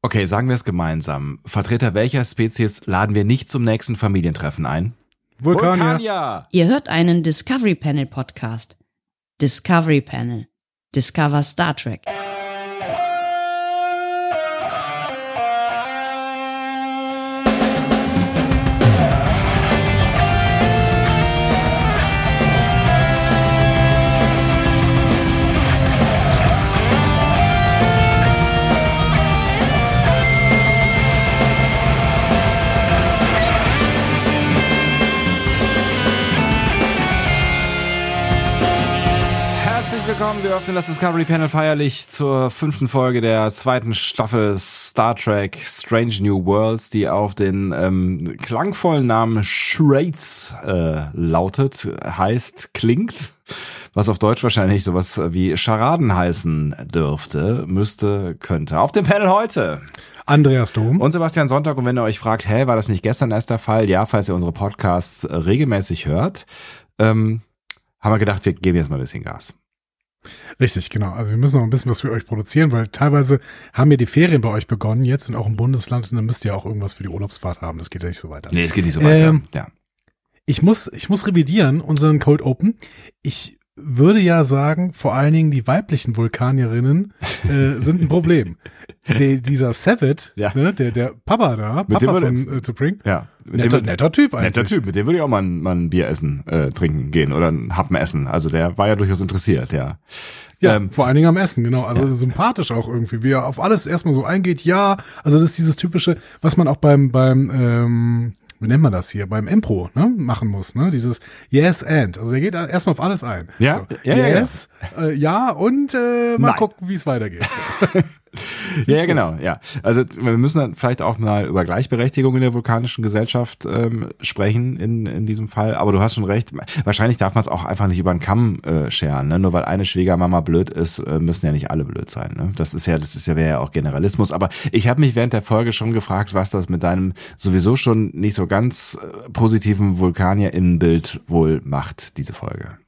Okay, sagen wir es gemeinsam. Vertreter welcher Spezies laden wir nicht zum nächsten Familientreffen ein? Vulkanier. Vulkanier! Ihr hört einen Discovery Panel Podcast. Discovery Panel. Discover Star Trek. Öffnen das Discovery Panel feierlich zur fünften Folge der zweiten Staffel Star Trek Strange New Worlds, die auf den ähm, klangvollen Namen Shrades äh, lautet, heißt, klingt, was auf Deutsch wahrscheinlich sowas wie Scharaden heißen dürfte, müsste, könnte. Auf dem Panel heute Andreas Dom. und Sebastian Sonntag. Und wenn ihr euch fragt, hä, war das nicht gestern erst der Fall? Ja, falls ihr unsere Podcasts äh, regelmäßig hört, ähm, haben wir gedacht, wir geben jetzt mal ein bisschen Gas. Richtig, genau. Also wir müssen noch ein bisschen was für euch produzieren, weil teilweise haben ja die Ferien bei euch begonnen, jetzt in eurem Bundesland, und dann müsst ihr auch irgendwas für die Urlaubsfahrt haben. Das geht ja nicht so weiter. Nee, es geht nicht so weiter. Ähm, ja. Ich muss, ich muss revidieren, unseren Cold Open. Ich würde ja sagen, vor allen Dingen die weiblichen Vulkanierinnen äh, sind ein Problem. Die, dieser Savage, Ja. ne, der, der Papa da, Mit dem Papa würde- von äh, To Bring, Ja. Netter, dem, netter Typ eigentlich. netter Typ, mit dem würde ich auch mal ein, mal ein Bier essen, äh, trinken gehen oder ein Happen essen. Also der war ja durchaus interessiert, ja. Ja, Ähm, vor allen Dingen am Essen, genau. Also sympathisch auch irgendwie, wie er auf alles erstmal so eingeht. Ja, also das ist dieses typische, was man auch beim, beim, ähm, wie nennt man das hier, beim Impro, ne, machen muss, ne? Dieses Yes and. Also der geht erstmal auf alles ein. Ja, so, ja, ja, ja. yes, Äh, ja und äh, mal Nein. gucken, wie es weitergeht. Ja, genau, ja. Also wir müssen dann vielleicht auch mal über Gleichberechtigung in der vulkanischen Gesellschaft ähm, sprechen in, in diesem Fall. Aber du hast schon recht. Wahrscheinlich darf man es auch einfach nicht über den Kamm äh, scheren. Ne? Nur weil eine Schwiegermama blöd ist, äh, müssen ja nicht alle blöd sein. Ne? Das ist ja, das ist ja wäre ja auch Generalismus. Aber ich habe mich während der Folge schon gefragt, was das mit deinem sowieso schon nicht so ganz äh, positiven Vulkanier-Innenbild wohl macht, diese Folge.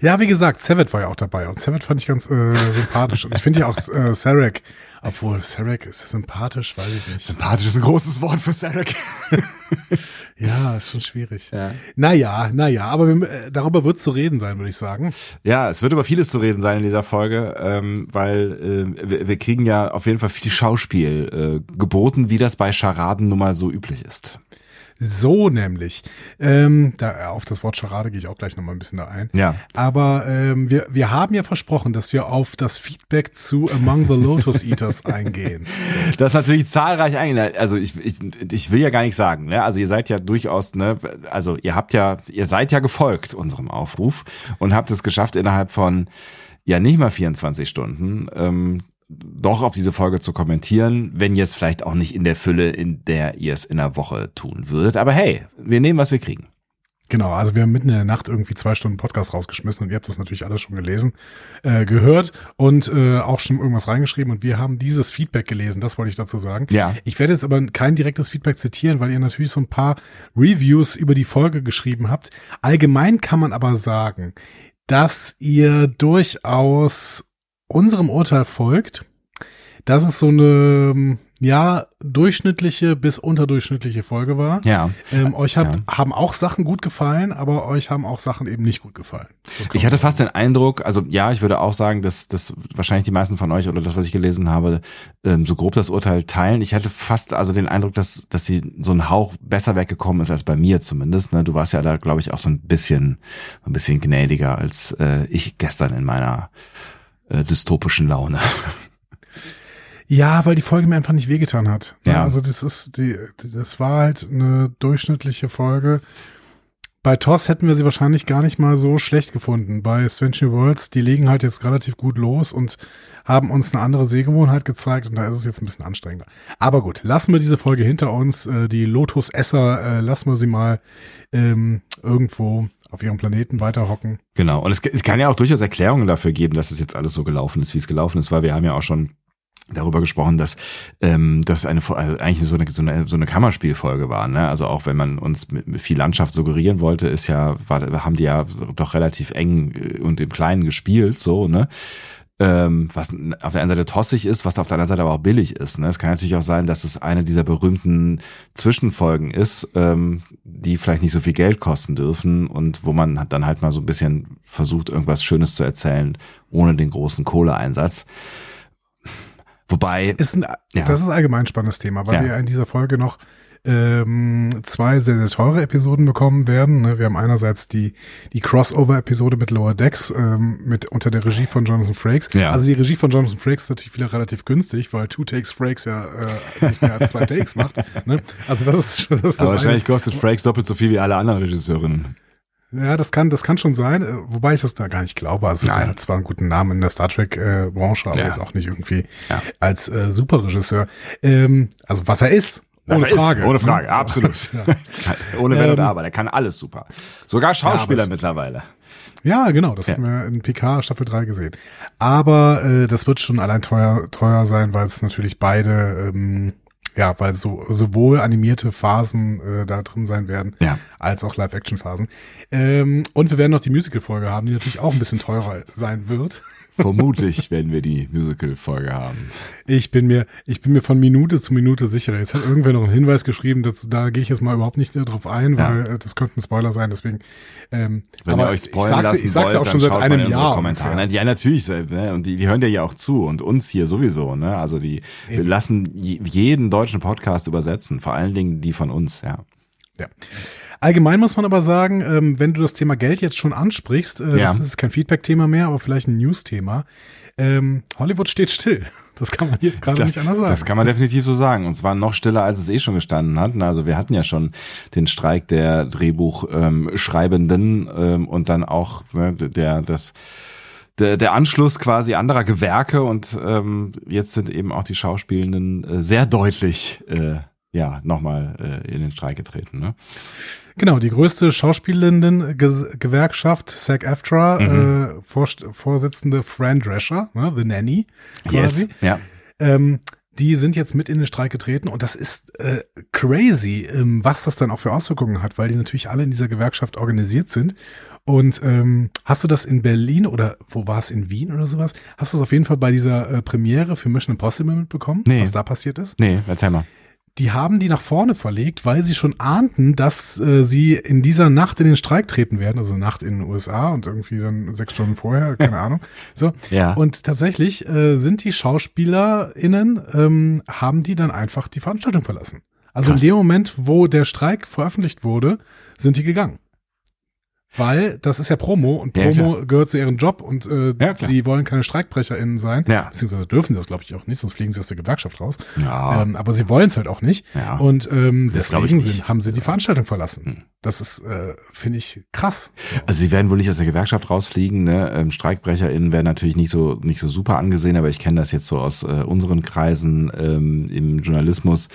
Ja, wie gesagt, Savet war ja auch dabei und Savet fand ich ganz äh, sympathisch. Und ich finde ja auch äh, Sarek, obwohl Sarek ist sympathisch, weiß ich nicht. Sympathisch ist ein großes Wort für Sarek. Ja, ist schon schwierig. Ja. Naja, naja, aber wir, äh, darüber wird zu reden sein, würde ich sagen. Ja, es wird über vieles zu reden sein in dieser Folge, ähm, weil äh, wir, wir kriegen ja auf jeden Fall viel Schauspiel äh, geboten, wie das bei Charaden nun mal so üblich ist. So nämlich. Ähm, da, auf das Wort Charade gehe ich auch gleich nochmal ein bisschen da ein. Ja. Aber ähm, wir, wir haben ja versprochen, dass wir auf das Feedback zu Among the Lotus Eaters eingehen. Das ist natürlich zahlreich eingeleitet. Also ich, ich, ich will ja gar nicht sagen, ne? Also ihr seid ja durchaus, ne, also ihr habt ja, ihr seid ja gefolgt unserem Aufruf und habt es geschafft, innerhalb von ja nicht mal 24 Stunden ähm, doch auf diese Folge zu kommentieren, wenn jetzt vielleicht auch nicht in der Fülle, in der ihr es in der Woche tun würdet. Aber hey, wir nehmen, was wir kriegen. Genau, also wir haben mitten in der Nacht irgendwie zwei Stunden Podcast rausgeschmissen und ihr habt das natürlich alles schon gelesen, äh, gehört und äh, auch schon irgendwas reingeschrieben und wir haben dieses Feedback gelesen, das wollte ich dazu sagen. Ja. Ich werde jetzt aber kein direktes Feedback zitieren, weil ihr natürlich so ein paar Reviews über die Folge geschrieben habt. Allgemein kann man aber sagen, dass ihr durchaus unserem Urteil folgt, dass es so eine, ja, durchschnittliche bis unterdurchschnittliche Folge war. Ja. Ähm, euch hat, Ja. haben auch Sachen gut gefallen, aber euch haben auch Sachen eben nicht gut gefallen. Ich hatte fast den Eindruck, also ja, ich würde auch sagen, dass, dass wahrscheinlich die meisten von euch oder das, was ich gelesen habe, ähm, so grob das Urteil teilen. Ich hatte fast also den Eindruck, dass, dass sie so ein Hauch besser weggekommen ist als bei mir zumindest. Ne? Du warst ja da, glaube ich, auch so ein bisschen, ein bisschen gnädiger als äh, ich gestern in meiner äh, dystopischen Laune. Ja, weil die Folge mir einfach nicht wehgetan hat. Ja. Also das ist die, das war halt eine durchschnittliche Folge. Bei TOS hätten wir sie wahrscheinlich gar nicht mal so schlecht gefunden. Bei Strange Worlds, die legen halt jetzt relativ gut los und haben uns eine andere Sehgewohnheit gezeigt und da ist es jetzt ein bisschen anstrengender. Aber gut, lassen wir diese Folge hinter uns. Äh, Die Lotus-Esser, äh, lassen wir sie mal ähm, irgendwo auf ihrem Planeten weiterhocken. Genau. Und es, es kann ja auch durchaus Erklärungen dafür geben, dass es jetzt alles so gelaufen ist, wie es gelaufen ist, weil wir haben ja auch schon darüber gesprochen, dass ähm, das eine also eigentlich so eine, so eine so eine Kammerspielfolge war. Ne? Also auch wenn man uns viel Landschaft suggerieren wollte, ist ja war, haben die ja doch relativ eng äh, und im Kleinen gespielt, so ne. ähm, was auf der einen Seite tossig ist, was auf der anderen Seite aber auch billig ist. Ne? Es kann natürlich auch sein, dass es eine dieser berühmten Zwischenfolgen ist, ähm, die vielleicht nicht so viel Geld kosten dürfen und wo man dann halt mal so ein bisschen versucht, irgendwas Schönes zu erzählen, ohne den großen Kohleeinsatz. Wobei. Ist ein, ja. Das ist allgemein ein spannendes Thema, weil ja. wir in dieser Folge noch ähm, zwei sehr, sehr teure Episoden bekommen werden. Ne? Wir haben einerseits die, die Crossover-Episode mit Lower Decks ähm, mit unter der Regie von Jonathan Frakes. Ja. Also die Regie von Jonathan Frakes ist natürlich wieder relativ günstig, weil Two Takes Frakes ja äh, nicht mehr als zwei Takes macht. Ne? Also das ist, das ist Aber das wahrscheinlich kostet Frakes doppelt so viel wie alle anderen Regisseurinnen. Ja, das kann, das kann schon sein, äh, wobei ich das da gar nicht glaube. Also Nein. er hat zwar einen guten Namen in der Star Trek-Branche, äh, aber ja. ist auch nicht irgendwie ja. als äh, Superregisseur. Ähm, also was er ist, ohne Frage. Ist, ohne Frage, ne? absolut. Ja. ohne Wenn ähm, oder Aber, der kann alles super. Sogar Schauspieler ja, mittlerweile. Ja, genau, das ja. haben wir in PK Staffel 3 gesehen. Aber äh, das wird schon allein teuer, teuer sein, weil es natürlich beide, ähm, ja, weil so sowohl animierte Phasen äh, da drin sein werden, ja. als auch Live-Action-Phasen. Ähm, und wir werden noch die Musical-Folge haben, die natürlich auch ein bisschen teurer sein wird. Vermutlich werden wir die Musical-Folge haben. Ich bin mir, ich bin mir von Minute zu Minute sicher. Jetzt hat irgendwer noch einen Hinweis geschrieben, dazu, da gehe ich jetzt mal überhaupt nicht drauf ein, weil ja. Äh, das könnte ein Spoiler sein, deswegen. Ähm, Wenn ihr euch spoilern lassen ich sag's wollt, auch schon seit einem Jahr. Kommentare. Ja, natürlich, ne? und die, die hören dir ja auch zu und uns hier sowieso, ne? Also die, Eben. wir lassen jeden deutschen Podcast übersetzen, vor allen Dingen die von uns, ja. Ja. Allgemein muss man aber sagen, ähm, wenn du das Thema Geld jetzt schon ansprichst, äh, ja. das ist kein Feedback-Thema mehr, aber vielleicht ein News-Thema. Ähm, Hollywood steht still. Das kann man jetzt gerade nicht anders sagen. Das kann man definitiv so sagen. Und zwar noch stiller, als es eh schon gestanden hat. Also wir hatten ja schon den Streik der Drehbuchschreibenden ähm, und dann auch ne, der das der, der Anschluss quasi anderer Gewerke und ähm, jetzt sind eben auch die Schauspielenden äh, sehr deutlich äh, ja nochmal äh, in den Streik getreten. Ne? Genau, die größte Schauspielenden-Gewerkschaft, SAG-AFTRA, mhm. äh, Vorst Vorsitzende Fran Drescher, ne, The Nanny quasi. Yes, ja. Ähm, die sind jetzt mit in den Streik getreten und das ist äh, crazy, ähm, was das dann auch für Auswirkungen hat, weil die natürlich alle in dieser Gewerkschaft organisiert sind. Und ähm, hast du das in Berlin oder wo war es in Wien oder sowas? Hast du es auf jeden Fall bei dieser äh, Premiere für Mission Impossible mitbekommen, nee. was da passiert ist? Nee, erzähl mal die haben die nach vorne verlegt, weil sie schon ahnten, dass äh, sie in dieser Nacht in den Streik treten werden, also Nacht in den USA und irgendwie dann sechs Stunden vorher, keine Ahnung. So. Ja. Und tatsächlich äh, sind die SchauspielerInnen, ähm, haben die dann einfach die Veranstaltung verlassen. Also Krass. in dem Moment, wo der Streik veröffentlicht wurde, sind die gegangen. Weil das ist ja Promo und Promo ja, gehört zu ihrem Job und äh, ja, sie wollen keine StreikbrecherInnen sein. Ja. Beziehungsweise dürfen sie das, glaube ich, auch nicht, sonst fliegen sie aus der Gewerkschaft raus. Ja. Ähm, aber sie wollen es halt auch nicht. Ja. Und ähm, deswegen sind, haben sie die Veranstaltung verlassen. Hm. Das ist, äh, finde ich, krass. Also sie werden wohl nicht aus der Gewerkschaft rausfliegen. Ne? Ähm, StreikbrecherInnen werden natürlich nicht so nicht so super angesehen, aber ich kenne das jetzt so aus äh, unseren Kreisen ähm, im Journalismus,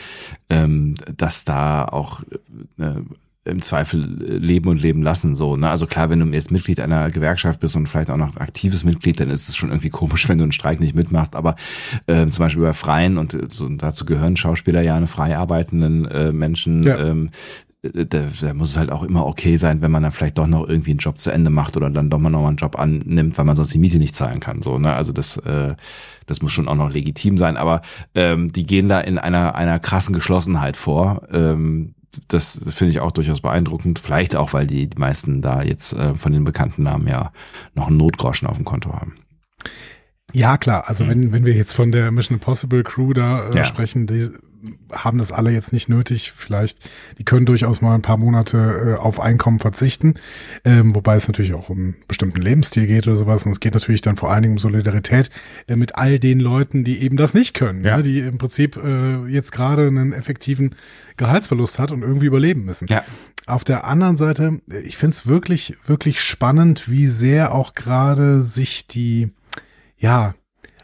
ähm, dass da auch äh, im Zweifel äh, leben und leben lassen. So, ne? Also klar, wenn du jetzt Mitglied einer Gewerkschaft bist und vielleicht auch noch aktives Mitglied, dann ist es schon irgendwie komisch, wenn du einen Streik nicht mitmachst. Aber äh, zum Beispiel bei Freien und äh, so, dazu gehören Schauspieler ja eine frei arbeitenden äh, Menschen. Ja. Ähm, äh, da, da muss es halt auch immer okay sein, wenn man dann vielleicht doch noch irgendwie einen Job zu Ende macht oder dann doch mal noch einen Job annimmt, weil man sonst die Miete nicht zahlen kann. So, ne? Also das, äh, das muss schon auch noch legitim sein. Aber ähm, die gehen da in einer einer krassen Geschlossenheit vor. Ähm, das finde ich auch durchaus beeindruckend. Vielleicht auch, weil die, die meisten da jetzt äh, von den bekannten Namen ja noch einen Notgroschen auf dem Konto haben. Ja, klar. Also mhm. wenn, wenn wir jetzt von der Mission Impossible Crew da äh, ja. sprechen, die haben das alle jetzt nicht nötig. Vielleicht, die können durchaus mal ein paar Monate äh, auf Einkommen verzichten, ähm, wobei es natürlich auch um einen bestimmten Lebensstil geht oder sowas. Und es geht natürlich dann vor allen Dingen um Solidarität äh, mit all den Leuten, die eben das nicht können, ja. ja die im Prinzip äh, jetzt gerade einen effektiven Gehaltsverlust hat und irgendwie überleben müssen. Ja. Auf der anderen Seite, äh, ich finde es wirklich, wirklich spannend, wie sehr auch gerade sich die, ja,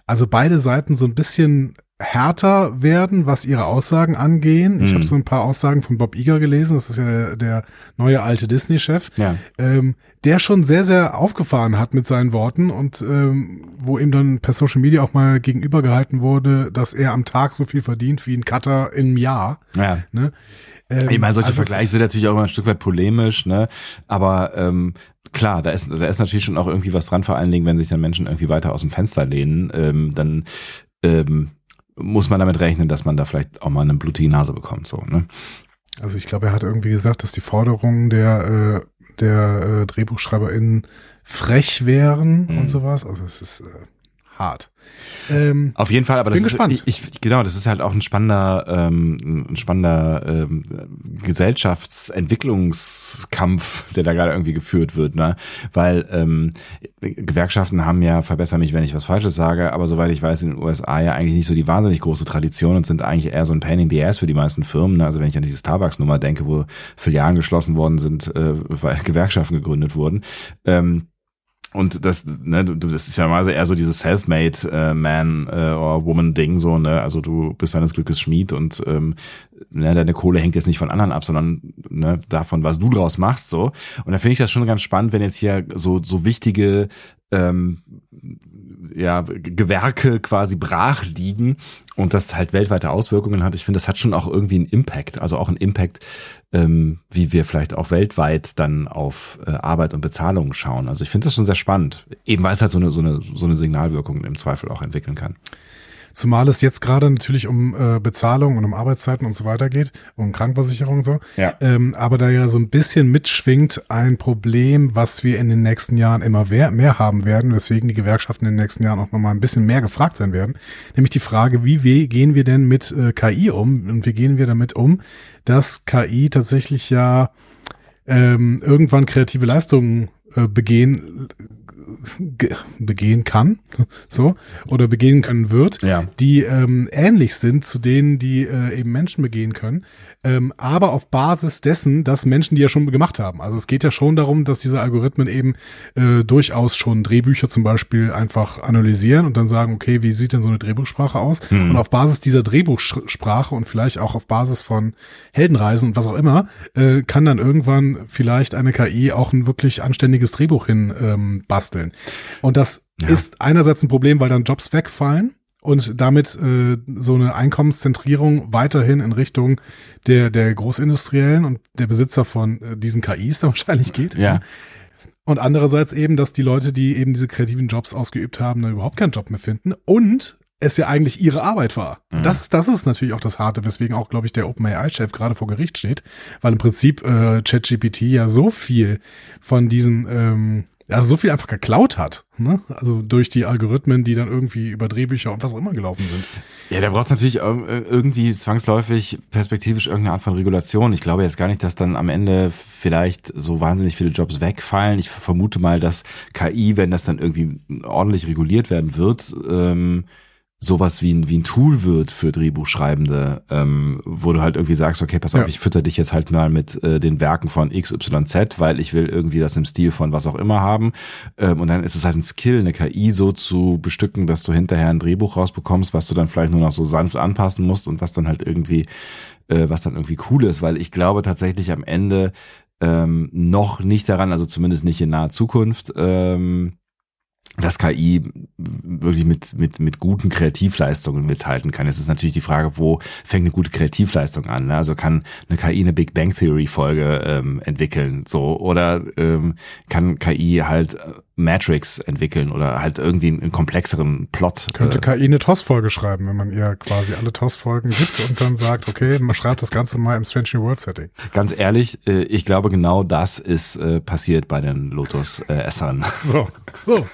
also beide Seiten so ein bisschen härter werden, was ihre Aussagen angehen. Ich mhm. habe so ein paar Aussagen von Bob Iger gelesen, das ist ja der, der neue alte Disney-Chef, ja. ähm, der schon sehr, sehr aufgefahren hat mit seinen Worten und ähm, wo ihm dann per Social Media auch mal gegenübergehalten wurde, dass er am Tag so viel verdient wie ein Cutter im Jahr. Ja. Ne? Ähm, ich meine, solche also Vergleiche sind natürlich auch immer ein Stück weit polemisch, ne? Aber ähm, klar, da ist, da ist natürlich schon auch irgendwie was dran, vor allen Dingen, wenn sich dann Menschen irgendwie weiter aus dem Fenster lehnen, ähm, dann ähm, muss man damit rechnen, dass man da vielleicht auch mal eine blutige Nase bekommt, so, ne? Also ich glaube, er hat irgendwie gesagt, dass die Forderungen der, äh, der äh, DrehbuchschreiberInnen frech wären mhm. und sowas. Also es ist äh, hart. Ähm, Auf jeden Fall, aber das ist, ich, ich, genau, das ist halt auch ein spannender, ähm, ein spannender ähm, Gesellschaftsentwicklungskampf, der da gerade irgendwie geführt wird, ne? Weil ähm, Gewerkschaften haben ja, verbessere mich, wenn ich was Falsches sage, aber soweit ich weiß, in den USA ja eigentlich nicht so die wahnsinnig große Tradition und sind eigentlich eher so ein Pain in the Ass für die meisten Firmen. Ne? Also wenn ich an diese Starbucks-Nummer denke, wo Filialen geschlossen worden sind, äh, weil Gewerkschaften gegründet wurden. Ähm, und das, ne, du, das ist ja mal eher so dieses Self-made äh, Man äh, or Woman Ding so, ne? Also du bist deines Glückes Schmied und ähm, ne, deine Kohle hängt jetzt nicht von anderen ab, sondern ne, davon, was du draus machst, so. Und da finde ich das schon ganz spannend, wenn jetzt hier so so wichtige ähm, ja, Gewerke quasi brach liegen und das halt weltweite Auswirkungen hat. Ich finde, das hat schon auch irgendwie einen Impact, also auch einen Impact, ähm, wie wir vielleicht auch weltweit dann auf äh, Arbeit und Bezahlung schauen. Also ich finde das schon sehr spannend, eben weil es halt so eine, so eine, so eine Signalwirkung im Zweifel auch entwickeln kann. Zumal es jetzt gerade natürlich um äh, Bezahlung und um Arbeitszeiten und so weiter geht, um Krankenversicherung und so. Ja. Ähm, aber da ja so ein bisschen mitschwingt ein Problem, was wir in den nächsten Jahren immer mehr, haben werden, weswegen die Gewerkschaften in den nächsten Jahren auch nochmal ein bisschen mehr gefragt sein werden. Nämlich die Frage, wie, wie gehen wir denn mit äh, KI um und wie gehen wir damit um, dass KI tatsächlich ja ähm, irgendwann kreative Leistungen äh, begehen begehen kann, so, oder begehen können wird, ja. die ähm, ähnlich sind zu denen, die äh, eben Menschen begehen können ähm, aber auf Basis dessen, dass Menschen die ja schon gemacht haben. Also es geht ja schon darum, dass diese Algorithmen eben äh, durchaus schon Drehbücher zum Beispiel einfach analysieren und dann sagen, okay, wie sieht denn so eine Drehbuchsprache aus? Hm. Und auf Basis dieser Drehbuchsprache und vielleicht auch auf Basis von Heldenreisen und was auch immer, äh, kann dann irgendwann vielleicht eine KI auch ein wirklich anständiges Drehbuch hin ähm, basteln. Und das ja. ist einerseits ein Problem, weil dann Jobs wegfallen und damit äh, so eine Einkommenszentrierung weiterhin in Richtung der, der Großindustriellen und der Besitzer von äh, diesen KIs da wahrscheinlich geht. Ja. Und andererseits eben, dass die Leute, die eben diese kreativen Jobs ausgeübt haben, dann überhaupt keinen Job mehr finden und es ja eigentlich ihre Arbeit war. Mhm. Das, das ist natürlich auch das Harte, weswegen auch, glaube ich, der OpenAI-Chef gerade vor Gericht steht, weil im Prinzip äh, ChatGPT ja so viel von diesen ähm, also so viel einfach geklaut hat, ne? Also durch die Algorithmen, die dann irgendwie über Drehbücher und was auch immer gelaufen sind. Ja, da braucht es natürlich irgendwie zwangsläufig perspektivisch irgendeine Art von Regulation. Ich glaube jetzt gar nicht, dass dann am Ende vielleicht so wahnsinnig viele Jobs wegfallen. Ich vermute mal, dass KI, wenn das dann irgendwie ordentlich reguliert werden wird, ähm, sowas wie ein, wie ein Tool wird für Drehbuchschreibende, ähm, wo du halt irgendwie sagst, okay, pass auf, ja. ich fütter dich jetzt halt mal mit äh, den Werken von XYZ, weil ich will irgendwie das im Stil von was auch immer haben. Ähm, und dann ist es halt ein Skill, eine KI so zu bestücken, dass du hinterher ein Drehbuch rausbekommst, was du dann vielleicht nur noch so sanft anpassen musst und was dann halt irgendwie, äh, was dann irgendwie cool ist, weil ich glaube tatsächlich am Ende ähm, noch nicht daran, also zumindest nicht in naher Zukunft, ähm, dass KI wirklich mit, mit, mit guten Kreativleistungen mithalten kann. Es ist natürlich die Frage, wo fängt eine gute Kreativleistung an? Ne? Also kann eine KI eine Big Bang Theory Folge ähm, entwickeln, so oder ähm, kann KI halt Matrix entwickeln oder halt irgendwie einen, komplexeren Plot. Könnte äh, KI eine TOS-Folge schreiben, wenn man ihr quasi alle TOS-Folgen gibt und dann sagt, okay, man schreibt das Ganze mal im Strange New World Setting. Ganz ehrlich, äh, ich glaube genau das ist äh, passiert bei den Lotus-Essern. so, so.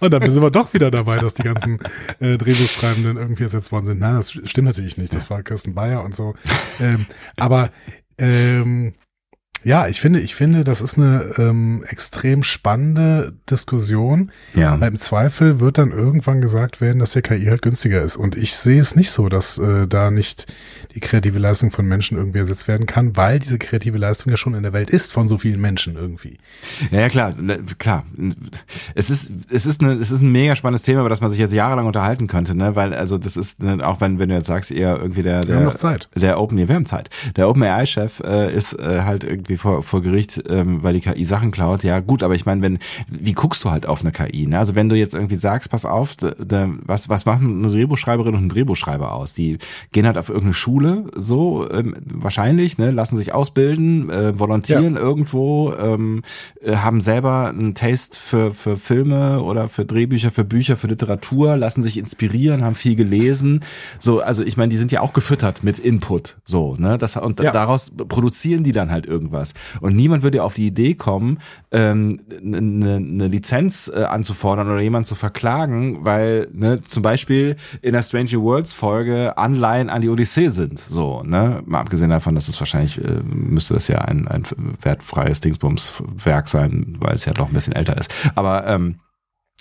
Und dann sind wir doch wieder dabei, dass die ganzen äh, Drehbuchschreibenden irgendwie ersetzt worden sind. Nein, das stimmt natürlich nicht. Das war Kirsten Bayer und so. Ähm, aber ähm, ja, ich finde, ich finde, das ist eine ähm, extrem spannende Diskussion. Ja. Weil Im Zweifel wird dann irgendwann gesagt werden, dass der KI halt günstiger ist. Und ich sehe es nicht so, dass äh, da nicht die kreative Leistung von Menschen irgendwie ersetzt werden kann, weil diese kreative Leistung ja schon in der Welt ist von so vielen Menschen irgendwie. Ja, ja klar, klar. Es ist, es ist eine, es ist ein mega spannendes Thema, über das man sich jetzt jahrelang unterhalten könnte, ne? Weil, also das ist, ne, auch wenn, wenn du jetzt sagst, eher irgendwie der, der, wir haben noch Zeit. der Open, wir haben Zeit. Der Open AI-Chef äh, ist äh, halt irgendwie irgendwie vor, vor Gericht, ähm, weil die KI Sachen klaut. Ja, gut, aber ich meine, wenn, wie guckst du halt auf eine KI? Ne? Also wenn du jetzt irgendwie sagst, pass auf, da, da, was, was machen eine Drehbuchschreiberin und ein Drehbuchschreiber aus? Die gehen halt auf irgendeine Schule, so ähm, wahrscheinlich, ne, lassen sich ausbilden, äh, volontieren ja. irgendwo, ähm, äh, haben selber einen Taste für, für Filme oder für Drehbücher, für Bücher, für Literatur, lassen sich inspirieren, haben viel gelesen. So, also ich meine, die sind ja auch gefüttert mit Input, so, ne? Das, und ja. daraus produzieren die dann halt irgendwas. Und niemand würde auf die Idee kommen, ähm, eine, eine Lizenz äh, anzufordern oder jemanden zu verklagen, weil, ne, zum Beispiel in der Stranger Worlds Folge Anleihen an die Odyssee sind, so, ne? Mal abgesehen davon, dass es wahrscheinlich, äh, müsste das ja ein, ein wertfreies Dingsbums-Werk sein, weil es ja doch ein bisschen älter ist. Aber, ähm,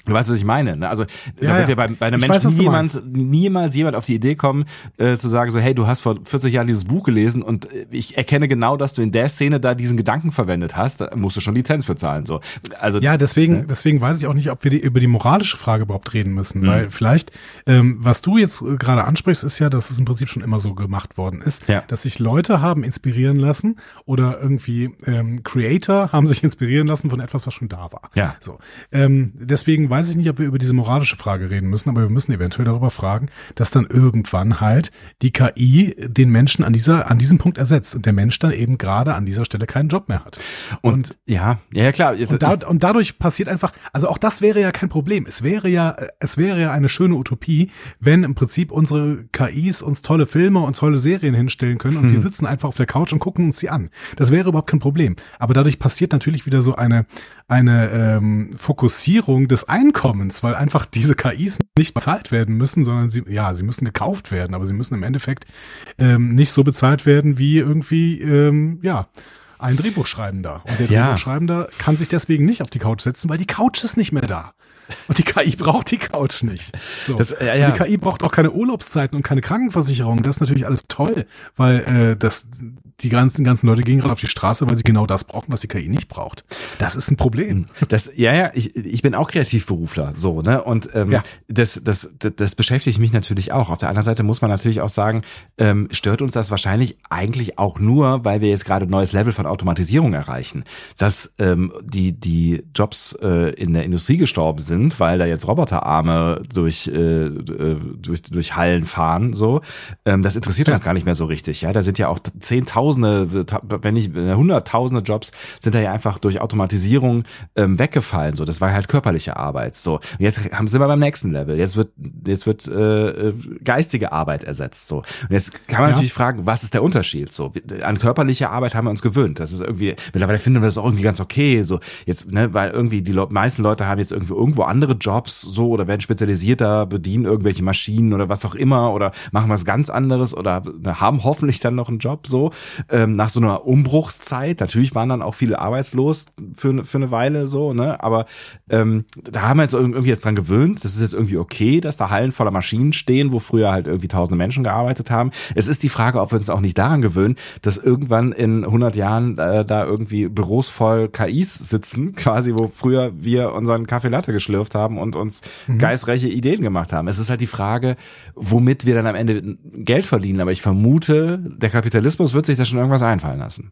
Du weißt, was ich meine. Ne? Also ja, da wird ja bei, bei einem Menschen niemand, niemals jemand auf die Idee kommen, äh, zu sagen so, hey, du hast vor 40 Jahren dieses Buch gelesen und äh, ich erkenne genau, dass du in der Szene da diesen Gedanken verwendet hast. Da musst du schon Lizenz für zahlen. So, also ja, deswegen, ne? deswegen weiß ich auch nicht, ob wir die, über die moralische Frage überhaupt reden müssen, mhm. weil vielleicht, ähm, was du jetzt gerade ansprichst, ist ja, dass es im Prinzip schon immer so gemacht worden ist, ja. dass sich Leute haben inspirieren lassen oder irgendwie ähm, Creator haben sich inspirieren lassen von etwas, was schon da war. Ja. So, ähm, deswegen weiß ich nicht, ob wir über diese moralische Frage reden müssen, aber wir müssen eventuell darüber fragen, dass dann irgendwann halt die KI den Menschen an dieser, an diesem Punkt ersetzt und der Mensch dann eben gerade an dieser Stelle keinen Job mehr hat. Und, und ja, ja, klar. Und, da, und dadurch passiert einfach, also auch das wäre ja kein Problem. Es wäre ja, es wäre ja eine schöne Utopie, wenn im Prinzip unsere KIs uns tolle Filme und tolle Serien hinstellen können und hm. wir sitzen einfach auf der Couch und gucken uns sie an. Das wäre überhaupt kein Problem. Aber dadurch passiert natürlich wieder so eine, eine ähm, Fokussierung des Einkommens, weil einfach diese KIs nicht bezahlt werden müssen, sondern sie, ja, sie müssen gekauft werden, aber sie müssen im Endeffekt ähm, nicht so bezahlt werden wie irgendwie, ähm, ja, ein Drehbuchschreibender. Und der ja. Drehbuchschreibender kann sich deswegen nicht auf die Couch setzen, weil die Couch ist nicht mehr da. Und die KI braucht die Couch nicht. So. Das, ja, ja. die KI braucht auch keine Urlaubszeiten und keine Krankenversicherung. Das ist natürlich alles toll, weil äh, das die ganzen ganzen Leute gehen gerade auf die Straße, weil sie genau das brauchen, was die KI nicht braucht. Das ist ein Problem. Das ja ja, ich, ich bin auch Kreativberufler, so ne und ähm, ja. das, das das das beschäftigt mich natürlich auch. Auf der anderen Seite muss man natürlich auch sagen, ähm, stört uns das wahrscheinlich eigentlich auch nur, weil wir jetzt gerade ein neues Level von Automatisierung erreichen, dass ähm, die die Jobs äh, in der Industrie gestorben sind weil da jetzt Roboterarme durch, äh, äh, durch, durch Hallen fahren, so, ähm, das interessiert uns gar nicht mehr so richtig. Ja, da sind ja auch Zehntausende, wenn nicht Hunderttausende Jobs sind da ja einfach durch Automatisierung ähm, weggefallen. So, das war halt körperliche Arbeit. So, und jetzt haben sind wir beim nächsten Level. Jetzt wird jetzt wird äh, geistige Arbeit ersetzt. So, und jetzt kann man ja. natürlich fragen, was ist der Unterschied? So, an körperliche Arbeit haben wir uns gewöhnt. Das ist irgendwie mittlerweile finden wir das auch irgendwie ganz okay. So jetzt, ne, weil irgendwie die meisten Leute haben jetzt irgendwie irgendwo andere Jobs so oder werden spezialisierter, bedienen irgendwelche Maschinen oder was auch immer oder machen was ganz anderes oder haben hoffentlich dann noch einen Job so ähm, nach so einer Umbruchszeit. Natürlich waren dann auch viele arbeitslos für, für eine Weile so, ne? Aber ähm, da haben wir jetzt irgendwie jetzt dran gewöhnt. Das ist jetzt irgendwie okay, dass da Hallen voller Maschinen stehen, wo früher halt irgendwie tausende Menschen gearbeitet haben. Es ist die Frage, ob wir uns auch nicht daran gewöhnen, dass irgendwann in 100 Jahren äh, da irgendwie Büros voll KIs sitzen, quasi, wo früher wir unseren Kaffee Latte geschlürft haben und uns mhm. geistreiche Ideen gemacht haben. Es ist halt die Frage, womit wir dann am Ende Geld verdienen. Aber ich vermute, der Kapitalismus wird sich da schon irgendwas einfallen lassen.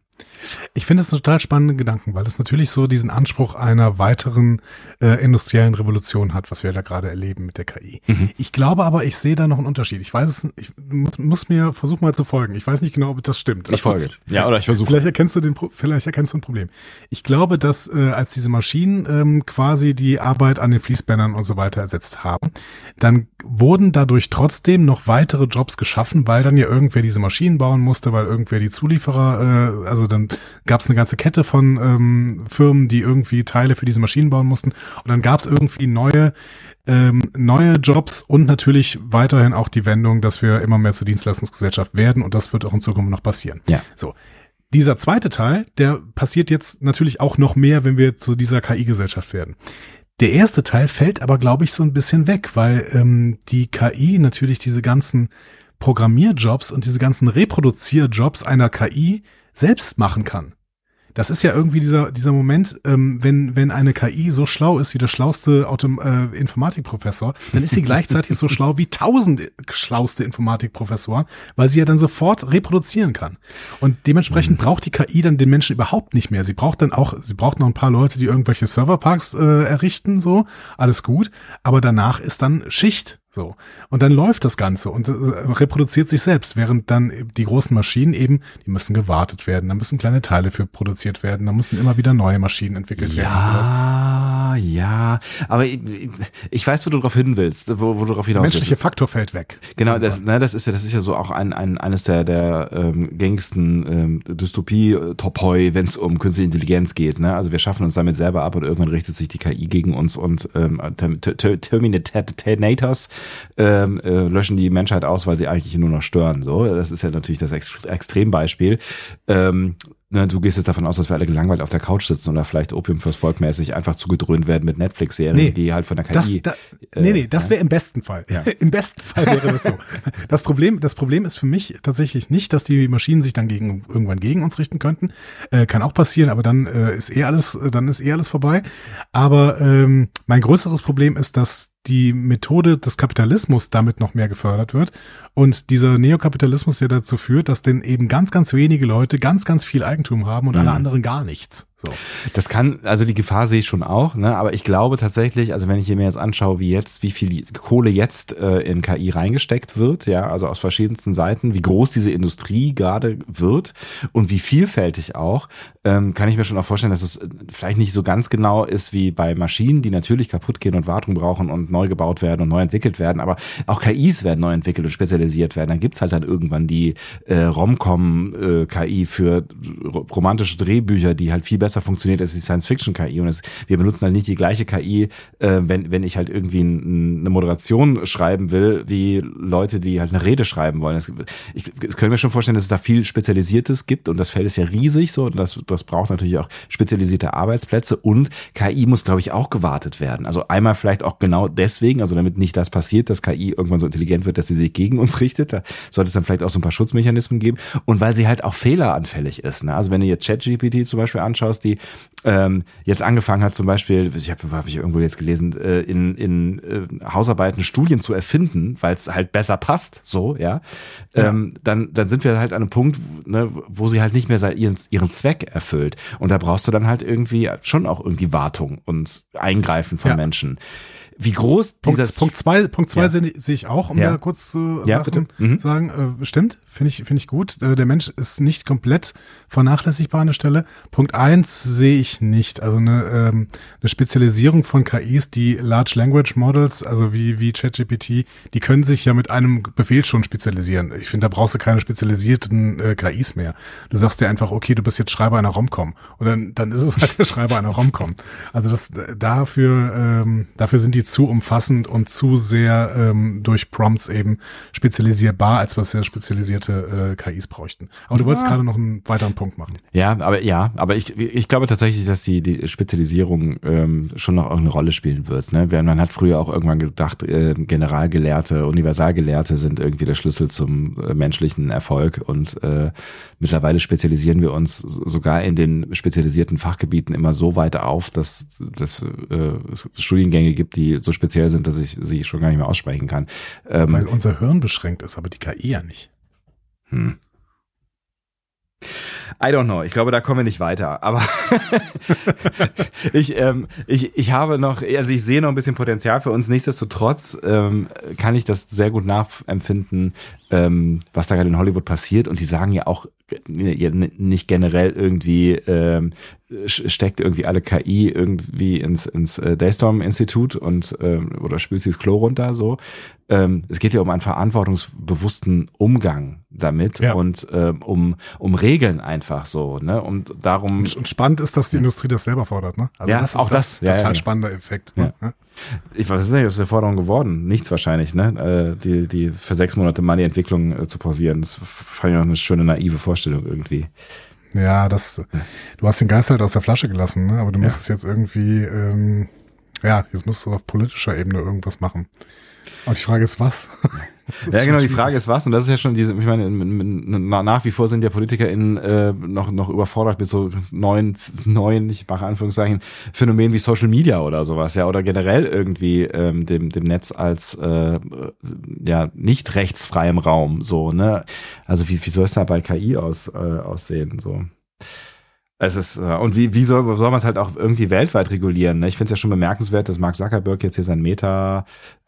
Ich finde es total spannende Gedanken, weil es natürlich so diesen Anspruch einer weiteren äh, industriellen Revolution hat, was wir da gerade erleben mit der KI. Mhm. Ich glaube aber, ich sehe da noch einen Unterschied. Ich weiß es, ich muss, muss mir versuchen mal zu folgen. Ich weiß nicht genau, ob das stimmt. Ich folge. Ja, oder ich versuche. Vielleicht erkennst du den, vielleicht erkennst du ein Problem. Ich glaube, dass äh, als diese Maschinen ähm, quasi die Arbeit an den Fließbändern und so weiter ersetzt haben, dann wurden dadurch trotzdem noch weitere Jobs geschaffen, weil dann ja irgendwer diese Maschinen bauen musste, weil irgendwer die Zulieferer, äh, also dann gab es eine ganze Kette von ähm, Firmen, die irgendwie Teile für diese Maschinen bauen mussten. Und dann gab es irgendwie neue ähm, neue Jobs und natürlich weiterhin auch die Wendung, dass wir immer mehr zur Dienstleistungsgesellschaft werden und das wird auch in Zukunft noch passieren. Ja. So. Dieser zweite Teil, der passiert jetzt natürlich auch noch mehr, wenn wir zu dieser KI-Gesellschaft werden. Der erste Teil fällt aber, glaube ich, so ein bisschen weg, weil ähm, die KI natürlich diese ganzen Programmierjobs und diese ganzen Reproduzierjobs einer KI selbst machen kann. Das ist ja irgendwie dieser, dieser Moment, ähm, wenn, wenn eine KI so schlau ist wie der schlauste Autom äh, Informatikprofessor, dann ist sie gleichzeitig so schlau wie tausend schlauste Informatikprofessoren, weil sie ja dann sofort reproduzieren kann. Und dementsprechend mhm. braucht die KI dann den Menschen überhaupt nicht mehr. Sie braucht dann auch, sie braucht noch ein paar Leute, die irgendwelche Serverparks äh, errichten, so, alles gut. Aber danach ist dann Schicht. So. Und dann läuft das Ganze und äh, reproduziert sich selbst, während dann die großen Maschinen eben, die müssen gewartet werden, da müssen kleine Teile für produziert werden, da müssen immer wieder neue Maschinen entwickelt ja, werden. Ja, ja. Aber ich, ich, weiß, wo du darauf hin willst, wo, wo du darauf hinaus willst. Der menschliche Faktor fällt weg. Genau, das, ne, das ist ja, das ist ja so auch ein, ein eines der, der ähm, gängigsten ähm, Dystopie-Topoi, wenn es um künstliche Intelligenz geht. Ne? Also wir schaffen uns damit selber ab und irgendwann richtet sich die KI gegen uns und ähm, Terminators ähm, äh, löschen die Menschheit aus, weil sie eigentlich nur noch stören. So, das ist ja natürlich das Ex Extrembeispiel. Ähm, ne, du gehst jetzt davon aus, dass wir alle gelangweilt auf der Couch sitzen oder vielleicht Opium fürs Volk mäßig einfach zugedröhnt werden mit Netflix-Serien, nee, die halt von der KI. Das, da, nee, nee, das wäre im besten Fall. Ja. Im besten Fall wäre das so. Das Problem, das Problem ist für mich tatsächlich nicht, dass die Maschinen sich dann gegen, irgendwann gegen uns richten könnten. Äh, kann auch passieren, aber dann äh, ist eh alles, dann ist eh alles vorbei. Aber ähm, mein größeres Problem ist, dass die Methode des Kapitalismus damit noch mehr gefördert wird und dieser Neokapitalismus, der dazu führt, dass denn eben ganz, ganz wenige Leute ganz, ganz viel Eigentum haben und mhm. alle anderen gar nichts. So. Das kann, also die Gefahr sehe ich schon auch, ne? aber ich glaube tatsächlich, also wenn ich mir jetzt anschaue, wie jetzt, wie viel Kohle jetzt äh, in KI reingesteckt wird, ja, also aus verschiedensten Seiten, wie groß diese Industrie gerade wird und wie vielfältig auch, ähm, kann ich mir schon auch vorstellen, dass es vielleicht nicht so ganz genau ist wie bei Maschinen, die natürlich kaputt gehen und Wartung brauchen und neu gebaut werden und neu entwickelt werden, aber auch KIs werden neu entwickelt und spezialisiert werden. Dann gibt's halt dann irgendwann die äh, Romcom-KI äh, für romantische Drehbücher, die halt viel besser funktioniert als die Science-Fiction-KI. Und es, wir benutzen halt nicht die gleiche KI, äh, wenn, wenn ich halt irgendwie ein, eine Moderation schreiben will, wie Leute, die halt eine Rede schreiben wollen. Das, ich, ich könnte mir schon vorstellen, dass es da viel Spezialisiertes gibt und das Feld ist ja riesig so und das, das braucht natürlich auch spezialisierte Arbeitsplätze und KI muss, glaube ich, auch gewartet werden. Also einmal vielleicht auch genau deswegen, also damit nicht das passiert, dass KI irgendwann so intelligent wird, dass sie sich gegen uns richtet. Da sollte es dann vielleicht auch so ein paar Schutzmechanismen geben und weil sie halt auch fehleranfällig ist. Ne? Also wenn du jetzt ChatGPT zum Beispiel anschaust, die ähm, jetzt angefangen hat, zum Beispiel, ich habe hab ich irgendwo jetzt gelesen, äh, in, in äh, Hausarbeiten Studien zu erfinden, weil es halt besser passt, so, ja, ja. Ähm, dann, dann sind wir halt an einem Punkt, ne, wo sie halt nicht mehr ihren, ihren Zweck erfüllt. Und da brauchst du dann halt irgendwie schon auch irgendwie Wartung und Eingreifen von ja. Menschen wie groß Punkt, dieses Punkt zwei Punkt zwei ja. sehe ich auch, um ja. da kurz zu ja, Sachen mhm. sagen. Äh, stimmt, finde ich finde ich gut. Äh, der Mensch ist nicht komplett vernachlässigbar an der Stelle. Punkt eins sehe ich nicht. Also eine, ähm, eine Spezialisierung von KIs, die Large Language Models, also wie wie ChatGPT, die können sich ja mit einem Befehl schon spezialisieren. Ich finde, da brauchst du keine spezialisierten äh, KIs mehr. Du sagst dir einfach, okay, du bist jetzt Schreiber einer Romcom und dann dann ist es halt der Schreiber einer Romcom. Also das dafür ähm, dafür sind die zu umfassend und zu sehr ähm, durch Prompts eben spezialisierbar, als was sehr spezialisierte äh, KIs bräuchten. Aber du wolltest gerade noch einen weiteren Punkt machen. Ja, aber ja, aber ich, ich glaube tatsächlich, dass die, die Spezialisierung ähm, schon noch eine Rolle spielen wird. Ne? Man hat früher auch irgendwann gedacht, äh, Generalgelehrte, Universalgelehrte sind irgendwie der Schlüssel zum äh, menschlichen Erfolg und äh, mittlerweile spezialisieren wir uns sogar in den spezialisierten Fachgebieten immer so weit auf, dass, dass äh, es Studiengänge gibt, die so speziell sind, dass ich sie schon gar nicht mehr aussprechen kann. Ähm, Weil unser Hirn beschränkt ist, aber die KI ja nicht. Hm. I don't know. Ich glaube, da kommen wir nicht weiter. Aber ich, ähm, ich, ich habe noch, also ich sehe noch ein bisschen Potenzial für uns. Nichtsdestotrotz ähm, kann ich das sehr gut nachempfinden, ähm, was da gerade in Hollywood passiert. Und die sagen ja auch nicht generell irgendwie ähm, steckt irgendwie alle KI irgendwie ins ins äh, Daystorm Institut und ähm, oder spült sie das Klo runter so. Ähm, es geht ja um einen verantwortungsbewussten Umgang damit ja. und ähm, um um Regeln einfach so ne und darum und spannend ist, dass die ja. Industrie das selber fordert ne also ja das ist auch das, das total spannender Effekt ne? Ich weiß nicht, was ist der Forderung geworden? Nichts wahrscheinlich, ne? Äh, die, die für sechs Monate mal die Entwicklung äh, zu pausieren. Das fand ich auch eine schöne naive Vorstellung irgendwie. Ja, das, du hast den Geist halt aus der Flasche gelassen, ne? aber du musst ja. es jetzt irgendwie, ähm, ja, jetzt musst du auf politischer Ebene irgendwas machen. Aber die Frage ist, was? ja, genau, die Frage ist was, und das ist ja schon diese, ich meine, nach wie vor sind ja PolitikerInnen äh, noch, noch überfordert mit so neuen, neuen, ich mache Anführungszeichen, Phänomenen wie Social Media oder sowas, ja, oder generell irgendwie ähm, dem, dem Netz als äh, ja nicht rechtsfreiem Raum, so, ne? Also wie, wie soll es da bei KI aus, äh, aussehen? So. Es ist, äh, und wie, wie soll, soll man es halt auch irgendwie weltweit regulieren? Ne? Ich finde es ja schon bemerkenswert, dass Mark Zuckerberg jetzt hier sein Meta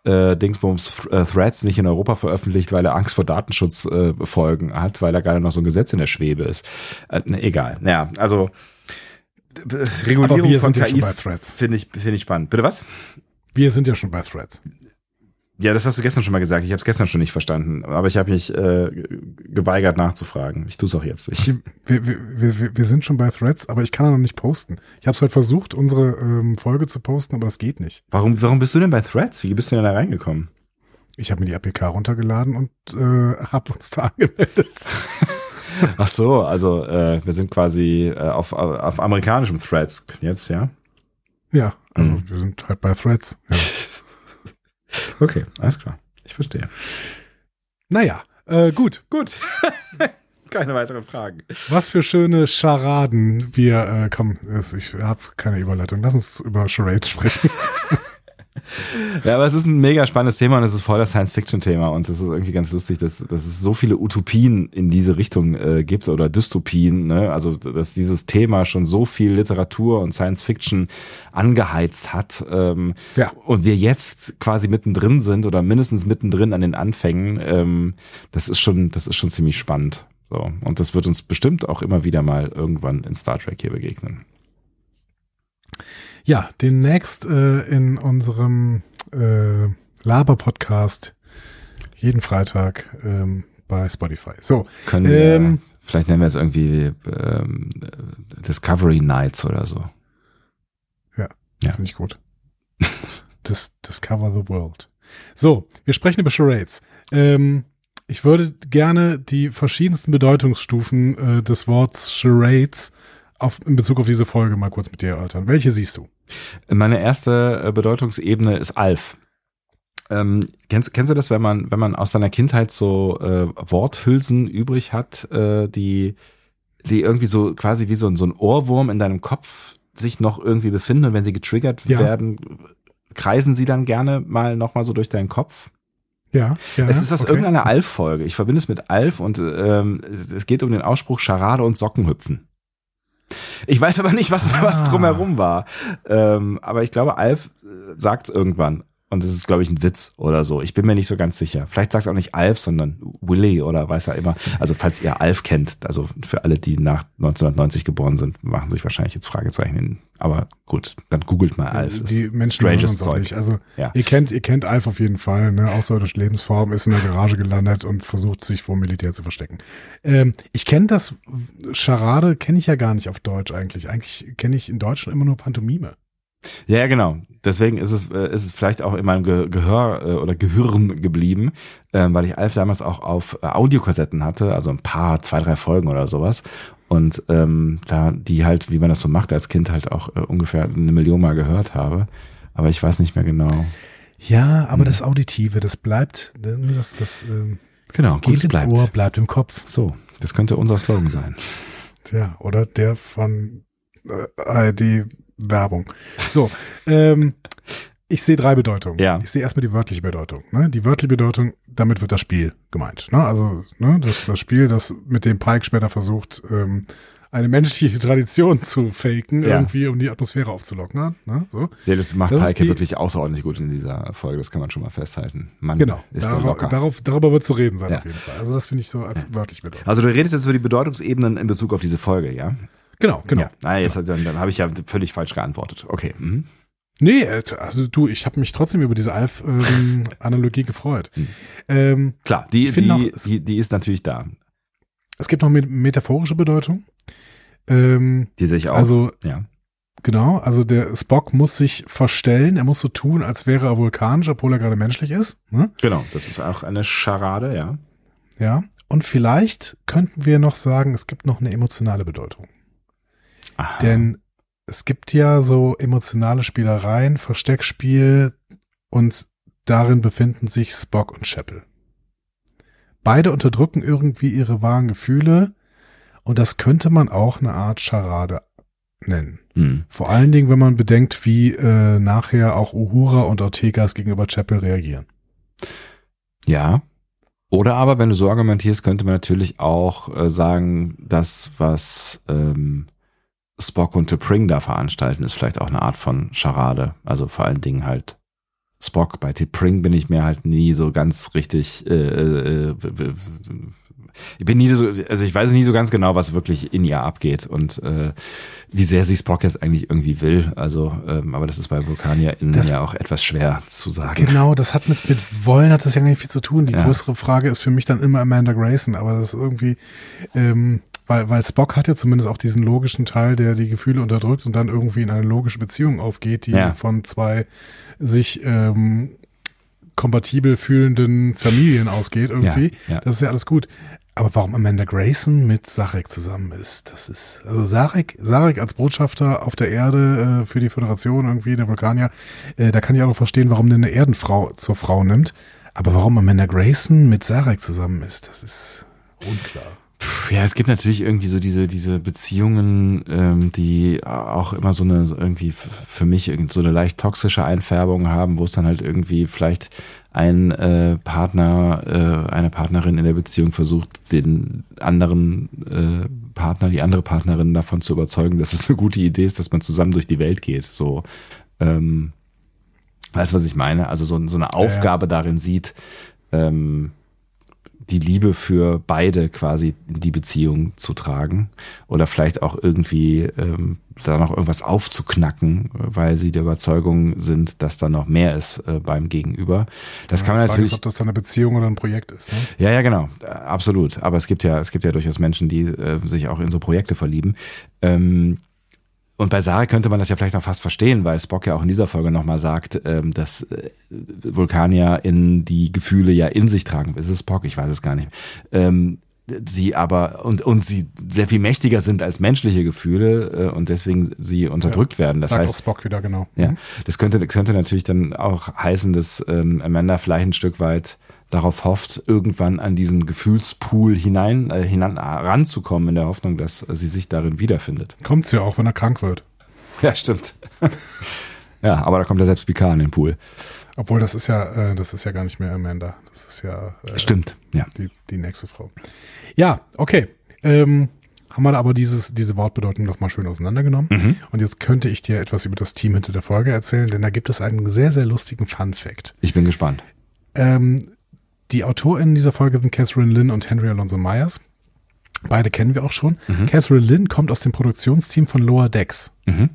äh, Dingsbums äh, Threads nicht in Europa veröffentlicht, weil er Angst vor Datenschutzfolgen äh, hat, weil da gerade noch so ein Gesetz in der Schwebe ist. Äh, ne, egal. Naja, also Regulierung von KIs finde ich, finde ich spannend. Bitte was? Wir sind ja schon bei Threads. Ja, das hast du gestern schon mal gesagt. Ich habe es gestern schon nicht verstanden, aber ich habe mich äh, geweigert nachzufragen. Ich tue es auch jetzt nicht. Wir, wir, wir, wir sind schon bei Threads, aber ich kann noch nicht posten. Ich habe es heute versucht, unsere ähm, Folge zu posten, aber das geht nicht. Warum, warum bist du denn bei Threads? Wie bist du denn da reingekommen? Ich habe mir die APK runtergeladen und äh, habe uns da angemeldet. Ach so, also äh, wir sind quasi äh, auf, auf amerikanischem Threads jetzt, ja? Ja, also mhm. wir sind halt bei Threads. Ja. Okay, alles klar. Ich verstehe. Naja, äh, gut. Gut. keine weiteren Fragen. Was für schöne Scharaden wir, äh, komm, ich habe keine Überleitung. Lass uns über Charades sprechen. Ja, aber es ist ein mega spannendes Thema und es ist voll das Science-Fiction-Thema und es ist irgendwie ganz lustig, dass, dass es so viele Utopien in diese Richtung äh, gibt oder Dystopien, ne? also dass dieses Thema schon so viel Literatur und Science-Fiction angeheizt hat ähm, ja. und wir jetzt quasi mittendrin sind oder mindestens mittendrin an den Anfängen, ähm, das ist schon, das ist schon ziemlich spannend. So. Und das wird uns bestimmt auch immer wieder mal irgendwann in Star Trek hier begegnen. Ja, demnächst äh, in unserem äh, Laber-Podcast jeden Freitag ähm, bei Spotify. So. Können wir, ähm, vielleicht nennen wir es irgendwie ähm, Discovery Nights oder so. Ja, ja. finde ich gut. Dis Discover the World. So, wir sprechen über Charades. Ähm, ich würde gerne die verschiedensten Bedeutungsstufen äh, des Wortes Charades auf, in Bezug auf diese Folge mal kurz mit dir erörtern. Welche siehst du? Meine erste äh, Bedeutungsebene ist Alf. Ähm, kennst, kennst du das, wenn man, wenn man aus seiner Kindheit so äh, Worthülsen übrig hat, äh, die, die irgendwie so quasi wie so, so ein Ohrwurm in deinem Kopf sich noch irgendwie befinden und wenn sie getriggert ja. werden, kreisen sie dann gerne mal nochmal so durch deinen Kopf? Ja, ja. Es ist aus okay. irgendeiner Alf-Folge. Ich verbinde es mit Alf und ähm, es geht um den Ausspruch Scharade und Sockenhüpfen. Ich weiß aber nicht, was, ah. was drumherum war. Ähm, aber ich glaube, Alf äh, sagt irgendwann. Und es ist, glaube ich, ein Witz oder so. Ich bin mir nicht so ganz sicher. Vielleicht sagt es auch nicht Alf, sondern Willy oder weiß er immer. Also falls ihr Alf kennt, also für alle, die nach 1990 geboren sind, machen sich wahrscheinlich jetzt Fragezeichen hin. Aber gut, dann googelt mal Alf. Das die Menschen stranges Zeug. Nicht. Also ja. ihr kennt, ihr kennt Alf auf jeden Fall. Ne? Außerirdische Lebensform ist in der Garage gelandet und versucht sich vor Militär zu verstecken. Ähm, ich kenne das Charade kenne ich ja gar nicht auf Deutsch eigentlich. Eigentlich kenne ich in Deutschland immer nur Pantomime. Ja, genau. Deswegen ist es, äh, ist es vielleicht auch in meinem Ge Gehör äh, oder Gehirn geblieben, ähm, weil ich Alf damals auch auf äh, Audiokassetten hatte, also ein paar, zwei, drei Folgen oder sowas. Und ähm, da die halt, wie man das so macht, als Kind halt auch äh, ungefähr eine Million Mal gehört habe. Aber ich weiß nicht mehr genau. Ja, aber hm. das Auditive, das bleibt, ne, das, das ähm, genau, geht ins bleibt. Ohr, bleibt im Kopf. So, das könnte unser Slogan sein. Tja, oder der von äh, ARD Werbung. So, ähm, ich sehe drei Bedeutungen. Ja. Ich sehe erstmal die wörtliche Bedeutung. Ne? Die wörtliche Bedeutung, damit wird das Spiel gemeint. Ne? Also ne, das, das Spiel, das mit dem Pike später versucht, ähm, eine menschliche Tradition zu faken, ja. irgendwie, um die Atmosphäre aufzulocken. Ne? So. Ja, das macht das Pike wirklich außerordentlich gut in dieser Folge, das kann man schon mal festhalten. Man genau, ist darauf, locker. Darauf, darüber wird zu reden sein, ja. auf jeden Fall. Also das finde ich so als ja. wörtlich Bedeutung. Also du redest jetzt über die Bedeutungsebenen in Bezug auf diese Folge, ja? Genau, genau. Ja. Ah, jetzt, dann, dann habe ich ja völlig falsch geantwortet. Okay. Mhm. Nee, äh, also du, ich habe mich trotzdem über diese Alf-Analogie ähm, gefreut. Mhm. Ähm, Klar, die, die, noch, die, die ist natürlich da. Es gibt noch eine metaphorische Bedeutung. Ähm, die sehe ich auch. Also, ja. Genau, also der Spock muss sich verstellen, er muss so tun, als wäre er vulkanisch, obwohl er gerade menschlich ist. Ne? Genau, das ist auch eine Scharade, ja. Ja, und vielleicht könnten wir noch sagen, es gibt noch eine emotionale Bedeutung. Aha. Denn es gibt ja so emotionale Spielereien, Versteckspiel und darin befinden sich Spock und Chapel. Beide unterdrücken irgendwie ihre wahren Gefühle und das könnte man auch eine Art Charade nennen. Hm. Vor allen Dingen, wenn man bedenkt, wie äh, nachher auch Uhura und Ortegas gegenüber Chapel reagieren. Ja. Oder aber, wenn du so argumentierst, könnte man natürlich auch äh, sagen, das, was ähm, Spock und T'Pring da veranstalten, ist vielleicht auch eine Art von Charade. Also vor allen Dingen halt Spock. Bei T'Pring bin ich mir halt nie so ganz richtig. Äh, äh, äh, ich bin nie so, also ich weiß nie so ganz genau, was wirklich in ihr abgeht und äh, wie sehr sie Spock jetzt eigentlich irgendwie will. Also, ähm, aber das ist bei VulkanierInnen Das- ja auch etwas schwer zu sagen. Genau, das hat mit, mit Wollen hat das ja gar nicht viel zu tun. Die Ja. größere Frage ist für mich dann immer Amanda Grayson, aber das ist irgendwie, ähm, weil, weil Spock hat ja zumindest auch diesen logischen Teil, der die Gefühle unterdrückt und dann irgendwie in eine logische Beziehung aufgeht, die Ja. von zwei sich ähm, kompatibel fühlenden Familien ausgeht irgendwie. Ja, ja. Das ist ja alles gut. Aber warum Amanda Grayson mit Sarek zusammen ist, das ist, also Sarek, Sarek als Botschafter auf der Erde äh, für die Föderation irgendwie, der Vulkanier, äh, da kann ich auch noch verstehen, warum der eine Erdenfrau zur Frau nimmt. Aber warum Amanda Grayson mit Sarek zusammen ist, das ist unklar. Puh, Ja, es gibt natürlich irgendwie so diese, diese Beziehungen, ähm, die auch immer so eine, so irgendwie für mich irgend so eine leicht toxische Einfärbung haben, wo es dann halt irgendwie vielleicht ein äh, Partner, äh, eine Partnerin in der Beziehung versucht, den anderen äh, Partner, die andere Partnerin davon zu überzeugen, dass es eine gute Idee ist, dass man zusammen durch die Welt geht. So, ähm, weißt du, was ich meine? Also so, so eine Aufgabe darin sieht, ähm, die Liebe für beide quasi in die Beziehung zu tragen oder vielleicht auch irgendwie ähm, da noch irgendwas aufzuknacken, weil sie der Überzeugung sind, dass da noch mehr ist äh, beim Gegenüber. Das kann man natürlich Ist, ob das dann eine Beziehung oder ein Projekt ist. Ne? ja, ja, genau, absolut. Aber es gibt ja, es gibt ja durchaus Menschen, die äh, sich auch in so Projekte verlieben. Ähm, und bei Sarah könnte man das ja vielleicht noch fast verstehen, weil Spock ja auch in dieser Folge nochmal sagt, ähm, dass äh, Vulkanier in die Gefühle ja in sich tragen. Ist es Spock? Ich weiß es gar nicht. Ähm, sie aber und und sie sehr viel mächtiger sind als menschliche Gefühle äh, und deswegen sie unterdrückt werden. Das Sagt heißt, auch Spock wieder, genau. ja, Mhm. das könnte, das könnte natürlich dann auch heißen, dass ähm, Amanda vielleicht ein Stück weit darauf hofft, irgendwann an diesen Gefühlspool hinein, äh, hinan, ranzukommen, in der Hoffnung, dass sie sich darin wiederfindet. Kommt's ja auch, wenn er krank wird. Ja, stimmt. ja, aber da kommt ja selbst Picard in den Pool. Obwohl, das ist ja, äh, das ist ja gar nicht mehr Amanda. Das ist ja äh, Stimmt, ja. die, die nächste Frau. Ja, okay. Ähm, haben wir aber dieses, diese Wortbedeutung noch mal schön auseinandergenommen. Mhm. Und jetzt könnte ich dir etwas über das Team hinter der Folge erzählen, denn da gibt es einen sehr, sehr lustigen Fun-Fact. Ich bin gespannt. Ähm, die AutorInnen dieser Folge sind Catherine Lynn und Henry Alonso Myers. Beide kennen wir auch schon. Catherine Lynn kommt aus dem Produktionsteam von Lower Decks. Mhm.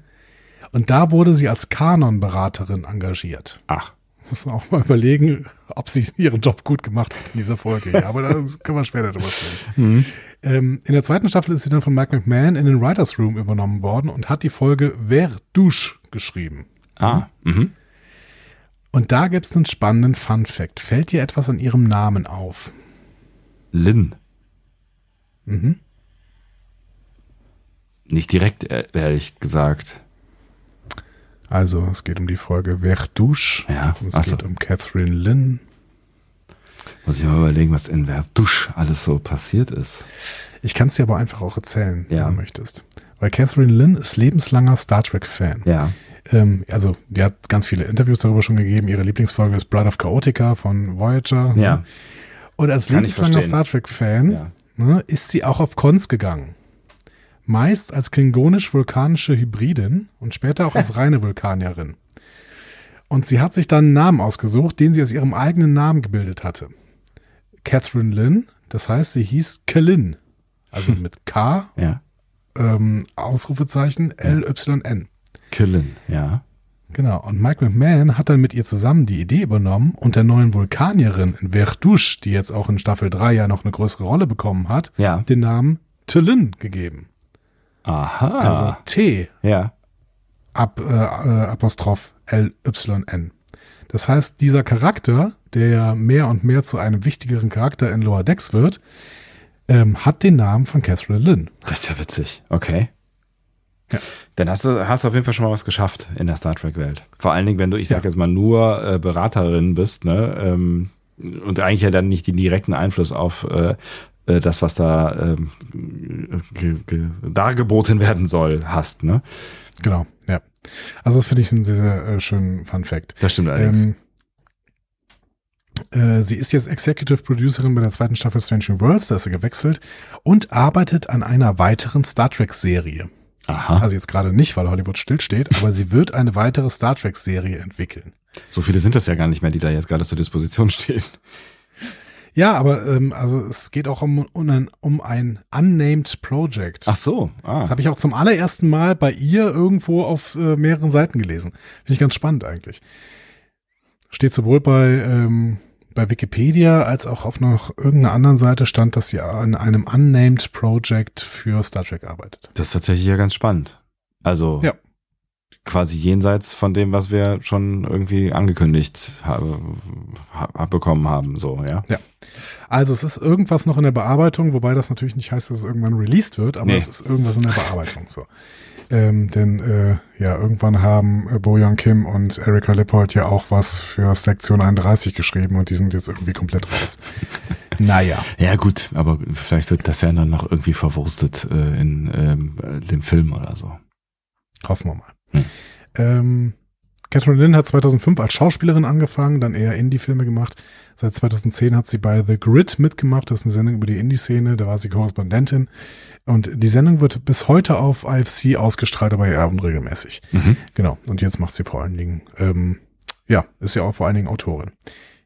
Und da wurde sie als Kanon-Beraterin engagiert. Ach, Muss man auch mal überlegen, ob sie ihren Job gut gemacht hat in dieser Folge. Ja, aber da können wir später drüber sprechen. Ähm, in der zweiten Staffel ist sie dann von Mike McMahon in den Writers Room übernommen worden und hat die Folge Wer Douche geschrieben. ah, mhm. Und da gibt es einen spannenden Fun Fact. Fällt dir etwas an ihrem Namen auf? Lynn. Mhm. Nicht direkt, äh, ehrlich gesagt. Also, es geht um die Folge Wer Douche. Ja, Und es ach so. geht um Catherine Lynn. Muss ich mal überlegen, was in Verdusch alles so passiert ist. Ich kann es dir aber einfach auch erzählen, Ja. wenn du möchtest. Weil Catherine Lynn ist lebenslanger Star Trek-Fan. Ja. Ähm, also, die hat ganz viele Interviews darüber schon gegeben. Ihre Lieblingsfolge ist Blood of Chaotica von Voyager. Ja. Und als Kann lebenslanger. Star Trek-Fan Ja. ne, ist sie auch auf Cons gegangen. Meist als klingonisch-vulkanische Hybridin und später auch als reine Vulkanierin. Und sie hat sich dann einen Namen ausgesucht, den sie aus ihrem eigenen Namen gebildet hatte. Catherine Lynn, das heißt, sie hieß Kalin. Also mit K, Ja. ähm, Ausrufezeichen, L-Y-N. Killen, ja. Genau. Und Mike McMahon hat dann mit ihr zusammen die Idee übernommen und der neuen Vulkanierin in Verdouche, die jetzt auch in Staffel 3 ja noch eine größere Rolle bekommen hat, Ja. den Namen Tillin gegeben. Aha. Also T ja. ab, äh, äh, Apostroph L-Y-N. Das heißt, dieser Charakter, der mehr und mehr zu einem wichtigeren Charakter in Lower Decks wird, ähm, hat den Namen von Catherine Lynn. Das ist ja witzig. Okay. Ja. Dann hast du hast du auf jeden Fall schon mal was geschafft in der Star Trek Welt. Vor allen Dingen, wenn du, ich sag ja. jetzt mal nur äh, Beraterin bist, ne? Ähm, und eigentlich ja dann nicht den direkten Einfluss auf äh, äh das, was da äh, dargeboten werden soll, hast, ne? Genau, ja. Also das finde ich einen sehr, sehr äh, schönen Fun Fact. Das stimmt allerdings. Ähm, äh, sie ist jetzt Executive Producerin bei der zweiten Staffel Strange New Worlds, da ist sie gewechselt und arbeitet an einer weiteren Star Trek Serie. Aha. Also jetzt gerade nicht, weil Hollywood stillsteht, aber sie wird eine weitere Star Trek Serie entwickeln. So viele sind das ja gar nicht mehr, die da jetzt gerade zur Disposition stehen. Ja, aber ähm, also es geht auch um, um, ein, um ein unnamed Project. Ach so. Ah. Das habe ich auch zum allerersten Mal bei ihr irgendwo auf äh, mehreren Seiten gelesen. Finde ich ganz spannend eigentlich. Steht sowohl bei ähm, bei Wikipedia als auch auf noch irgendeiner anderen Seite stand, dass sie an einem unnamed Project für Star Trek arbeitet. Das ist tatsächlich ja ganz spannend. Also ja. quasi jenseits von dem, was wir schon irgendwie angekündigt haben, bekommen haben, so, ja. Ja. Also es ist irgendwas noch in der Bearbeitung, wobei das natürlich nicht heißt, dass es irgendwann released wird, aber nee. es ist irgendwas in der Bearbeitung, so. Ähm, denn äh, ja, irgendwann haben äh, Bojan Kim und Erika Lippold ja auch was für Sektion 31 geschrieben und die sind jetzt irgendwie komplett raus. naja. Ja gut, aber vielleicht wird das ja dann noch irgendwie verwurstet äh, in ähm, dem Film oder so. Hoffen wir mal. Hm. Ähm, Catherine Lynn hat 2005 als Schauspielerin angefangen, dann eher Indie-Filme gemacht. Seit 2010 hat sie bei The Grid mitgemacht. Das ist eine Sendung über die Indie-Szene. Da war sie Korrespondentin. Und die Sendung wird bis heute auf IFC ausgestrahlt, aber eher unregelmäßig. Mhm. Genau. Und jetzt macht sie vor allen Dingen, ähm, ja, ist ja auch vor allen Dingen Autorin.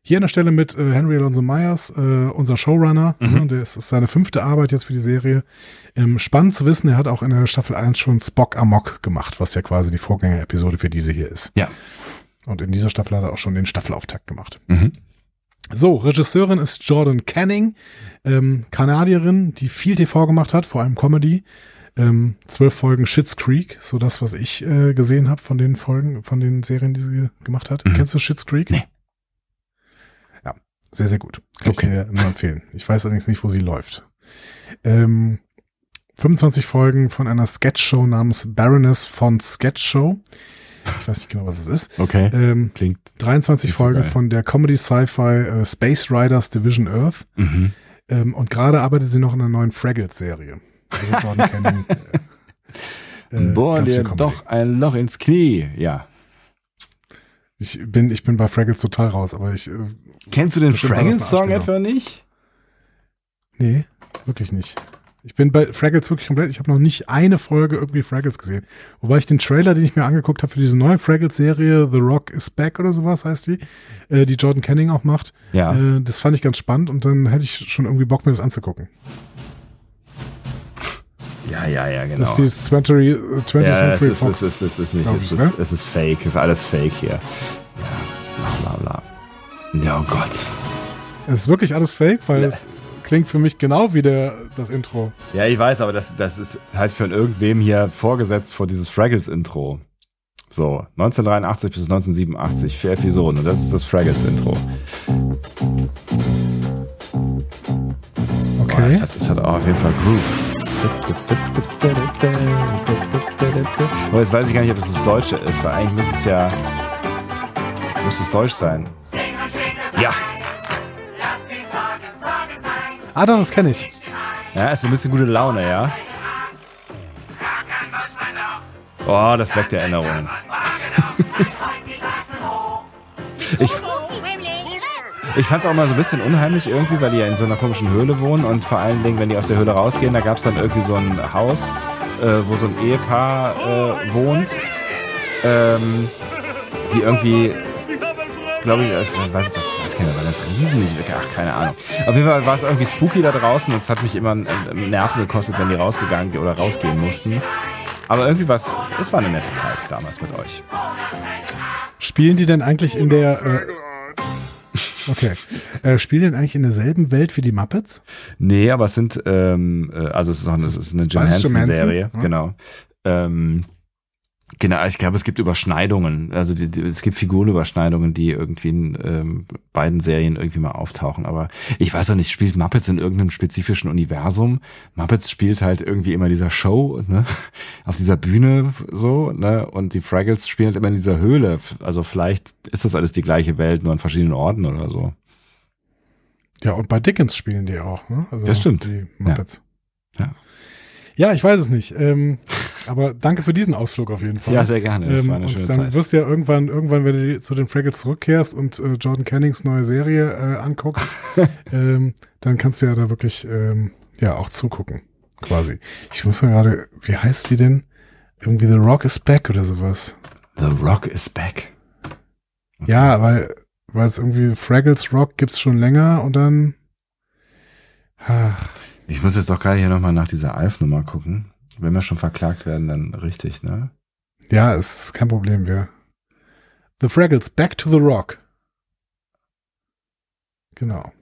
Hier an der Stelle mit äh, Henry Alonso Myers, äh, unser Showrunner. Mhm. Ne, das ist seine fünfte Arbeit jetzt für die Serie. Ähm, spannend zu wissen, er hat auch in der Staffel 1 schon Spock Amok gemacht, was ja quasi die Vorgängerepisode für diese hier ist. Ja. Und in dieser Staffel hat er auch schon den Staffelauftakt gemacht. Mhm. So, Regisseurin ist Jordan Canning, ähm, Kanadierin, die viel TV gemacht hat, vor allem Comedy. Ähm, zwölf Folgen Shits Creek, so das, was ich äh, gesehen habe von den Folgen, von den Serien, die sie gemacht hat. Mhm. Kennst du Shits Creek? Nee. Sehr, sehr gut. Kann okay. ich dir nur empfehlen. Ich weiß allerdings nicht, wo sie läuft. Ähm, 25 Folgen von einer Sketch-Show namens Baroness von Sketch Show. Ich weiß nicht genau, was es ist. Okay. Ähm, Klingt 23 Folgen so von der Comedy Sci-Fi äh, Space Riders Division Earth. Mhm. Ähm, und gerade arbeitet sie noch in einer neuen Fraggles-Serie. Also Jordan. Äh, äh, Boah, dir doch ein Loch ins Knie, ja. Ich bin, ich bin bei Fraggles total raus, aber ich. Äh, Kennst du den Fraggles-Song etwa nicht? Nee, wirklich nicht. Ich bin bei Fraggles wirklich komplett. Ich habe noch nicht eine Folge irgendwie Fraggles gesehen. Wobei ich den Trailer, den ich mir angeguckt habe für diese neue Fraggles-Serie, The Rock is Back oder sowas heißt die, äh, die Jordan Canning auch macht. Ja. Äh, das fand ich ganz spannend und dann hätte ich schon irgendwie Bock, mir das anzugucken. Ja, ja, ja, genau. Das ist dieses 20, 20th ja, Century es ist, Fox. Es ist, es ist nicht, es ist, ne? es ist fake, es ist alles fake hier. Ja, bla, bla, bla. Ja, oh Gott. Es ist wirklich alles fake, weil ja. es klingt für mich genau wie der, das Intro. Ja, ich weiß, aber das, das ist, heißt für irgendwem hier vorgesetzt vor dieses Fraggles-Intro. So, 1983 bis 1987, vier Episoden. Und das ist das Fraggles-Intro. Okay. Oh, es, hat, es hat auch auf jeden Fall Groove. Aber jetzt weiß ich gar nicht, ob es das Deutsche ist, weil eigentlich müsste es ja. Müsste es Deutsch sein. Ja. Ah, doch, das kenne ich. Ja, ist ein bisschen gute Laune, ja. Oh, das weckt Erinnerungen. ich ich fand es auch mal so ein bisschen unheimlich irgendwie, weil die ja in so einer komischen Höhle wohnen und vor allen Dingen, wenn die aus der Höhle rausgehen, da gab es dann irgendwie so ein Haus, äh, wo so ein Ehepaar äh, wohnt, ähm, die irgendwie glaube ich, ich weiß, was, was, was keine, war das riesig, ach, keine Ahnung. Auf jeden Fall war es irgendwie spooky da draußen und es hat mich immer Nerven gekostet, wenn die rausgegangen oder rausgehen mussten. Aber irgendwie was, es war eine nette Zeit damals mit euch. Spielen die denn eigentlich in der, äh, Okay. Äh, spielen denn eigentlich in derselben Welt wie die Muppets? Nee, aber es sind, ähm, äh, also es ist, auch, es ist eine Jim Henson-Serie, Henson? genau. Ähm, Genau, ich glaube, es gibt Überschneidungen. Also die, die, es gibt Figurenüberschneidungen, die irgendwie in ähm, beiden Serien irgendwie mal auftauchen. Aber ich weiß auch nicht, spielt Muppets in irgendeinem spezifischen Universum? Muppets spielt halt irgendwie immer dieser Show, ne? Auf dieser Bühne so, ne? Und die Fraggles spielen halt immer in dieser Höhle. Also vielleicht ist das alles die gleiche Welt, nur an verschiedenen Orten oder so. Ja, und bei Dickens spielen die auch, ne? Also das stimmt. Die Muppets. Ja. ja. Ja, ich weiß es nicht. Ähm, aber danke für diesen Ausflug auf jeden Fall. Ja, sehr gerne. Das ähm, war eine schöne dann Zeit. wirst du ja irgendwann, irgendwann, wenn du zu den Fraggles zurückkehrst und äh, Jordan Cannings neue Serie äh, anguckst, ähm, dann kannst du ja da wirklich ähm, ja auch zugucken, quasi. Ich muss mal gerade, wie heißt sie denn? Irgendwie The Rock is Back oder sowas. The Rock is Back. Okay. Ja, weil weil es irgendwie Fraggles Rock gibt's schon länger und dann ach, ich muss jetzt doch gerade hier nochmal nach dieser Alf-Nummer gucken. Wenn wir schon verklagt werden, dann richtig, ne? Ja, es ist kein Problem, wir. The Fraggles, Back to the Rock. Genau.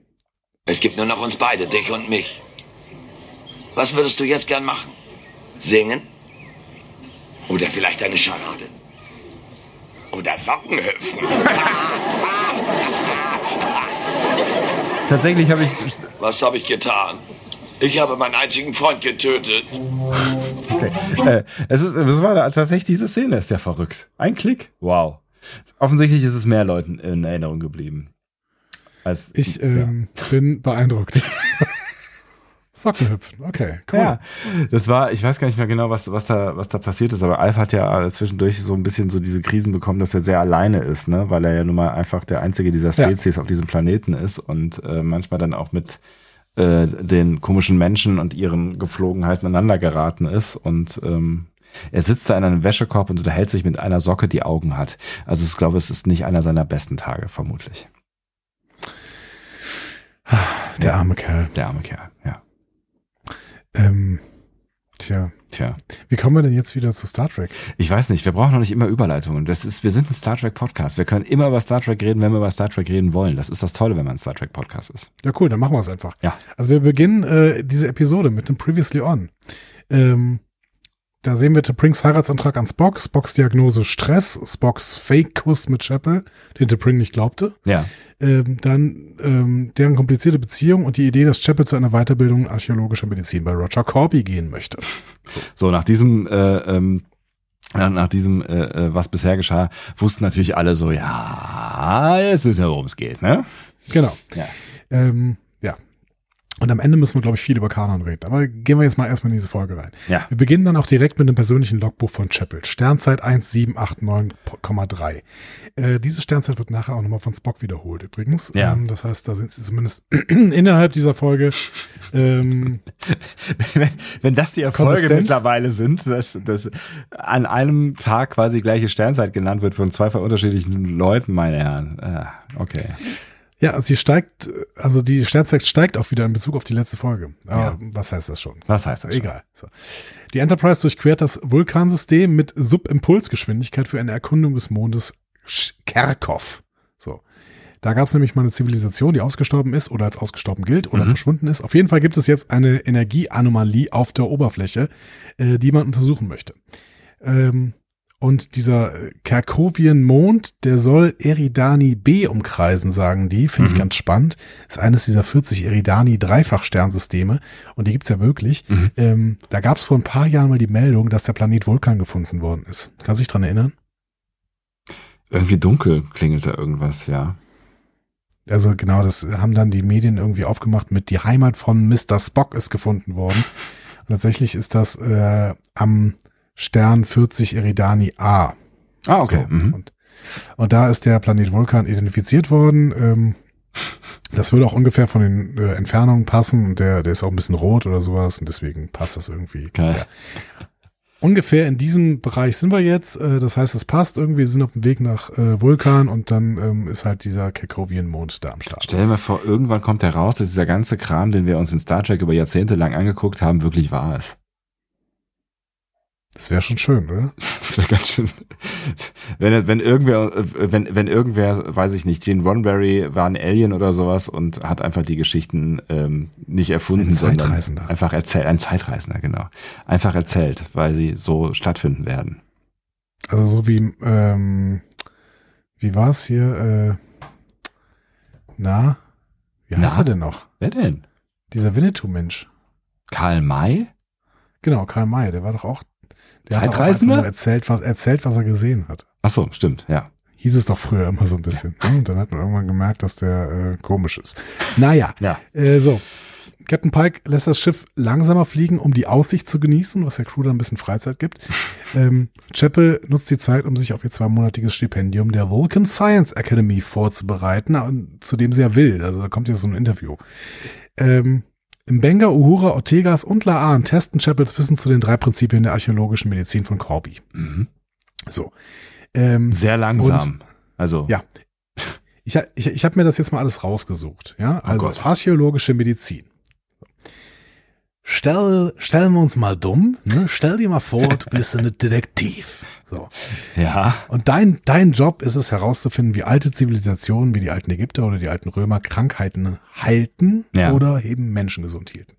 Es gibt nur noch uns beide, dich und mich. Was würdest du jetzt gern machen? Singen? Oder vielleicht eine Scharade? Oder Socken hüpfen? Tatsächlich habe ich. Was habe ich getan? Ich habe meinen einzigen Freund getötet. Okay. Äh, es, ist, es war tatsächlich diese Szene, ist ja verrückt. Ein Klick. Wow. Offensichtlich ist es mehr Leuten in Erinnerung geblieben. Als, ich ähm, ja. bin beeindruckt. Sockenhüpfen, okay, cool. Ja, das war, ich weiß gar nicht mehr genau, was, was da, was da passiert ist, aber Alf hat ja zwischendurch so ein bisschen so diese Krisen bekommen, dass er sehr alleine ist, ne, weil er ja nun mal einfach der einzige dieser Spezies ja. auf diesem Planeten ist und äh, manchmal dann auch mit äh, den komischen Menschen und ihren Geflogenheiten aneinander geraten ist und ähm, er sitzt da in einem Wäschekorb und unterhält sich mit einer Socke, die Augen hat. Also ich glaube, es ist nicht einer seiner besten Tage, vermutlich. Der arme Kerl. Der arme Kerl, ja. Ähm, tja. Tja. Wie kommen wir denn jetzt wieder zu Star Trek? Ich weiß nicht, wir brauchen noch nicht immer Überleitungen. Das ist, wir sind ein Star Trek Podcast. Wir können immer über Star Trek reden, wenn wir über Star Trek reden wollen. Das ist das Tolle, wenn man ein Star Trek Podcast ist. Ja, cool, dann machen wir es einfach. Ja. Also wir beginnen äh, diese Episode mit dem Previously On. Ähm, da sehen wir T'Prings Heiratsantrag an Spock, Spocks Diagnose Stress, Spocks Fake-Kuss mit Chapel, den T'Pring nicht glaubte. Ja. Ähm, dann ähm, deren komplizierte Beziehung und die Idee, dass Chapel zu einer Weiterbildung archäologischer Medizin bei Roger Corby gehen möchte. So, so nach diesem äh, ähm nach diesem, äh, äh, was bisher geschah, wussten natürlich alle so, ja, jetzt wissen wir, worum es geht, ne? Genau. Ja. Ähm, und am Ende müssen wir, glaube ich, viel über Kanon reden. Aber gehen wir jetzt mal erstmal in diese Folge rein. Ja. Wir beginnen dann auch direkt mit einem persönlichen Logbuch von Chapel. Sternzeit 1789,3. Äh, diese Sternzeit wird nachher auch nochmal von Spock wiederholt, übrigens. Ja. Ähm, das heißt, da sind sie zumindest innerhalb dieser Folge. Ähm, wenn, wenn das die Erfolge konsistent. mittlerweile sind, dass, dass an einem Tag quasi gleiche Sternzeit genannt wird von zwei unterschiedlichen Leuten, meine Herren. Ah, okay. Ja, sie steigt, also die Sternzeit steigt auch wieder in Bezug auf die letzte Folge. Aber ja. was heißt das schon? Was heißt das Egal. So. Die Enterprise durchquert das Vulkansystem mit Subimpulsgeschwindigkeit für eine Erkundung des Mondes Kerkhoff. So. Da gab es nämlich mal eine Zivilisation, die ausgestorben ist oder als ausgestorben gilt oder mhm. verschwunden ist. Auf jeden Fall gibt es jetzt eine Energieanomalie auf der Oberfläche, äh, die man untersuchen möchte. Ähm, und dieser Kerkovien-Mond, der soll Eridani B umkreisen, sagen die. Finde mhm. ich ganz spannend. Ist eines dieser 40 Eridani-Dreifachsternsysteme. Und die gibt's ja wirklich. Mhm. Ähm, da gab's vor ein paar Jahren mal die Meldung, dass der Planet Vulkan gefunden worden ist. Kannst du dich dran erinnern? Irgendwie dunkel klingelt da irgendwas, ja. Also genau, das haben dann die Medien irgendwie aufgemacht mit die Heimat von Mr. Spock ist gefunden worden. Und tatsächlich ist das äh, am Stern 40 Eridani A. Ah, okay. So, mhm. und, und, da ist der Planet Vulkan identifiziert worden. Ähm, das würde auch ungefähr von den äh, Entfernungen passen und der, der ist auch ein bisschen rot oder sowas und deswegen passt das irgendwie. Geil. Ja. Ungefähr in diesem Bereich sind wir jetzt. Äh, das heißt, es passt irgendwie. Wir sind auf dem Weg nach äh, Vulkan und dann ähm, ist halt dieser Kekovian-Mond da am Start. Stell mal vor, irgendwann kommt heraus, dass dieser ganze Kram, den wir uns in Star Trek über Jahrzehnte lang angeguckt haben, wirklich wahr ist. Das wäre schon schön, oder? Das wäre ganz schön. Wenn, wenn irgendwer, wenn, wenn irgendwer, weiß ich nicht, Gene Roddenberry war ein Alien oder sowas und hat einfach die Geschichten ähm, nicht erfunden, ein sondern einfach erzählt, ein Zeitreisender, genau. Einfach erzählt, weil sie so stattfinden werden. Also so wie, ähm, wie war es hier? Äh, na, wie heißt Na? er denn noch? Wer denn? Dieser Winnetou-Mensch. Karl May? Genau, Karl May, der war doch auch. Der hat einfach nur erzählt, was, erzählt, was er gesehen hat. Ach so, stimmt, ja. Hieß es doch früher immer so ein bisschen. ne? Und dann hat man irgendwann gemerkt, dass der äh, komisch ist. Naja, Ja. äh, so. Captain Pike lässt das Schiff langsamer fliegen, um die Aussicht zu genießen, was der Crew dann ein bisschen Freizeit gibt. ähm, Chapel nutzt die Zeit, um sich auf ihr zweimonatiges Stipendium der Vulcan Science Academy vorzubereiten, und zu dem sie ja will. Also da kommt ja so ein Interview. Ähm, Im Benga, Uhura, Ortegas und Laan testen Chapels Wissen zu den drei Prinzipien der archäologischen Medizin von Corby. Mhm. So. Ähm, Sehr langsam. also, Ja. ich, ich, ich habe mir das jetzt mal alles rausgesucht. Ja, Oh also Gott. archäologische Medizin. Stell, stellen wir uns mal dumm. Ne? Stell dir mal vor, du bist ein Detektiv. So. ja. Und dein, dein Job ist es herauszufinden, wie alte Zivilisationen, wie die alten Ägypter oder die alten Römer Krankheiten heilten Ja. oder eben Menschen gesund hielten.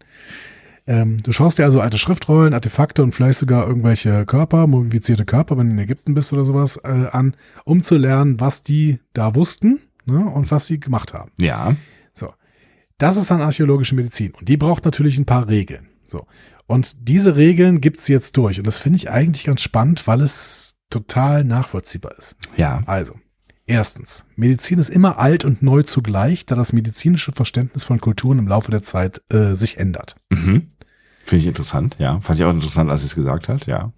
Ähm, du schaust dir also alte Schriftrollen, Artefakte und vielleicht sogar irgendwelche Körper, mumifizierte Körper, wenn du in Ägypten bist oder sowas, äh, an, um zu lernen, was die da wussten ne, und was sie gemacht haben. Ja. So. Das ist dann archäologische Medizin. Und die braucht natürlich ein paar Regeln. So. Und diese Regeln gibt sie jetzt durch. Und das finde ich eigentlich ganz spannend, weil es total nachvollziehbar ist. Ja. Also, erstens, Medizin ist immer alt und neu zugleich, da das medizinische Verständnis von Kulturen im Laufe der Zeit äh, sich ändert. Mhm. Finde ich interessant, ja. Fand ich auch interessant, als sie es gesagt hat, ja.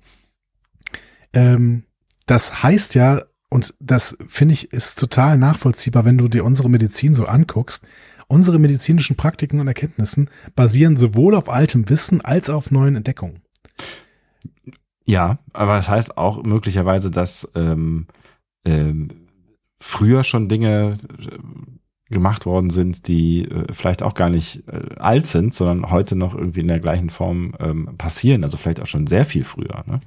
Ähm, das heißt ja, und das finde ich ist total nachvollziehbar, wenn du dir unsere Medizin so anguckst. Unsere medizinischen Praktiken und Erkenntnissen basieren sowohl auf altem Wissen als auf neuen Entdeckungen. Ja, aber das heißt auch möglicherweise, dass ähm, ähm, früher schon Dinge äh, gemacht worden sind, die äh, vielleicht auch gar nicht äh, alt sind, sondern heute noch irgendwie in der gleichen Form ähm, passieren. Also vielleicht auch schon sehr viel früher. Ne?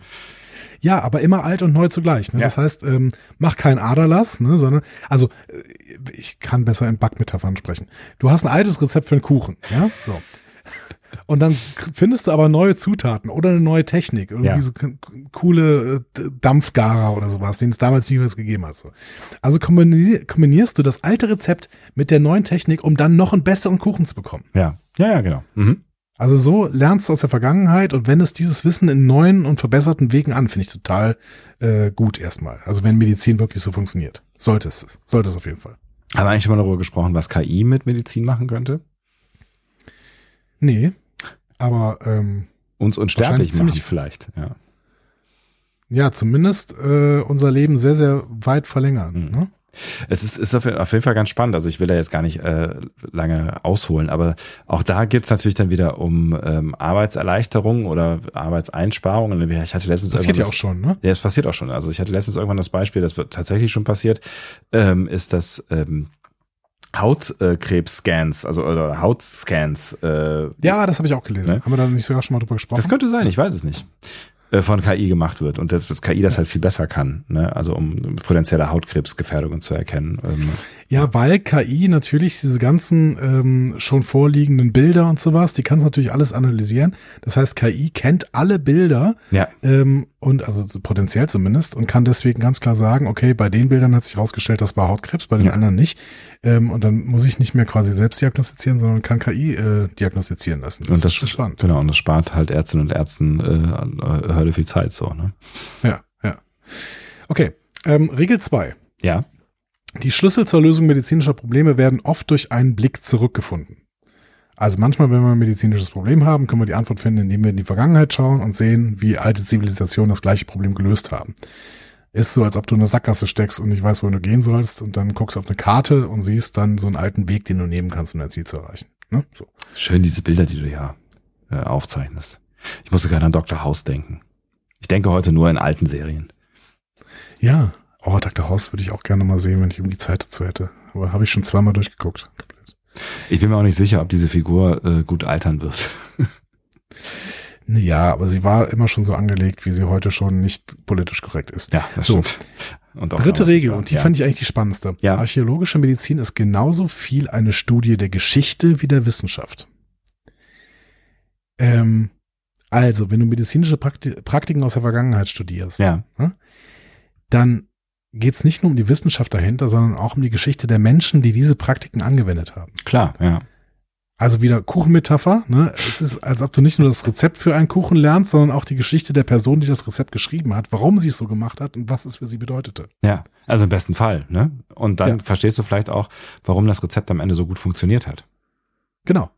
Ja, aber immer alt und neu zugleich. Ne? Ja. Das heißt, ähm, mach kein Aderlass, ne, sondern, also äh, ich kann besser in Backmetaphern sprechen. Du hast ein altes Rezept für einen Kuchen, ja, so. Und dann findest du aber neue Zutaten oder eine neue Technik, irgendwie Ja. so coole äh, Dampfgarer oder sowas, den es damals niemals gegeben hat. So. Also kombini- kombinierst du das alte Rezept mit der neuen Technik, um dann noch einen besseren Kuchen zu bekommen. Ja, ja, ja, genau. Mhm. Also so lernst du aus der Vergangenheit und wendest dieses Wissen in neuen und verbesserten Wegen an, finde ich total äh, gut erstmal. Also wenn Medizin wirklich so funktioniert. Sollte es, sollte es auf jeden Fall. Haben wir eigentlich schon mal darüber gesprochen, was KI mit Medizin machen könnte? Nee, aber ähm, Uns unsterblich machen vielleicht, ja. ja, zumindest äh, unser Leben sehr, sehr weit verlängern. Mhm. Ne? Es ist, ist auf auf jeden Fall ganz spannend. Also ich will da jetzt gar nicht äh, lange ausholen, aber auch da geht's natürlich dann wieder um ähm, Arbeitserleichterung oder Arbeitseinsparungen. Ich hatte letztens Das geht ja irgendwann auch schon, ne? Ja, das passiert auch schon. Also ich hatte letztens irgendwann das Beispiel, das wird tatsächlich schon passiert, ähm, ist das ähm, Hautkrebs-Scans, also oder Hautscans. Äh, Ja, das habe ich auch gelesen. Ne? Haben wir da nicht sogar schon mal drüber gesprochen? Das könnte sein, ich weiß es nicht. Äh, Von KI gemacht wird und dass das KI das halt viel besser kann, ne? also um potenzielle Hautkrebsgefährdungen zu erkennen. Ja, weil KI natürlich diese ganzen ähm, schon vorliegenden Bilder und sowas, die kann es natürlich alles analysieren. Das heißt, KI kennt alle Bilder ja, ähm, und also so potenziell zumindest und kann deswegen ganz klar sagen, okay, bei den Bildern hat sich herausgestellt, das war Hautkrebs, bei den Ja. anderen nicht. Ähm, und dann muss ich nicht mehr quasi selbst diagnostizieren, sondern kann KI äh, diagnostizieren lassen. und das ist spannend. Genau, und das spart halt Ärztinnen und Ärzten äh, Hörde viel Zeit so, ne? Ja, ja. Okay, ähm, Regel zwei. Ja. Die Schlüssel zur Lösung medizinischer Probleme werden oft durch einen Blick zurückgefunden. Also manchmal, wenn wir ein medizinisches Problem haben, können wir die Antwort finden, indem wir in die Vergangenheit schauen und sehen, wie alte Zivilisationen das gleiche Problem gelöst haben. Ist so, als ob du in eine Sackgasse steckst und nicht weißt, wohin du gehen sollst und dann guckst auf eine Karte und siehst dann so einen alten Weg, den du nehmen kannst, um dein Ziel zu erreichen. Ne? So. Schön diese Bilder, die du ja äh, aufzeichnest. Ich musste gerade an Dr. House denken. Ich denke heute nur in alten Serien. Ja, oh, Dr. House würde ich auch gerne mal sehen, wenn ich um die Zeit dazu hätte. Aber habe ich schon zweimal durchgeguckt. Ich bin mir auch nicht sicher, ob diese Figur äh, gut altern wird. Ja, aber sie war immer schon so angelegt, wie sie heute schon nicht politisch korrekt ist. Ja, das So. stimmt. Und auch Dritte Regel, und die ja. fand ich eigentlich die spannendste. Ja. Archäologische Medizin ist genauso viel eine Studie der Geschichte wie der Wissenschaft. Ähm, also, wenn du medizinische Prakti Praktiken aus der Vergangenheit studierst, Ja, dann geht es nicht nur um die Wissenschaft dahinter, sondern auch um die Geschichte der Menschen, die diese Praktiken angewendet haben. Klar, ja. Also wieder Kuchenmetapher. Ne? Es ist, als ob du nicht nur das Rezept für einen Kuchen lernst, sondern auch die Geschichte der Person, die das Rezept geschrieben hat, warum sie es so gemacht hat und was es für sie bedeutete. Ja, also im besten Fall. Ne? Und dann Ja. verstehst du vielleicht auch, warum das Rezept am Ende so gut funktioniert hat. Genau.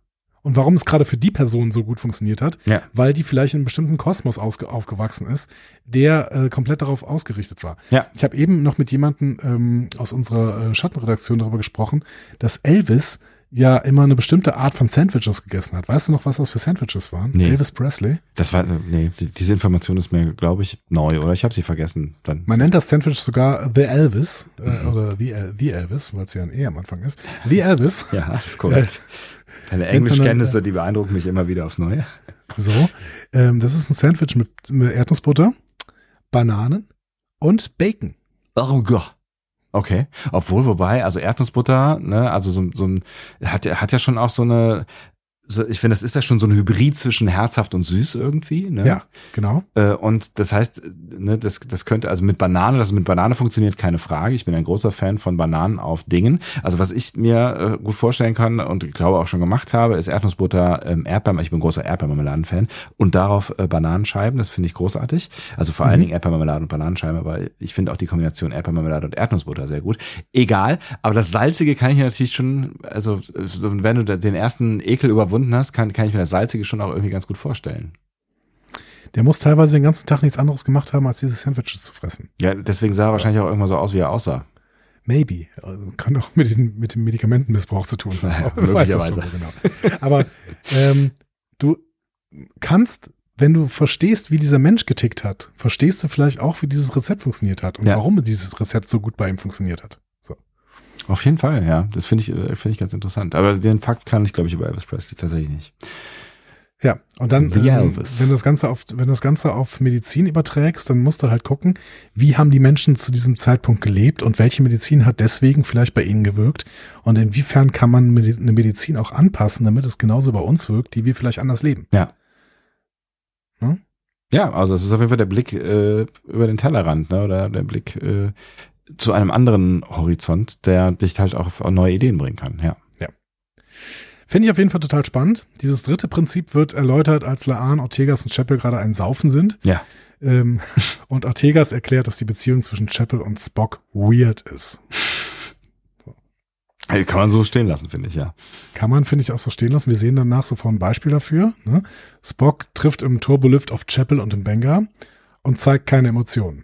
Und warum es gerade für die Person so gut funktioniert hat, Ja. weil die vielleicht in einem bestimmten Kosmos aufgewachsen ist, der äh, komplett darauf ausgerichtet war. Ja. Ich habe eben noch mit jemandem ähm, aus unserer äh, Schattenredaktion darüber gesprochen, dass Elvis ja immer eine bestimmte Art von Sandwiches gegessen hat. Weißt du noch, was das für Sandwiches waren? Nee. Elvis Presley. Das war, nee, die- diese Information ist mir, glaube ich, neu oder ich habe sie vergessen. Dann. Man nennt das Sandwich sogar The Elvis äh, Mhm. oder The, The Elvis, weil es ja ein E am Anfang ist. The Elvis. Ja, ist korrekt. Deine Englischkenntnisse, die beeindrucken mich immer wieder aufs Neue. So, ähm, das ist ein Sandwich mit, mit Erdnussbutter, Bananen und Bacon. Oh Gott. Okay. Obwohl, wobei, also Erdnussbutter, ne, also so, so ein, hat, ja- hat ja schon auch so eine, ich finde, das ist ja schon so ein Hybrid zwischen herzhaft und süß irgendwie, ne? Ja, genau. Äh, und das heißt, ne, das, das könnte, also mit Banane, dass es mit Banane funktioniert, keine Frage. Ich bin ein großer Fan von Bananen auf Dingen. Also was ich mir äh, gut vorstellen kann und ich glaube auch schon gemacht habe, ist Erdnussbutter, ähm, Erdbeeren, ich bin großer Erdbeermarmeladen-Fan und darauf äh, Bananenscheiben, das finde ich großartig. Also vor allen Mhm. Dingen Erdbeermarmelade und Bananenscheiben, aber ich finde auch die Kombination Erdbeermarmelade und Erdnussbutter sehr gut. Egal, aber das Salzige kann ich natürlich schon, also so, wenn du den ersten Ekel überwunden hast, kann, kann ich mir das Salzige schon auch irgendwie ganz gut vorstellen. Der muss teilweise den ganzen Tag nichts anderes gemacht haben, als diese Sandwiches zu fressen. Ja, deswegen sah er wahrscheinlich auch irgendwann so aus, wie er aussah. Maybe. Also kann auch mit, den, mit dem Medikamentenmissbrauch zu tun Naja, haben. Das möglicherweise. Genau. Aber ähm, du kannst, wenn du verstehst, wie dieser Mensch getickt hat, verstehst du vielleicht auch, wie dieses Rezept funktioniert hat und Ja. warum dieses Rezept so gut bei ihm funktioniert hat. Auf jeden Fall, ja. Das finde ich, äh, finde ich ganz interessant. Aber den Fakt kann ich, glaube ich, über Elvis Presley tatsächlich nicht. Ja, und dann, ähm, wenn du das Ganze auf, wenn du das Ganze auf Medizin überträgst, dann musst du halt gucken, wie haben die Menschen zu diesem Zeitpunkt gelebt und welche Medizin hat deswegen vielleicht bei ihnen gewirkt und inwiefern kann man eine Medizin auch anpassen, damit es genauso bei uns wirkt, die wir vielleicht anders leben. Ja, also es ist auf jeden Fall der Blick äh, über den Tellerrand, ne? Oder der Blick äh, zu einem anderen Horizont, der dich halt auch auf neue Ideen bringen kann, ja. Finde ich auf jeden Fall total spannend. Dieses dritte Prinzip wird erläutert, als Laan, Ortegas und Chapel gerade ein Saufen sind. Ja. Ähm, und Ortegas erklärt, dass die Beziehung zwischen Chapel und Spock weird ist. Äh, Kann man so stehen lassen, finde ich, ja. Kann man, finde ich, auch so stehen lassen. Wir sehen danach sofort ein Beispiel dafür. Ne? Spock trifft im Turbolift auf Chapel und im Benga und zeigt keine Emotionen.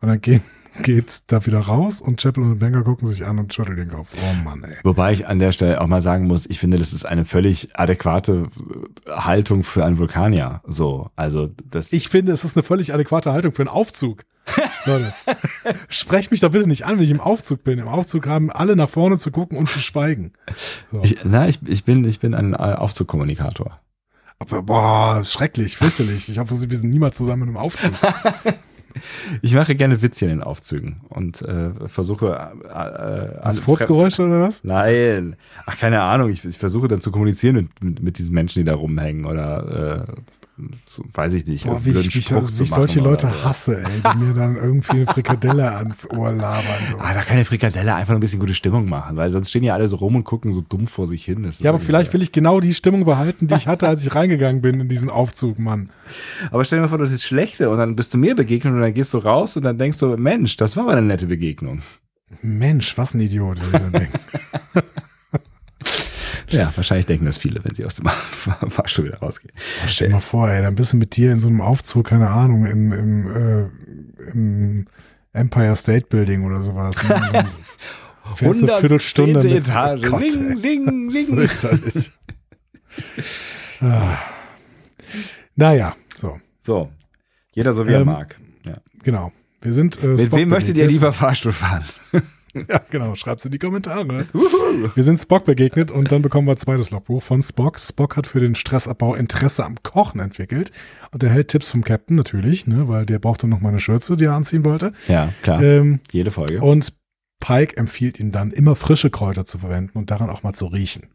Und dann gehen, geht's da wieder raus und Chapel und Benga gucken sich an und schütteln den Kopf. Oh Mann, ey. Wobei ich an der Stelle auch mal sagen muss, ich finde, das ist eine völlig adäquate äh, Haltung für einen Vulkanier. So, also das. Ich finde, es ist eine völlig adäquate Haltung für einen Aufzug. Leute, sprecht mich doch bitte nicht an, wenn ich im Aufzug bin. Im Aufzug haben alle nach vorne zu gucken und zu schweigen. So. ich, na, ich, ich bin, ich bin ein äh, Aufzugkommunikator. Aber, boah, schrecklich, fürchterlich. Ich hoffe, wir sind niemals zusammen einem Aufzug. Ich mache gerne Witzchen in Aufzügen und äh, versuche. Äh, äh, alle- Furzgeräusche oder was? Nein. Ach, keine Ahnung. Ich, ich versuche dann zu kommunizieren mit, mit, mit diesen Menschen, die da rumhängen oder äh, so, weiß ich nicht. Boah, wie blöden ich, wie ich, Spruch wie zu ich solche machen Leute oder hasse, ey, die mir dann irgendwie eine Frikadelle ans Ohr labern. So. Ah, da kann eine Frikadelle einfach ein bisschen gute Stimmung machen, weil sonst stehen ja alle so rum und gucken so dumm vor sich hin. Ja, aber vielleicht will ich genau die Stimmung behalten, die ich hatte, als ich reingegangen bin in diesen Aufzug, Mann. Aber stell dir mal vor, das ist schlechte und dann bist du mir begegnet und dann gehst du raus und dann denkst du, Mensch, das war aber eine nette Begegnung. Mensch, was ein Idiot. will ich dann denken. Ja, wahrscheinlich denken das viele, wenn sie aus dem Fahrstuhl wieder rausgehen. Stell dir mal vor, ey, dann bist du mit dir in so einem Aufzug, keine Ahnung, im, im, äh, im Empire State Building oder sowas. Fährst eine Viertelstunde mit- Etage. Oh Gott, ling, ling, ling. Ah. Naja, so, So, jeder so wie er Ähm, mag. Ja. genau. Wir sind. Äh, Mit wem möchtet ihr lieber Fahrstuhl fahren? Ja, genau. Schreibt's in die Kommentare. Wir sind Spock begegnet und dann bekommen wir ein zweites Logbuch von Spock. Spock hat für den Stressabbau Interesse am Kochen entwickelt und erhält Tipps vom Captain natürlich, ne, weil der brauchte noch mal eine Schürze, die er anziehen wollte. Ja, klar. Ähm, Jede Folge. und Pike empfiehlt ihm dann, immer frische Kräuter zu verwenden und daran auch mal zu riechen.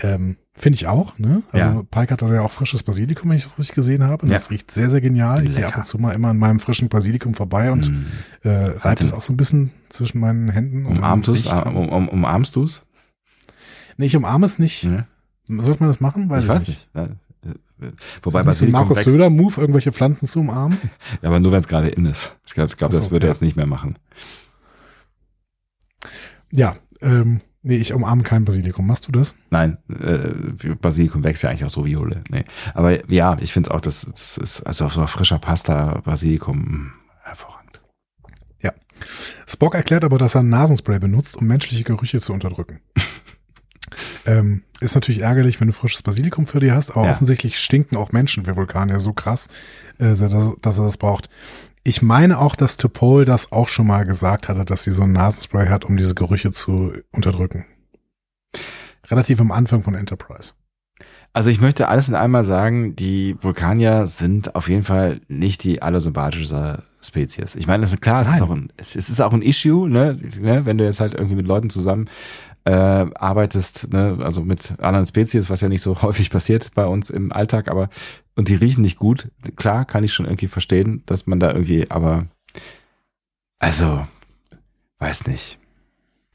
Ähm, Finde ich auch, ne? Also Ja. Pike hat ja auch frisches Basilikum, wenn ich das richtig gesehen habe. Und Ja. das riecht sehr, sehr genial. Ich gehe Lecker. ab und zu mal immer an meinem frischen Basilikum vorbei und Mm. äh, reibt es auch so ein bisschen zwischen meinen Händen. Umarmst du's? riecht- Um, um, umarmst du's? Nee, ich umarme es nicht. Ja. Sollte man das machen? Ich weiß nicht. Äh, Wobei Ist das nicht Basilikum Markus wächst, Söder Move, irgendwelche Pflanzen zu umarmen? Ja, aber nur wenn es gerade in ist. Ich glaube, glaub, das würde er jetzt nicht mehr machen. ja, ähm, nee, ich umarme kein Basilikum. Machst du das? Nein, äh, Basilikum wächst ja eigentlich auch so wie Jule. Nee. Aber ja, ich finde auch, das, das ist also auf so frischer Pasta Basilikum mh, hervorragend. Spock erklärt aber, dass er Nasenspray benutzt, um menschliche Gerüche zu unterdrücken. ähm, ist natürlich ärgerlich, wenn du frisches Basilikum für dir hast, aber Ja. offensichtlich stinken auch Menschen wie Vulkanier so krass, äh, dass, dass er das braucht. Ich meine auch, dass Topol das auch schon mal gesagt hatte, dass sie so ein Nasenspray hat, um diese Gerüche zu unterdrücken. Relativ am Anfang von Enterprise. Also ich möchte alles in einmal sagen, die Vulkanier sind auf jeden Fall nicht die allersympathischste Spezies. Ich meine, das ist klar, es ist ein, es ist auch ein Issue, ne, ne, wenn du jetzt halt irgendwie mit Leuten zusammen äh, arbeitest, ne, also mit anderen Spezies, was ja nicht so häufig passiert bei uns im Alltag, aber und die riechen nicht gut. Klar, kann ich schon irgendwie verstehen, dass man da irgendwie, aber also weiß nicht.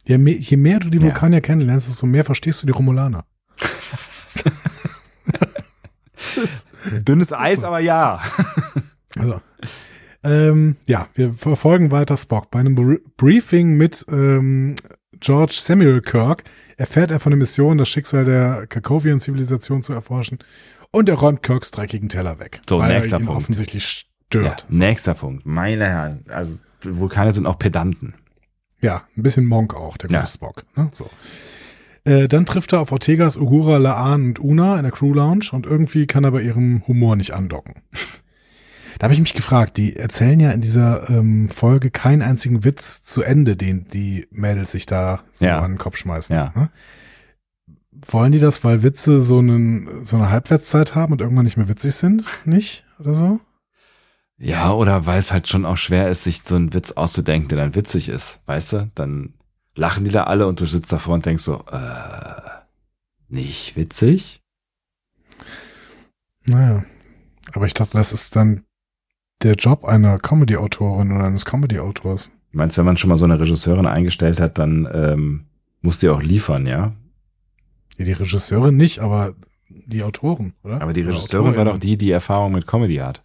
Je mehr, je mehr du die Ja. Vulkanier kennenlernst, desto mehr verstehst du die Romulaner. Dünnes Eis, aber ja. Also, ähm, ja, wir verfolgen weiter Spock. Bei einem Br- Briefing mit ähm, George Samuel Kirk erfährt er von der Mission, das Schicksal der Kakovian-Zivilisation zu erforschen und er räumt Kirks dreckigen Teller weg. So, weil nächster er ihn Punkt. offensichtlich ja. stört. Nächster Punkt. Meine Herren, also Vulkane sind auch Pedanten. Ja, ein bisschen Monk auch, der gute Ja. Spock. Ne? So. Äh, dann trifft er auf Ortegas, Uhura, Laan und Una in der Crew Lounge und irgendwie kann er bei ihrem Humor nicht andocken. Da habe ich mich gefragt, die erzählen ja in dieser ähm, Folge keinen einzigen Witz zu Ende, den die Mädels sich da so Ja. an den Kopf schmeißen. Ja. Ne? Wollen die das, weil Witze so, einen, so eine Halbwertszeit haben und irgendwann nicht mehr witzig sind? Nicht? Oder so? Ja, oder weil es halt schon auch schwer ist, sich so einen Witz auszudenken, der dann witzig ist, weißt du? Dann lachen die da alle und du sitzt davor und denkst so, äh, nicht witzig? Naja. Aber ich dachte, das ist dann der Job einer Comedy-Autorin oder eines Comedy-Autors. Meinst wenn man schon mal so eine Regisseurin eingestellt hat, dann ähm, muss die auch liefern, ja? Ja, die Regisseurin nicht, aber die Autoren, oder? Aber die Regisseurin war doch die, die Erfahrung mit Comedy hat.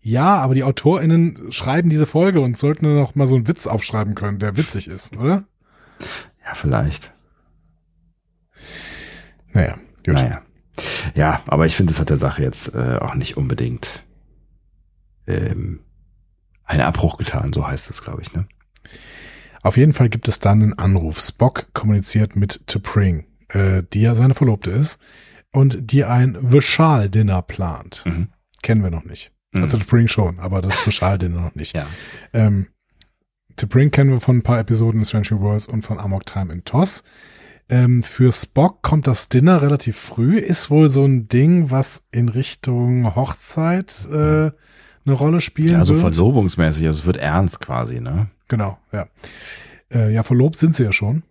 Ja, aber die AutorInnen schreiben diese Folge und sollten dann noch mal so einen Witz aufschreiben können, der witzig ist, oder? Ja, vielleicht. Naja, gut. Naja. Ja, aber ich finde, es hat der Sache jetzt äh, auch nicht unbedingt ähm, einen Abbruch getan, so heißt es, glaube ich, ne? Auf jeden Fall gibt es dann einen Anruf. Spock kommuniziert mit T'Pring, äh, die ja seine Verlobte ist und die ein Vishal-Dinner plant. Mhm. Kennen wir noch nicht. Mhm. Also T'Pring schon, aber das Vishal-Dinner noch nicht. Ja. Ähm, T'Pring kennen wir von ein paar Episoden in Strange New Worlds und von Amok Time in TOS. Ähm, für Spock kommt das Dinner relativ früh, ist wohl so ein Ding, was in Richtung Hochzeit äh, eine Rolle spielen Ja, so wird. verlobungsmäßig, also es wird ernst quasi, ne? Genau, ja. Äh, ja, verlobt sind sie ja schon.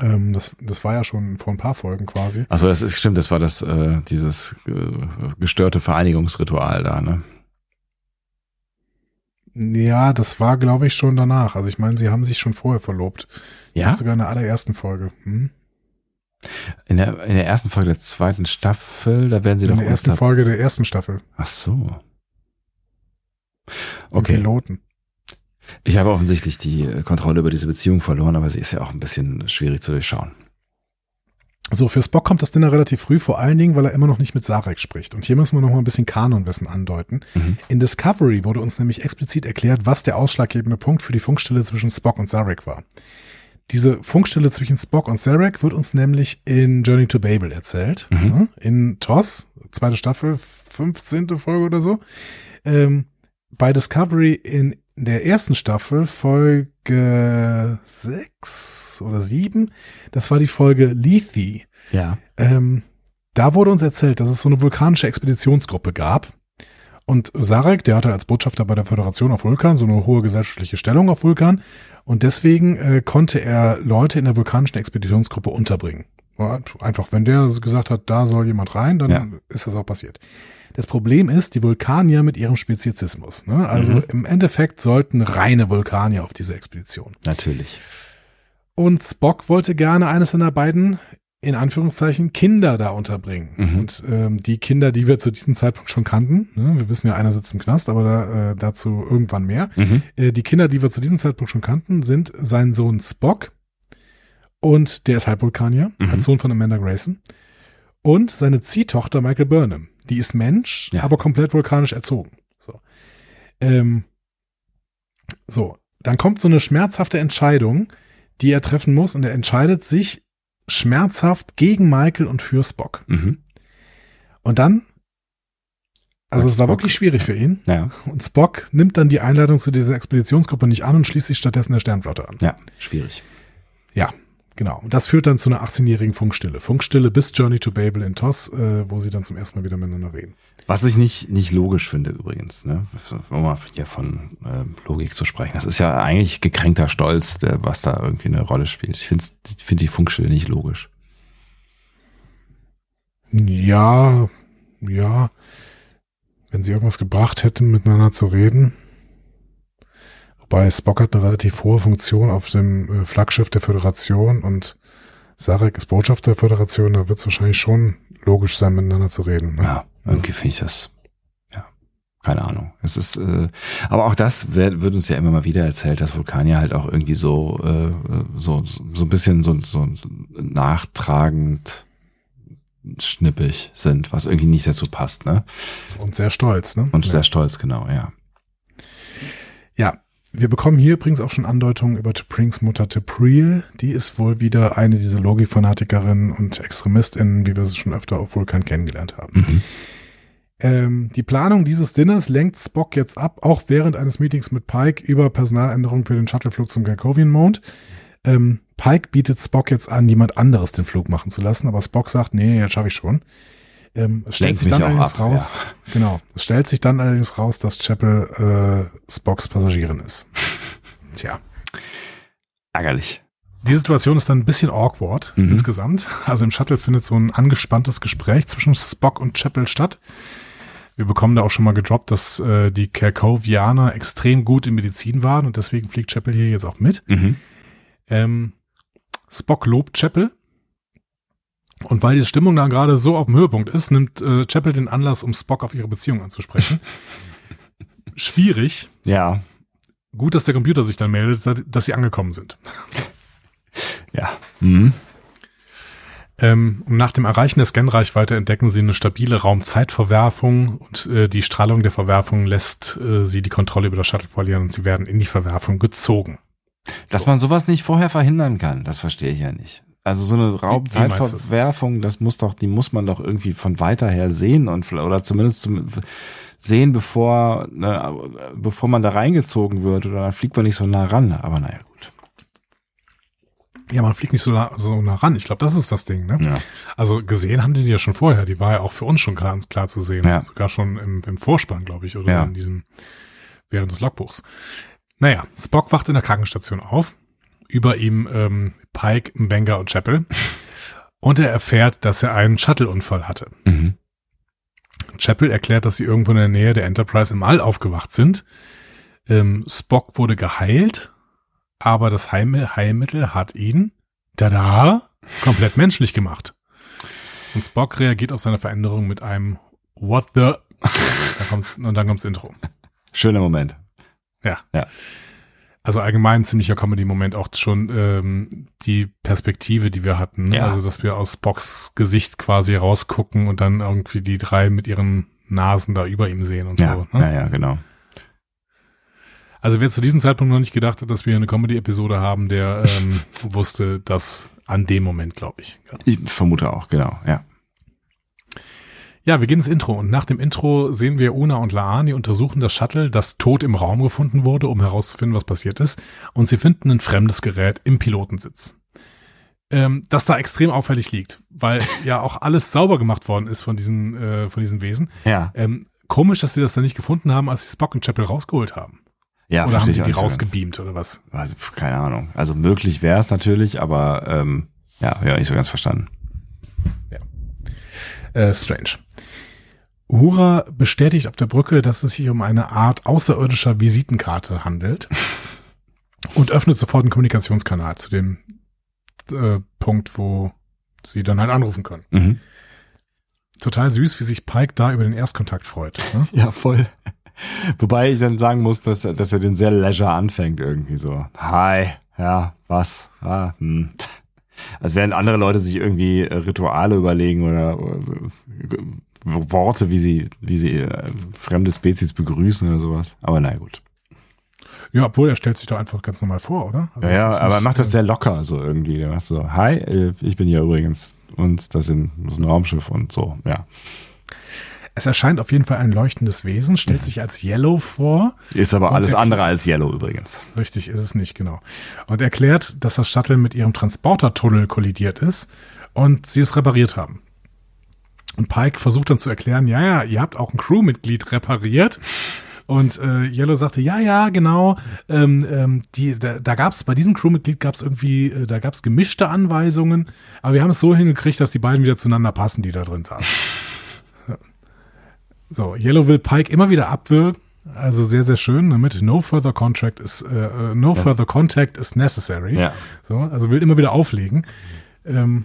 Ähm, das, das war ja schon vor ein paar Folgen quasi. Also das ist stimmt, das war das äh, dieses äh, gestörte Vereinigungsritual da, ne? Ja, das war, glaube ich, schon danach. Also ich meine, sie haben sich schon vorher verlobt. Ja? Sogar in der allerersten Folge. Hm? In der in der ersten Folge der zweiten Staffel, da werden sie In doch der ersten Folge der ersten Staffel. Ach so. Okay. Piloten. Ich habe offensichtlich die äh, Kontrolle über diese Beziehung verloren, aber sie ist ja auch ein bisschen schwierig zu durchschauen. So, für Spock kommt das Dinner relativ früh, vor allen Dingen, weil er immer noch nicht mit Sarek spricht. Und hier müssen wir noch mal ein bisschen Kanonwissen andeuten. Mhm. In Discovery wurde uns nämlich explizit erklärt, was der ausschlaggebende Punkt für die Funkstille zwischen Spock und Sarek war. Diese Funkstille zwischen Spock und Sarek wird uns nämlich in Journey to Babel erzählt. Mhm. Ja, In TOS, zweite Staffel, 15. Folge oder so. Ähm, bei Discovery in der ersten Staffel, Folge 6 oder 7, das war die Folge Lethe. Ja. Ähm, da wurde uns erzählt, dass es so eine vulkanische Expeditionsgruppe gab. Und Sarek, der hatte als Botschafter bei der Föderation auf Vulkan so eine hohe gesellschaftliche Stellung auf Vulkan. Und deswegen äh, konnte er Leute in der vulkanischen Expeditionsgruppe unterbringen. Einfach, wenn der gesagt hat, da soll jemand rein, dann Ja. ist das auch passiert. Das Problem ist, die Vulkanier mit ihrem Speziesismus. Ne? Also Mhm. im Endeffekt sollten reine Vulkanier auf diese Expedition. Natürlich. Und Spock wollte gerne eines seiner beiden, in Anführungszeichen, Kinder da unterbringen. Mhm. Und ähm, die Kinder, die wir zu diesem Zeitpunkt schon kannten, ne? wir wissen ja, einer sitzt im Knast, aber da, äh, dazu irgendwann mehr. Mhm. Äh, die Kinder, die wir zu diesem Zeitpunkt schon kannten, sind sein Sohn Spock und der ist Halbvulkanier, Mhm. als Sohn von Amanda Grayson und seine Ziehtochter Michael Burnham. Die ist Mensch, Ja. aber komplett vulkanisch erzogen. So. Ähm, so, dann kommt so eine schmerzhafte Entscheidung, die er treffen muss und er entscheidet sich schmerzhaft gegen Michael und für Spock. Mhm. Und dann, also Sagt es war Spock. wirklich schwierig für ihn. Ja, Und Spock nimmt dann die Einladung zu dieser Expeditionsgruppe nicht an und schließt sich stattdessen der Sternflotte an. ja, schwierig. Ja, genau. Und das führt dann zu einer 18-jährigen Funkstille. Funkstille bis Journey to Babel in TOS, äh, wo sie dann zum ersten Mal wieder miteinander reden. Was ich nicht, nicht logisch finde übrigens, ne? um mal hier von ähm, Logik zu sprechen. Das ist ja eigentlich gekränkter Stolz, der, was da irgendwie eine Rolle spielt. Ich finde find die Funkstille nicht logisch. Ja, ja. Wenn sie irgendwas gebracht hätten, miteinander zu reden. Wobei Spock hat eine relativ hohe Funktion auf dem äh, Flaggschiff der Föderation und Sarek ist Botschafter der Föderation, da wird es wahrscheinlich schon logisch sein, miteinander zu reden. Ne? Ja, irgendwie finde ich das. Ja, keine Ahnung. Es ist, äh, aber auch das wird, wird uns ja immer mal wieder erzählt, dass Vulkanier halt auch irgendwie so, äh, so, so ein bisschen so, so nachtragend schnippig sind, was irgendwie nicht dazu passt, ne? Und sehr stolz, ne? Und ja. sehr stolz, genau, ja. Ja, wir bekommen hier übrigens auch schon Andeutungen über T'Prings Mutter T'Pril. Die ist wohl wieder eine dieser Logikfanatikerinnen und ExtremistInnen, wie wir sie schon öfter auf Vulkan kennengelernt haben. Mhm. Ähm, die Planung dieses Dinners lenkt Spock jetzt ab, auch während eines Meetings mit Pike über Personaländerungen für den Shuttleflug zum Garkovian Mond. Ähm, Pike bietet Spock jetzt an, jemand anderes den Flug machen zu lassen, aber Spock sagt, nee, jetzt schaffe ich schon. Ähm, es stellt sich dann allerdings ab, raus, genau, es stellt sich dann allerdings raus, dass Chapel äh, Spocks Passagierin ist. Tja. Ärgerlich. Die Situation ist dann ein bisschen awkward Mhm. insgesamt. Also im Shuttle findet so ein angespanntes Gespräch zwischen Spock und Chapel statt. Wir bekommen da auch schon mal gedroppt, dass äh, die Kerkovianer extrem gut in Medizin waren und deswegen fliegt Chapel hier jetzt auch mit. Mhm. Ähm, Spock lobt Chapel. Und weil die Stimmung da gerade so auf dem Höhepunkt ist, nimmt äh, Chapel den Anlass, um Spock auf ihre Beziehung anzusprechen. Schwierig. Ja, Gut, dass der Computer sich dann meldet, dass sie angekommen sind. ja. Mhm. Ähm, und nach dem Erreichen der Scanreichweite entdecken sie eine stabile Raumzeitverwerfung und äh, die Strahlung der Verwerfung lässt äh, sie die Kontrolle über das Shuttle verlieren und sie werden in die Verwerfung gezogen. Dass man sowas nicht vorher verhindern kann, das verstehe ich ja nicht. Also so eine meinst Raumzeitverwerfung, das muss doch, die muss man doch irgendwie von weiter her sehen und oder zumindest zum, sehen, bevor, ne, bevor man da reingezogen wird oder dann fliegt man nicht so nah ran. Aber naja, gut. Ja, man fliegt nicht so nah, so nah ran. Ich glaube, das ist das Ding. Ne? Ja. Also gesehen haben die die ja schon vorher. Die war ja auch für uns schon klar, klar zu sehen. Ja. Sogar schon im, im Vorspann, glaube ich, oder Ja. in diesem, während des Logbuchs. Naja, Spock wacht in der Krankenstation auf. Über ihm ähm, Pike, Mbenga und Chapel. Und er erfährt, dass er einen Shuttle-Unfall hatte. Mhm. Chapel erklärt, dass sie irgendwo in der Nähe der Enterprise im All aufgewacht sind. Ähm, Spock wurde geheilt, aber das Heim Heilmittel hat ihn, tada, komplett menschlich gemacht. Und Spock reagiert auf seine Veränderung mit einem What the? Da kommt's, und dann kommt's Intro. Schöner Moment. Ja. Ja. Also allgemein ein ziemlicher Comedy-Moment, auch schon ähm, die Perspektive, die wir hatten. Ne? Ja. Also, dass wir aus Spocks Gesicht quasi rausgucken und dann irgendwie die drei mit ihren Nasen da über ihm sehen und Ja, so. Ne? ja, ja, genau. Also wer zu diesem Zeitpunkt noch nicht gedacht hat, dass wir eine Comedy-Episode haben, der ähm, wusste das an dem Moment, glaube ich. Ja. Ich vermute auch, genau, ja. Ja, wir gehen ins Intro und nach dem Intro sehen wir Una und Laan, die untersuchen das Shuttle, das tot im Raum gefunden wurde, um herauszufinden, was passiert ist. Und sie finden ein fremdes Gerät im Pilotensitz. Ähm, das da extrem auffällig liegt, weil ja auch alles sauber gemacht worden ist von diesen, äh, von diesen Wesen. Ja, Ähm, komisch, dass sie das da nicht gefunden haben, als sie Spock und Chapel rausgeholt haben. ja, oder haben sie die ganz. rausgebeamt oder was? Also, keine Ahnung. Also möglich wäre es natürlich, aber ähm, ja, ja, nicht so ganz verstanden. Ja. Äh, strange. Uhura bestätigt auf der Brücke, dass es sich um eine Art außerirdischer Visitenkarte handelt und öffnet sofort einen Kommunikationskanal zu dem äh, Punkt, wo sie dann halt anrufen können. Mhm. Total süß, wie sich Pike da über den Erstkontakt freut. Ne? Ja, voll. Wobei ich dann sagen muss, dass, dass er den sehr leisure anfängt irgendwie so. Hi, ja, was? Ah, hm. Als während andere Leute sich irgendwie Rituale überlegen oder Worte, wie sie, wie sie äh, fremde Spezies begrüßen oder sowas. Aber na gut. Ja, obwohl er stellt sich doch einfach ganz normal vor, oder? Also Ja, ja, ist aber er macht das äh, sehr locker so irgendwie. Der macht so, hi, äh, ich bin hier übrigens und das, sind, das ist ein Raumschiff und so, ja. Es erscheint auf jeden Fall ein leuchtendes Wesen, stellt sich als Yellow vor. Ist aber alles der- andere als Yellow übrigens. Richtig ist es nicht, genau. Und erklärt, dass das Shuttle mit ihrem Transportertunnel kollidiert ist und sie es repariert haben. Und Pike versucht dann zu erklären, ja, ja, ihr habt auch ein Crewmitglied repariert. Und äh, Yellow sagte, ja, ja, genau. Ähm, ähm, die, da, da gab es bei diesem Crewmitglied gab es irgendwie, äh, da gab es gemischte Anweisungen, aber wir haben es so hingekriegt, dass die beiden wieder zueinander passen, die da drin saßen. Ja. So, Yellow will Pike immer wieder abwürgen, also sehr, sehr schön, damit no further contract is, äh, äh, no further contact is necessary. Ja. So, also will immer wieder auflegen. Ähm,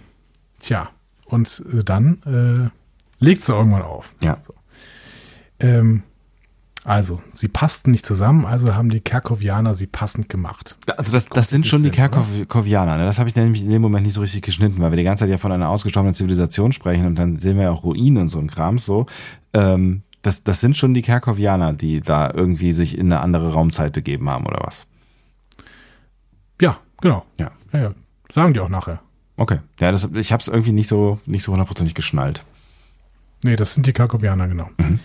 tja, und äh, dann äh, legt sie irgendwann auf. Ja. Ähm, also, sie passten nicht zusammen, also haben die Kerkovianer sie passend gemacht. Also das, das sind schon die? Kerkovianer. Ne? Das habe ich nämlich in dem Moment nicht so richtig geschnitten, weil wir die ganze Zeit ja von einer ausgestorbenen Zivilisation sprechen und dann sehen wir ja auch Ruinen und so ein Kram so. Ähm, das, das sind schon die Kerkovianer, die da irgendwie sich in eine andere Raumzeit begeben haben oder was? Ja, genau. Ja. Ja, ja. Sagen die auch nachher. Okay. Ja, das, ich habe es irgendwie nicht so nicht so hundertprozentig geschnallt. Nee, das sind die Kerkovianer, genau. Mhm.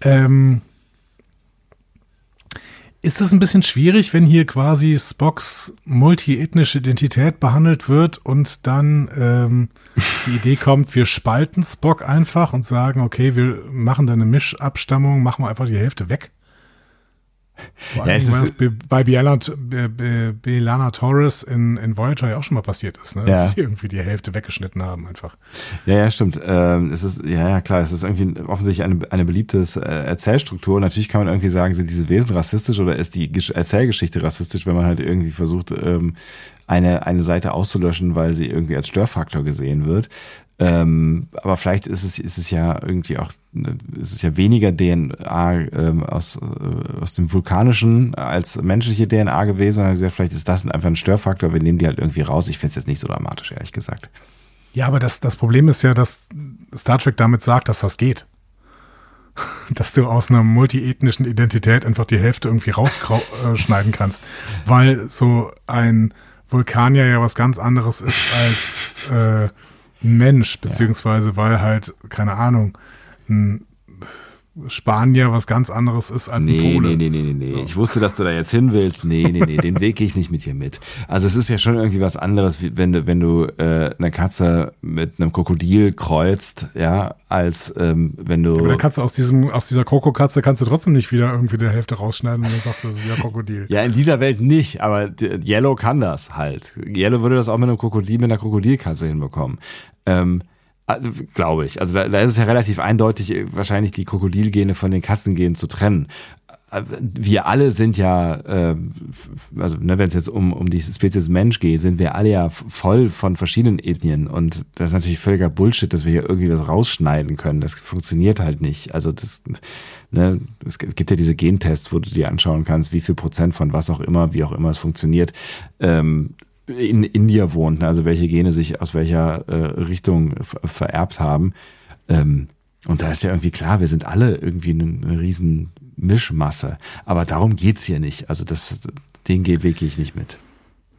Ähm, ist es ein bisschen schwierig, wenn hier quasi Spocks multiethnische Identität behandelt wird und dann ähm, die Idee kommt, wir spalten Spock einfach und sagen, okay, wir machen da eine Mischabstammung, machen wir einfach die Hälfte weg? Vor Ja, es ist- bei- Biela, Be- Be- Belana Torres in, in Voyager ja auch schon mal passiert ist, ne? Ja. dass sie irgendwie die Hälfte weggeschnitten haben einfach. Ja, ja, stimmt. Ähm, es ist, ja, ja, klar, es ist irgendwie offensichtlich eine, eine beliebte äh, Erzählstruktur. Natürlich kann man irgendwie sagen, sind diese Wesen rassistisch oder ist die Gesch Erzählgeschichte rassistisch, wenn man halt irgendwie versucht, ähm, eine, eine Seite auszulöschen, weil sie irgendwie als Störfaktor gesehen wird. Ähm, aber vielleicht ist es, ist es ja irgendwie auch, ne, ist es ja weniger DNA ähm, aus, äh, aus dem vulkanischen als menschliche DNA gewesen. Und gesagt, vielleicht ist das einfach ein Störfaktor. Wir nehmen die halt irgendwie raus. Ich finde es jetzt nicht so dramatisch, ehrlich gesagt. Ja, aber das, das Problem ist ja, dass Star Trek damit sagt, dass das geht. Dass du aus einer multiethnischen Identität einfach die Hälfte irgendwie rausschneiden kannst. Weil so ein Vulkanier ja was ganz anderes ist als äh, Mensch, beziehungsweise weil halt, keine Ahnung, ein Spanier was ganz anderes ist als ein Nee, Pole. nee, nee, nee, nee, nee. Ich wusste, dass du da jetzt hin willst. Nee, nee, nee, den Weg gehe ich nicht mit dir mit. Also es ist ja schon irgendwie was anderes, wenn du, wenn du äh, eine Katze mit einem Krokodil kreuzt, ja, als ähm, wenn du. Aber dann kannst du aus diesem, aus dieser Krokokatze kannst du trotzdem nicht wieder irgendwie die Hälfte rausschneiden und dann sagst du, das ist wieder Krokodil. ja, in dieser Welt nicht, aber Yellow kann das halt. Yellow würde das auch mit einem Krokodil, mit einer Krokodilkatze hinbekommen. Ähm, also, Glaube ich. Also da, da ist es ja relativ eindeutig, wahrscheinlich die Krokodilgene von den Katzengenen zu trennen. Wir alle sind ja, äh, also ne, wenn es jetzt um, um die Spezies Mensch geht, sind wir alle ja voll von verschiedenen Ethnien. Und das ist natürlich völliger Bullshit, dass wir hier irgendwie was rausschneiden können. Das funktioniert halt nicht. Also das, ne, es gibt ja diese Gentests, wo du dir anschauen kannst, wie viel Prozent von was auch immer, wie auch immer es funktioniert. Ähm, in, in dir wohnt, ne? also welche Gene sich aus welcher äh, Richtung ver vererbt haben. Ähm, und da ist ja irgendwie klar, wir sind alle irgendwie eine, riesen Mischmasse. Aber darum geht's hier nicht. Also das, den Weg gehe ich nicht mit.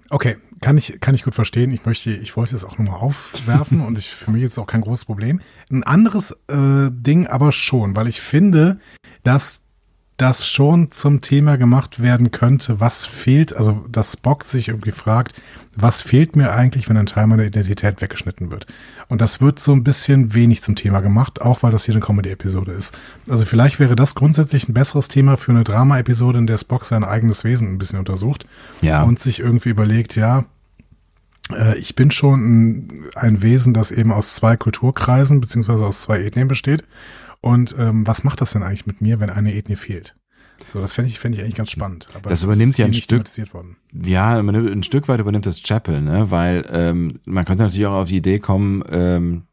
Okay, kann ich, kann ich gut verstehen. Ich möchte, ich wollte es auch nochmal aufwerfen und ich, für mich ist es auch kein großes Problem. Ein anderes äh, Ding aber schon, weil ich finde, dass das schon zum Thema gemacht werden könnte, was fehlt, also dass Spock sich irgendwie fragt, was fehlt mir eigentlich, wenn ein Teil meiner Identität weggeschnitten wird. Und das wird so ein bisschen wenig zum Thema gemacht, auch weil das hier eine Comedy-Episode ist. Also vielleicht wäre das grundsätzlich ein besseres Thema für eine Drama-Episode, in der Spock sein eigenes Wesen ein bisschen untersucht Ja. und sich irgendwie überlegt, ja, Äh, ich bin schon ein, ein Wesen, das eben aus zwei Kulturkreisen beziehungsweise aus zwei Ethnien besteht. Und ähm, was macht das denn eigentlich mit mir, wenn eine Ethnie fehlt? So, das fände ich, fände ich eigentlich ganz spannend. Aber Das übernimmt ja ein nicht Stück-. Ja, ein Stück weit übernimmt das Chapel, ne? Weil ähm, man könnte natürlich auch auf die Idee kommen, ähm,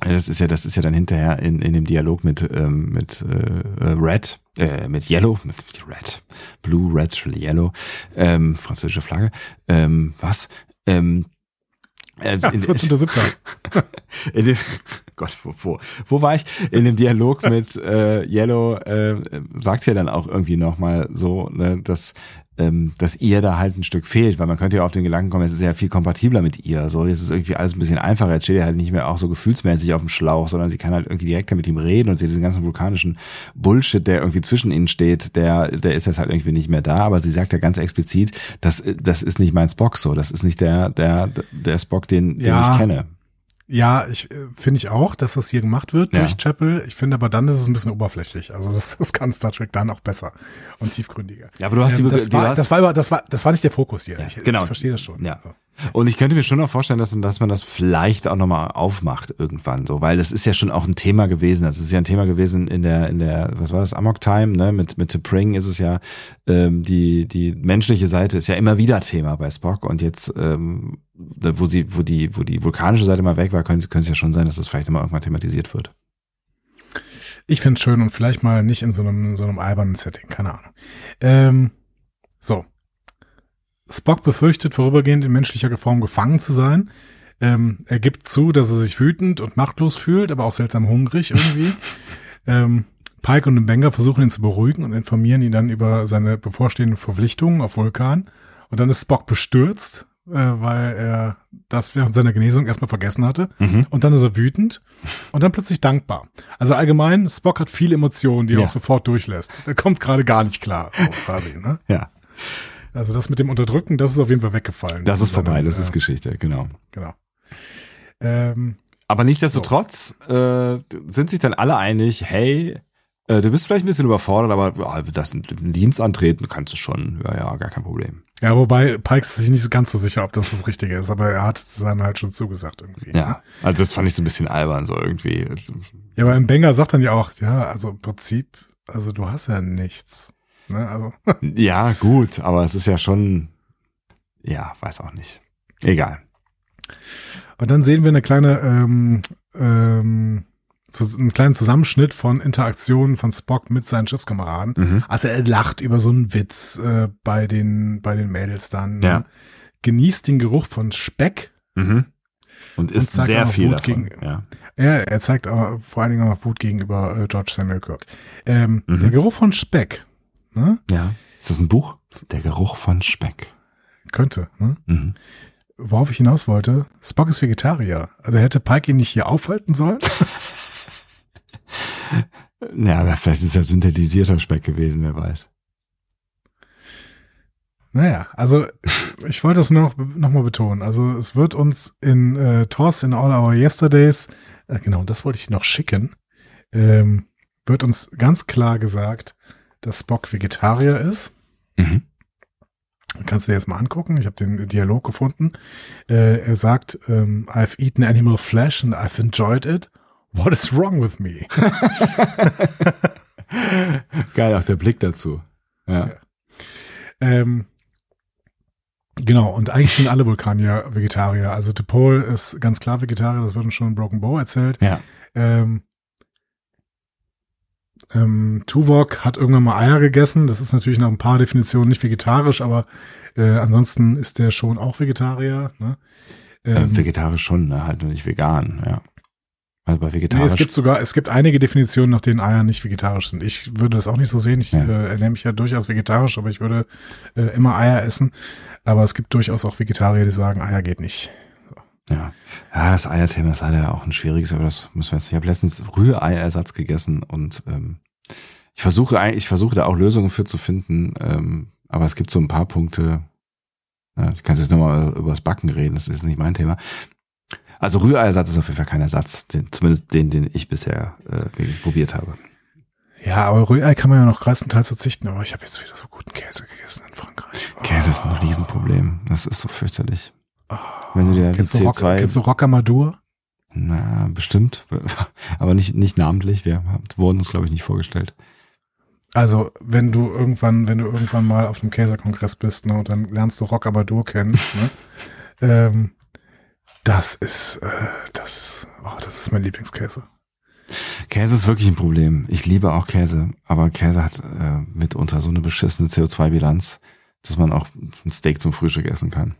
das ist ja, das ist ja dann hinterher in, in dem Dialog mit ähm, mit äh, Red, äh, mit Yellow, mit Red, Blue, Red, Yellow, ähm, französische Flagge. Ähm, was? Ähm, äh, Ja, in- 14.7. in dem, Gott, wo, wo, wo war ich? In dem Dialog mit äh, Yellow äh, sagt ja dann auch irgendwie nochmal so, ne, dass, ähm, dass ihr da halt ein Stück fehlt, weil man könnte ja auf den Gedanken kommen, es ist ja viel kompatibler mit ihr. So, jetzt ist irgendwie alles ein bisschen einfacher. Jetzt steht er halt nicht mehr auch so gefühlsmäßig auf dem Schlauch, sondern sie kann halt irgendwie direkt mit ihm reden und sie diesen ganzen vulkanischen Bullshit, der irgendwie zwischen ihnen steht, der, der ist jetzt halt irgendwie nicht mehr da. Aber sie sagt ja ganz explizit, das, das ist nicht mein Spock so, das ist nicht der, der, der Spock, den, den Ja. ich kenne. Ja, ich äh, finde ich auch, dass das hier gemacht wird Ja. durch Chapel. Ich finde aber dann ist es ein bisschen oberflächlich. Also das, das kann Star Trek dann auch besser und tiefgründiger. Ja, aber du hast die, Ähm, Be- das, du war, hast, das, war, aber- das, war, das war nicht der Fokus hier. ich, genau. ich verstehe das schon. Ja. So. Und ich könnte mir schon noch vorstellen, dass, dass man das vielleicht auch nochmal aufmacht irgendwann so, weil das ist ja schon auch ein Thema gewesen. Das ist ja ein Thema gewesen in der, in der, was war das, Amok Time, ne? Mit, mit T'Pring ist es ja, ähm, die, die menschliche Seite ist ja immer wieder Thema bei Spock und jetzt, ähm, wo sie, wo die, wo die vulkanische Seite mal weg war, könnte könnte es ja schon sein, dass das vielleicht immer irgendwann thematisiert wird. Ich finde es schön und vielleicht mal nicht in so einem, in so einem albernen Setting, keine Ahnung. Ähm, so. Spock befürchtet vorübergehend in menschlicher Form gefangen zu sein. Ähm, er gibt zu, dass er sich wütend und machtlos fühlt, aber auch seltsam hungrig irgendwie. ähm, Pike und Mbenga versuchen ihn zu beruhigen und informieren ihn dann über seine bevorstehenden Verpflichtungen auf Vulkan. Und dann ist Spock bestürzt, äh, weil er das während seiner Genesung erstmal vergessen hatte. Mhm. Und dann ist er wütend und dann plötzlich dankbar. Also allgemein, Spock hat viele Emotionen, die er Ja. auch sofort durchlässt. Der kommt gerade gar nicht klar auf quasi, ne? Ja, Also das mit dem Unterdrücken, das ist auf jeden Fall weggefallen. das ist vorbei, Seine, das ist äh, Geschichte, genau. Genau. Ähm, Aber nichtsdestotrotz äh, sind sich dann alle einig, hey, äh, du bist vielleicht ein bisschen überfordert, aber ja, das einen Dienst antreten kannst du schon. Ja, ja, gar kein Problem. ja, wobei Pike ist sich nicht so ganz so sicher, ob das das Richtige ist, aber er hat es dann halt schon zugesagt irgendwie. Ja, also das fand ich so ein bisschen albern, so irgendwie. Ja, aber im Banger sagt dann ja auch, ja, also im Prinzip, also du hast ja nichts. Ne? Also, Ja, gut, aber es ist ja schon, ja, weiß auch nicht. Egal. Und dann sehen wir eine kleine, ähm, ähm, einen kleinen Zusammenschnitt von Interaktionen von Spock mit seinen Schiffskameraden. Mhm. Also er lacht über so einen Witz äh, bei den bei den Mädels dann. ne? Ja. Genießt den Geruch von Speck. Mhm. Und ist zeigt sehr viel Wut davon. gegen- ja. Ja, er zeigt aber vor allen Dingen auch Wut gegenüber äh, George Samuel Kirk. Ähm, Mhm. Der Geruch von Speck, ne? ja. Ist das ein Buch? Der Geruch von Speck. Könnte, ne? Mhm. Worauf ich hinaus wollte, Spock ist Vegetarier. Also hätte Pike ihn nicht hier aufhalten sollen? Ja, aber vielleicht ist ja synthetisierter Speck gewesen, wer weiß. Naja, also ich wollte es noch, noch mal betonen. Also es wird uns in äh, TOS, in All Our Yesterdays, äh, genau, das wollte ich noch schicken, ähm, wird uns ganz klar gesagt, dass Spock Vegetarier ist. Mhm. Kannst du dir jetzt mal angucken. Ich habe den Dialog gefunden. Äh, er sagt, ähm, I've eaten animal flesh and I've enjoyed it. What is wrong with me? Geil, auch der Blick dazu. Ja. Ja. Ähm, genau, und eigentlich sind alle Vulkanier Vegetarier. Also T'Pol ist ganz klar Vegetarier, das wird uns schon in Broken Bow erzählt. Ja. Ähm, ähm, Tuvok hat irgendwann mal Eier gegessen. Das ist natürlich nach ein paar Definitionen nicht vegetarisch, aber äh, ansonsten ist der schon auch Vegetarier. Ne? Ähm, Ähm, vegetarisch schon, ne? halt nur nicht vegan, ja. Also bei nee, vegetarisch. es gibt sogar, es gibt einige Definitionen, nach denen Eier nicht vegetarisch sind. Ich würde das auch nicht so sehen. Ich Ja. äh, ernähre mich ja durchaus vegetarisch, aber ich würde äh, immer Eier essen. Aber es gibt durchaus auch Vegetarier, die sagen, Eier geht nicht. Ja. ja, das Eierthema ist leider auch ein schwieriges, aber das müssen wir jetzt. Ich habe letztens Rühreiersatz gegessen und ähm, ich versuche eigentlich, ich versuche da auch Lösungen für zu finden, ähm, aber es gibt so ein paar Punkte. Ja, ich kann jetzt nochmal über das Backen reden, das ist nicht mein Thema. Also Rühreiersatz ist auf jeden Fall kein Ersatz, den, zumindest den, den ich bisher äh, probiert habe. Ja, aber Rührei kann man ja noch größtenteils verzichten. Aber ich habe jetzt wieder so guten Käse gegessen in Frankreich. Oh. Käse ist ein Riesenproblem. Das ist so fürchterlich. Wenn du dir Kennst du, Rock, CO2 kennst du Rocamadour? Na, bestimmt. Aber nicht, nicht namentlich. Wir wurden uns, glaube ich, nicht vorgestellt. Also, wenn du irgendwann, wenn du irgendwann mal auf einem Käserkongress bist, ne, und dann lernst du Rocamadour kennen, ne, ähm, das ist, äh, das ist, oh, das ist mein Lieblingskäse. Käse ist wirklich ein Problem. Ich liebe auch Käse, aber Käse hat äh, mitunter so eine beschissene CO2-Bilanz, dass man auch ein Steak zum Frühstück essen kann.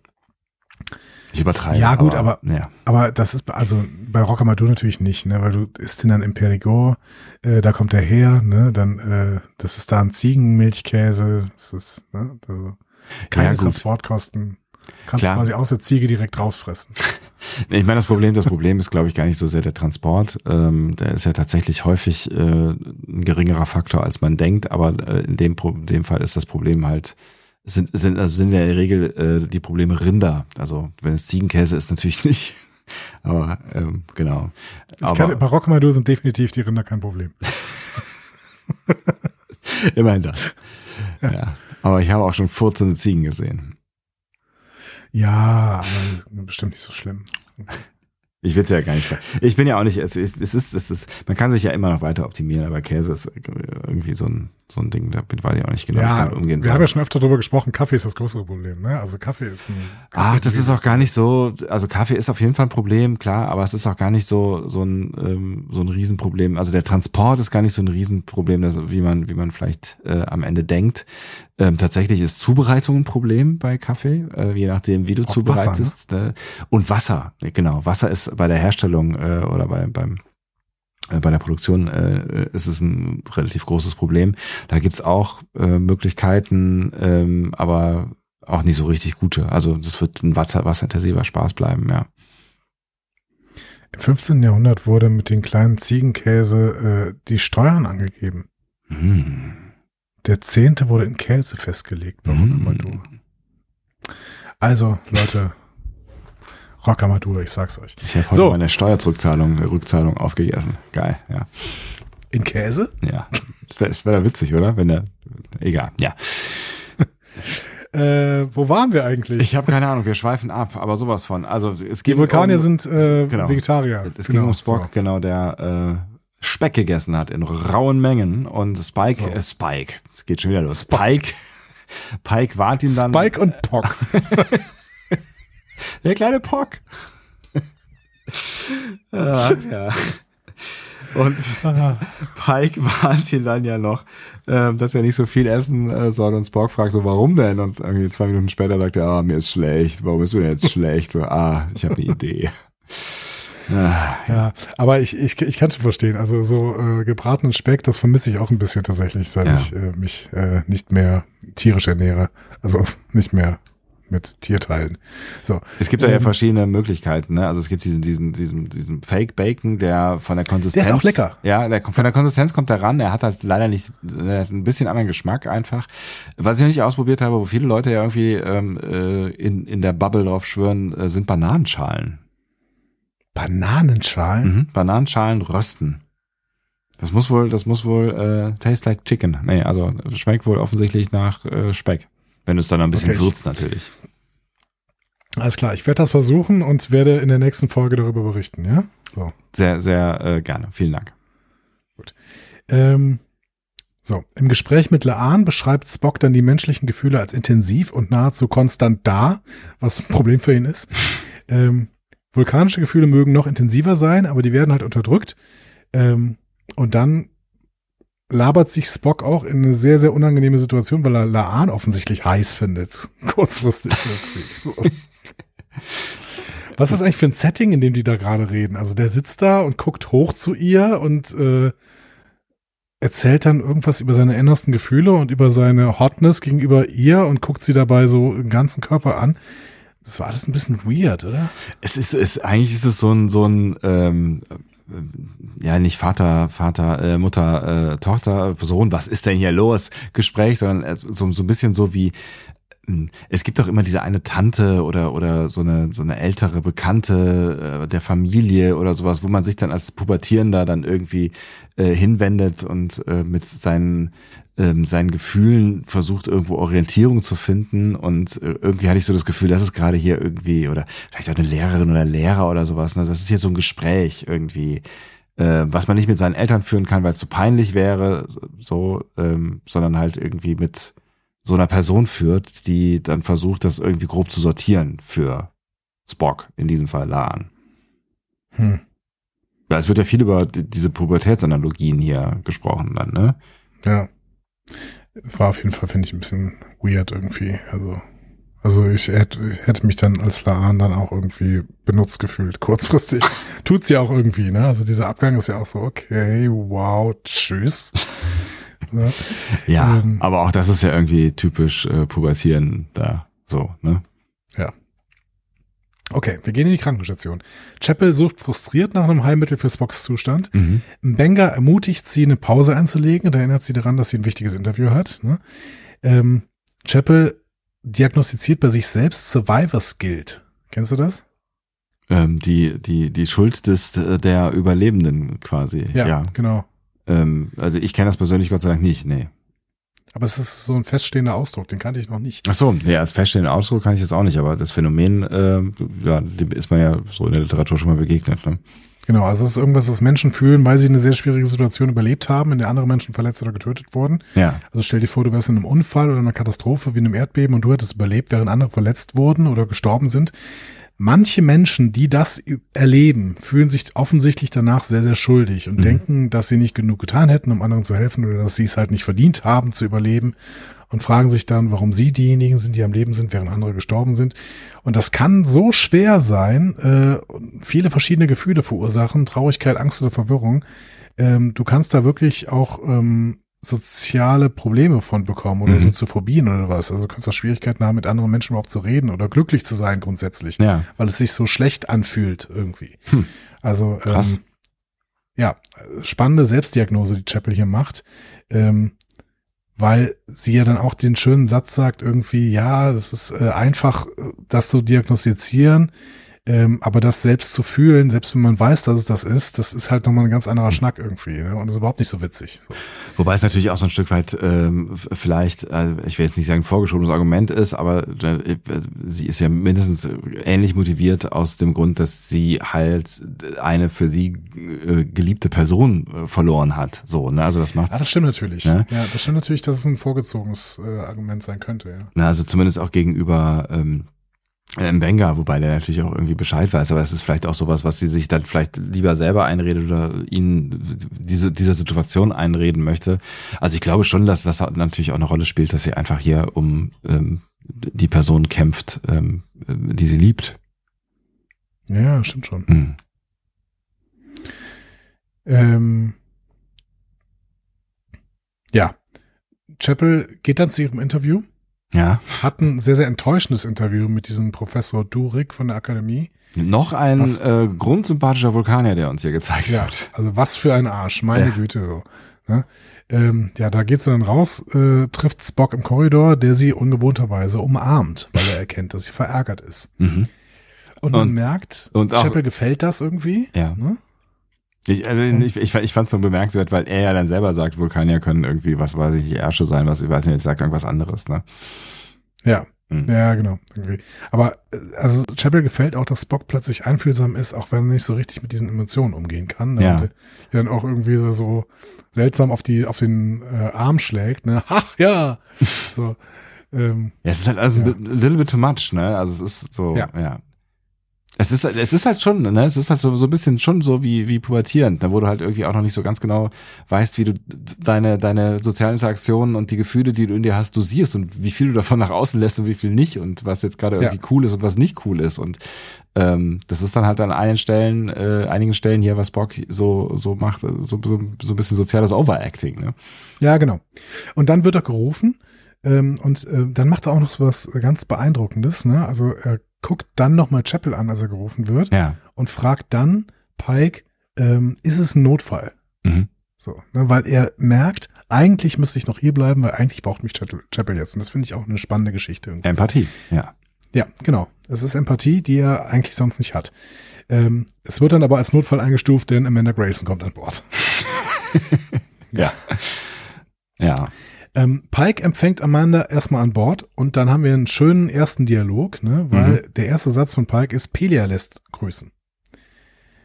Ich übertreibe. Ja, gut, aber- ja. Aber das ist, also bei Rocamadour natürlich nicht, ne, weil du isst den dann im Perigord, äh, da kommt der her, ne, dann, äh, das ist da ein Ziegenmilchkäse, das ist, ne, also keine Ja. Transportkosten. Kannst Klar. quasi aus der Ziege direkt rausfressen. Ich meine, das Problem, das Problem ist, glaube ich, gar nicht so sehr der Transport. Ähm, der ist ja tatsächlich häufig äh, ein geringerer Faktor, als man denkt. Aber äh, in dem, dem Fall ist das Problem halt, sind, sind, also sind ja in der Regel äh, die Probleme Rinder. Also wenn es Ziegenkäse ist, natürlich nicht. Aber ähm, genau. Ich Aber kann, bei sind definitiv die Rinder kein Problem. immerhin das. Ja. Aber ich habe auch schon furzende Ziegen gesehen. Ja, aber bestimmt nicht so schlimm. Ich will es ja gar nicht. Ich bin ja auch nicht. Es ist, es ist. Man kann sich ja immer noch weiter optimieren, aber Käse ist irgendwie so ein so ein Ding. Da bin- weiß ich auch nicht genau, wie ich ja, damit umgehen wir soll. haben ja schon öfter darüber gesprochen, Kaffee ist das größere Problem, ne? Also Kaffee ist ein. Ach, das ist auch gar nicht so. Also Kaffee ist auf jeden Fall ein Problem, klar, aber es ist auch gar nicht so so ein ähm, so ein Riesenproblem. Also der Transport ist gar nicht so ein Riesenproblem, das, wie man wie man vielleicht äh, am Ende denkt. Ähm, tatsächlich ist Zubereitung ein Problem bei Kaffee, äh, je nachdem, wie du Auch zubereitest. äh, und Wasser, genau. Wasser ist bei der Herstellung äh, oder bei, beim bei der Produktion äh, ist es ein relativ großes Problem. Da gibt's auch äh, Möglichkeiten, ähm, aber auch nicht so richtig gute. Also das wird ein wasser, wasserintensiver Spaß bleiben, ja. Im 15. Jahrhundert wurde mit den kleinen Ziegenkäse äh, die Steuern angegeben. Mm. Der zehnte wurde in Käse festgelegt bei Rocamadour. Mm. Also, Leute, Rocamadour, ich sag's euch. Ich habe heute So. meine Steuerzurückzahlung Rückzahlung aufgegessen. Geil, ja. In Käse? Ja. Das wäre wär doch witzig, oder? Wenn der. Egal, ja. Äh, wo waren wir eigentlich? Ich habe keine Ahnung, wir schweifen ab, aber sowas von. Also es die ging Vulkanier um, sind äh, genau. Vegetarier. Es ging um Spock, genau, der äh, Speck gegessen hat in rauen Mengen und Spike, So. äh, Spike, es geht schon wieder los. Spike, Pike warnt ihn So. dann. Spike und Pock. Der kleine Pock. ja, ja. Und Pike warnt ihn dann ja noch, ähm, dass er nicht so viel essen äh, soll und Spock fragt so, warum denn? Und irgendwie zwei Minuten später sagt er, ah, mir ist schlecht. Warum ist mir denn jetzt schlecht? So, ah, ich habe eine Idee. Ah, ja, aber ich, ich, ich kann schon verstehen. Also so äh, gebratenen Speck, das vermisse ich auch ein bisschen tatsächlich, seit Ja. ich äh, mich äh, nicht mehr tierisch ernähre. Also nicht mehr mit Tierteilen. So. Es gibt da ja Ähm, verschiedene Möglichkeiten, ne? Also es gibt diesen, diesen, diesen, diesen Fake Bacon, der von der Konsistenz. Der ist auch lecker. Ja, der, kommt- von der Konsistenz kommt er ran. Er hat halt leider nicht, hat ein bisschen anderen Geschmack einfach. Was ich noch nicht ausprobiert habe, wo viele Leute ja irgendwie ähm, äh, in, in der Bubble drauf schwören, äh, sind Bananenschalen. Bananenschalen? Mhm. Bananenschalen rösten. Das muss wohl, das muss wohl äh, taste like chicken. Nee, also schmeckt wohl offensichtlich nach äh, Speck. Wenn du es dann ein bisschen Okay. würzt natürlich. Alles klar, ich werde das versuchen und werde in der nächsten Folge darüber berichten, ja? So. Sehr, sehr äh, gerne. Vielen Dank. Ähm, so, im Gespräch mit Laan beschreibt Spock dann die menschlichen Gefühle als intensiv und nahezu konstant da, was ein Problem für ihn ist. Ähm, vulkanische Gefühle mögen noch intensiver sein, aber die werden halt unterdrückt. Ähm, und dann labert sich Spock auch in eine sehr, sehr unangenehme Situation, weil er Laan offensichtlich heiß findet. Kurzfristig. irgendwie. Was ist eigentlich für ein Setting, in dem die da gerade reden? Also der sitzt da und guckt hoch zu ihr und äh, erzählt dann irgendwas über seine innersten Gefühle und über seine Hotness gegenüber ihr und guckt sie dabei so den ganzen Körper an. Das war alles ein bisschen weird, oder? Es ist, es, eigentlich ist es so ein, so ein, ähm, äh, ja, nicht Vater, Vater, äh, Mutter, äh, Tochter, Sohn, was ist denn hier los? Gespräch, sondern äh, so, so ein bisschen so wie es gibt doch immer diese eine Tante oder oder so eine so eine ältere Bekannte äh, der Familie oder sowas, wo man sich dann als Pubertierender dann irgendwie äh, hinwendet und äh, mit seinen ähm, seinen Gefühlen versucht irgendwo Orientierung zu finden und äh, irgendwie hatte ich so das Gefühl, das ist gerade hier irgendwie oder vielleicht auch eine Lehrerin oder Lehrer oder sowas. Ne? Das ist hier so ein Gespräch irgendwie, äh, was man nicht mit seinen Eltern führen kann, weil es zu peinlich wäre, so, ähm, sondern halt irgendwie mit so einer Person führt, die dann versucht, das irgendwie grob zu sortieren für Spock, in diesem Fall Laan. Hm. Ja, es wird ja viel über die- diese Pubertätsanalogien hier gesprochen dann, ne? Ja. War auf jeden Fall, finde ich, ein bisschen weird irgendwie. Also, also ich hätte, ich hätte mich dann als Laan dann auch irgendwie benutzt gefühlt, kurzfristig. Tut's ja auch irgendwie, ne? Also dieser Abgang ist ja auch so, okay, wow, tschüss. ne? Ja, Ähm. aber auch das ist ja irgendwie typisch äh, Pubertieren da, so, ne? Ja. Okay, wir gehen in die Krankenstation. Chapel sucht frustriert nach einem Heilmittel für Spocks Zustand. Mhm. Benga ermutigt sie, eine Pause einzulegen. Da erinnert sie daran, dass sie ein wichtiges Interview hat. Ne? Ähm, Chapel diagnostiziert bei sich selbst Survivors Guild. Kennst du das? Ähm, die, die, die Schuld des der Überlebenden quasi. Ja. genau. Ähm, also ich kenne das persönlich Gott sei Dank nicht, nee. Aber es ist so ein feststehender Ausdruck, den kannte ich noch nicht. Ach so, nee, als feststehenden Ausdruck kann ich das auch nicht, aber das Phänomen, äh, ja, ist man ja so in der Literatur schon mal begegnet. Ne? Genau, also es ist irgendwas, das Menschen fühlen, weil sie eine sehr schwierige Situation überlebt haben, in der andere Menschen verletzt oder getötet wurden. Ja, Also stell dir vor, du wärst in einem Unfall oder einer Katastrophe wie einem Erdbeben und du hättest überlebt, während andere verletzt wurden oder gestorben sind. Manche Menschen, die das erleben, fühlen sich offensichtlich danach sehr, sehr schuldig und Mhm. denken, dass sie nicht genug getan hätten, um anderen zu helfen oder dass sie es halt nicht verdient haben zu überleben und fragen sich dann, warum sie diejenigen sind, die am Leben sind, während andere gestorben sind. Und das kann so schwer sein, äh, viele verschiedene Gefühle verursachen, Traurigkeit, Angst oder Verwirrung. Ähm, du kannst da wirklich auch ähm, soziale Probleme von bekommen oder Mhm. Soziophobien oder was. Also du kannst auch Schwierigkeiten haben, mit anderen Menschen überhaupt zu reden oder glücklich zu sein grundsätzlich, ja. weil es sich so schlecht anfühlt irgendwie. Hm. Also Krass. Ähm, ja, spannende Selbstdiagnose, die Chapel hier macht, ähm, weil sie ja dann auch den schönen Satz sagt irgendwie, ja, es ist äh, einfach, äh, das zu diagnostizieren, ähm, aber das selbst zu fühlen, selbst wenn man weiß, dass es das ist, das ist halt nochmal ein ganz anderer Schnack irgendwie ne? und ist überhaupt nicht so witzig. So. Wobei es natürlich auch so ein Stück weit ähm, vielleicht, äh, ich will jetzt nicht sagen vorgeschobenes Argument ist, aber äh, sie ist ja mindestens ähnlich motiviert aus dem Grund, dass sie halt eine für sie äh, geliebte Person äh, verloren hat. So, ne? Also das macht's. Ja, das stimmt natürlich. Ja. Ja, das stimmt natürlich, dass es ein vorgezogenes äh, Argument sein könnte, ja. Na, also zumindest auch gegenüber ähm, ähm, Benga, wobei der natürlich auch irgendwie Bescheid weiß, aber es ist vielleicht auch sowas, was sie sich dann vielleicht lieber selber einredet oder ihnen diese dieser Situation einreden möchte. Also ich glaube schon, dass das natürlich auch eine Rolle spielt, dass sie einfach hier um ähm, die Person kämpft, ähm, die sie liebt. Ja, stimmt schon. Hm. Ähm, ja. Chapel geht dann zu ihrem Interview, Ja, hat ein sehr, sehr enttäuschendes Interview mit diesem Professor Durik von der Akademie. noch ein Was? äh, grundsympathischer Vulkanier, der uns hier gezeigt Ja, wird. also was für ein Arsch, meine Ja. Güte. So, ne? ähm, ja, da geht sie dann raus, äh, trifft Spock im Korridor, der sie ungewohnterweise umarmt, weil er erkennt, dass sie verärgert ist. Mhm. Und man Und- merkt, und auch- Chapel gefällt das irgendwie. Ja. Ne? Ich, also ich, ich, ich fand es so bemerkenswert, weil er ja dann selber sagt, Vulkanier können irgendwie, was weiß ich, Ärsche sein, was ich weiß nicht, ich sag irgendwas anderes, ne? Ja. Mhm. Ja, genau. Irgendwie. Aber äh, also Chapel gefällt auch, dass Spock plötzlich einfühlsam ist, auch wenn er nicht so richtig mit diesen Emotionen umgehen kann. Ne? Ja. Und der dann auch irgendwie so- seltsam auf die auf den äh, Arm schlägt. Ne? Ach ja. so. Ähm, Ja, es ist halt alles Ja. ein bit- little bit too much, ne? Also es ist so, ja. Ja. Es ist, halt- es ist halt schon, ne? Es ist halt so, so ein bisschen schon so wie, wie pubertierend, da wo du halt irgendwie auch noch nicht so ganz genau weißt, wie du deine, deine sozialen Interaktionen und die Gefühle, die du in dir hast, dosierst und wie viel du davon nach außen lässt und wie viel nicht und was jetzt gerade irgendwie Ja. cool ist und was nicht cool ist. Und ähm, das ist dann halt an einigen Stellen, äh, einigen Stellen hier, was Bock so, so macht, so, so, so ein bisschen soziales Overacting, ne? ja, genau. Und dann wird er gerufen ähm, und äh, dann macht er auch noch so was ganz Beeindruckendes. Ne? Also er guckt dann nochmal Chapel an, als er gerufen wird Ja. und fragt dann Pike, ähm, ist es ein Notfall? Mhm. So, ne, weil er merkt, eigentlich müsste ich noch hier bleiben, weil eigentlich braucht mich Chapel, jetzt. Und das finde ich auch eine spannende Geschichte. Irgendwie. Empathie, ja. Ja, genau. Es ist Empathie, die er eigentlich sonst nicht hat. Ähm, es wird dann aber als Notfall eingestuft, denn Amanda Grayson kommt an Bord. Ja. Ja. Ähm, Pike empfängt Amanda erstmal an Bord und dann haben wir einen schönen ersten Dialog, ne, weil der erste Satz von Pike ist, Pelia lässt grüßen.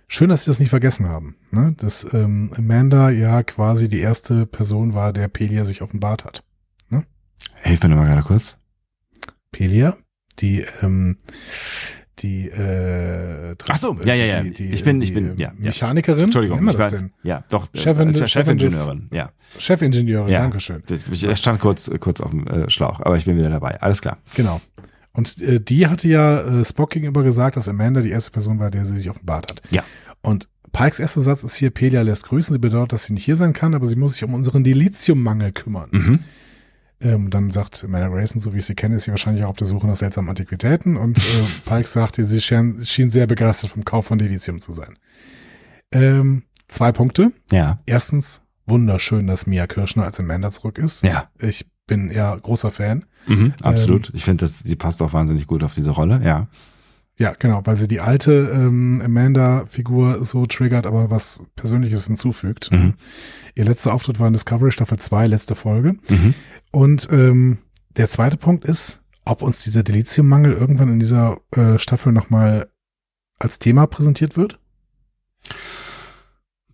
Schön, dass sie das nicht vergessen haben, ne, dass ähm, Amanda ja quasi die erste Person war, der Pelia sich offenbart hat. Hilf mir nochmal gerade kurz. Pelia, die ähm, die äh, Ach so, ja, ja, ja. die, die, Ich bin- ich bin- äh, ja. Mechanikerin. Entschuldigung, ich denn? Ja, doch. äh, Chefin- als Chefin des- Chefingenieurin, ja. Chefingenieurin, Ja. Dankeschön. Ich stand kurz, kurz auf dem äh, Schlauch, aber ich bin wieder dabei. Alles klar. Genau. Und äh, die hatte ja äh, Spock gegenüber gesagt, dass Amanda die erste Person war, der sie sich offenbart hat. Ja. Und Pikes erster Satz ist hier, Pelia lässt grüßen. Sie bedeutet, dass sie nicht hier sein kann, aber sie muss sich um unseren Deliziummangel kümmern. Mhm. Ähm, dann sagt Amanda Grayson, so wie ich sie kenne, ist sie wahrscheinlich auch auf der Suche nach seltsamen Antiquitäten. Und äh, Pike sagte, sie schien, schien sehr begeistert vom Kauf von Delizium zu sein. Ähm, zwei Punkte. Ja, Erstens, wunderschön, dass Mia Kirschner als Amanda zurück ist. ja. Ich bin ja großer Fan. Mhm, absolut. ich finde, sie passt auch wahnsinnig gut auf diese Rolle. Ja. Ja, genau, weil sie die alte ähm, Amanda-Figur so triggert, aber was Persönliches hinzufügt. Mhm. Ihr letzter Auftritt war in Discovery Staffel 2, letzte Folge. Mhm. Und ähm, der zweite Punkt ist, ob uns dieser Deliziummangel irgendwann in dieser äh, Staffel nochmal als Thema präsentiert wird.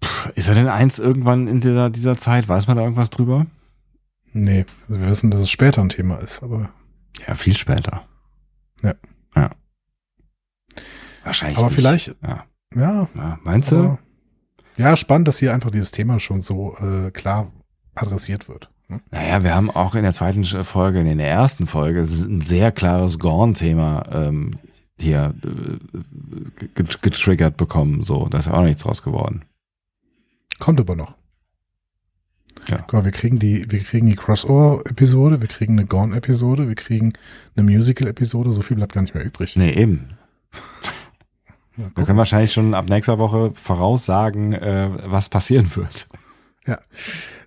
Puh, Ist er denn eins irgendwann in dieser, dieser Zeit? Weiß man da irgendwas drüber? Nee, also wir wissen, dass es später ein Thema ist, aber Ja, viel später. Ja. Wahrscheinlich aber nicht. vielleicht, Ja. ja, ja. Meinst du? aber, ja, spannend, dass hier einfach dieses Thema schon so äh, klar adressiert wird. ne? Naja, wir haben auch in der zweiten Folge, in der ersten Folge, es ist ein sehr klares Gorn-Thema ähm, hier äh, get- getriggert bekommen. So, da ist ja auch nichts draus geworden. Kommt aber noch. Ja. Mal, wir kriegen die, wir kriegen die Crossover-Episode, wir kriegen eine Gone-Episode, wir kriegen eine Musical-Episode, so viel bleibt gar nicht mehr übrig. Nee, eben. Mal Wir können wahrscheinlich schon ab nächster Woche voraussagen, äh, was passieren wird. Ja.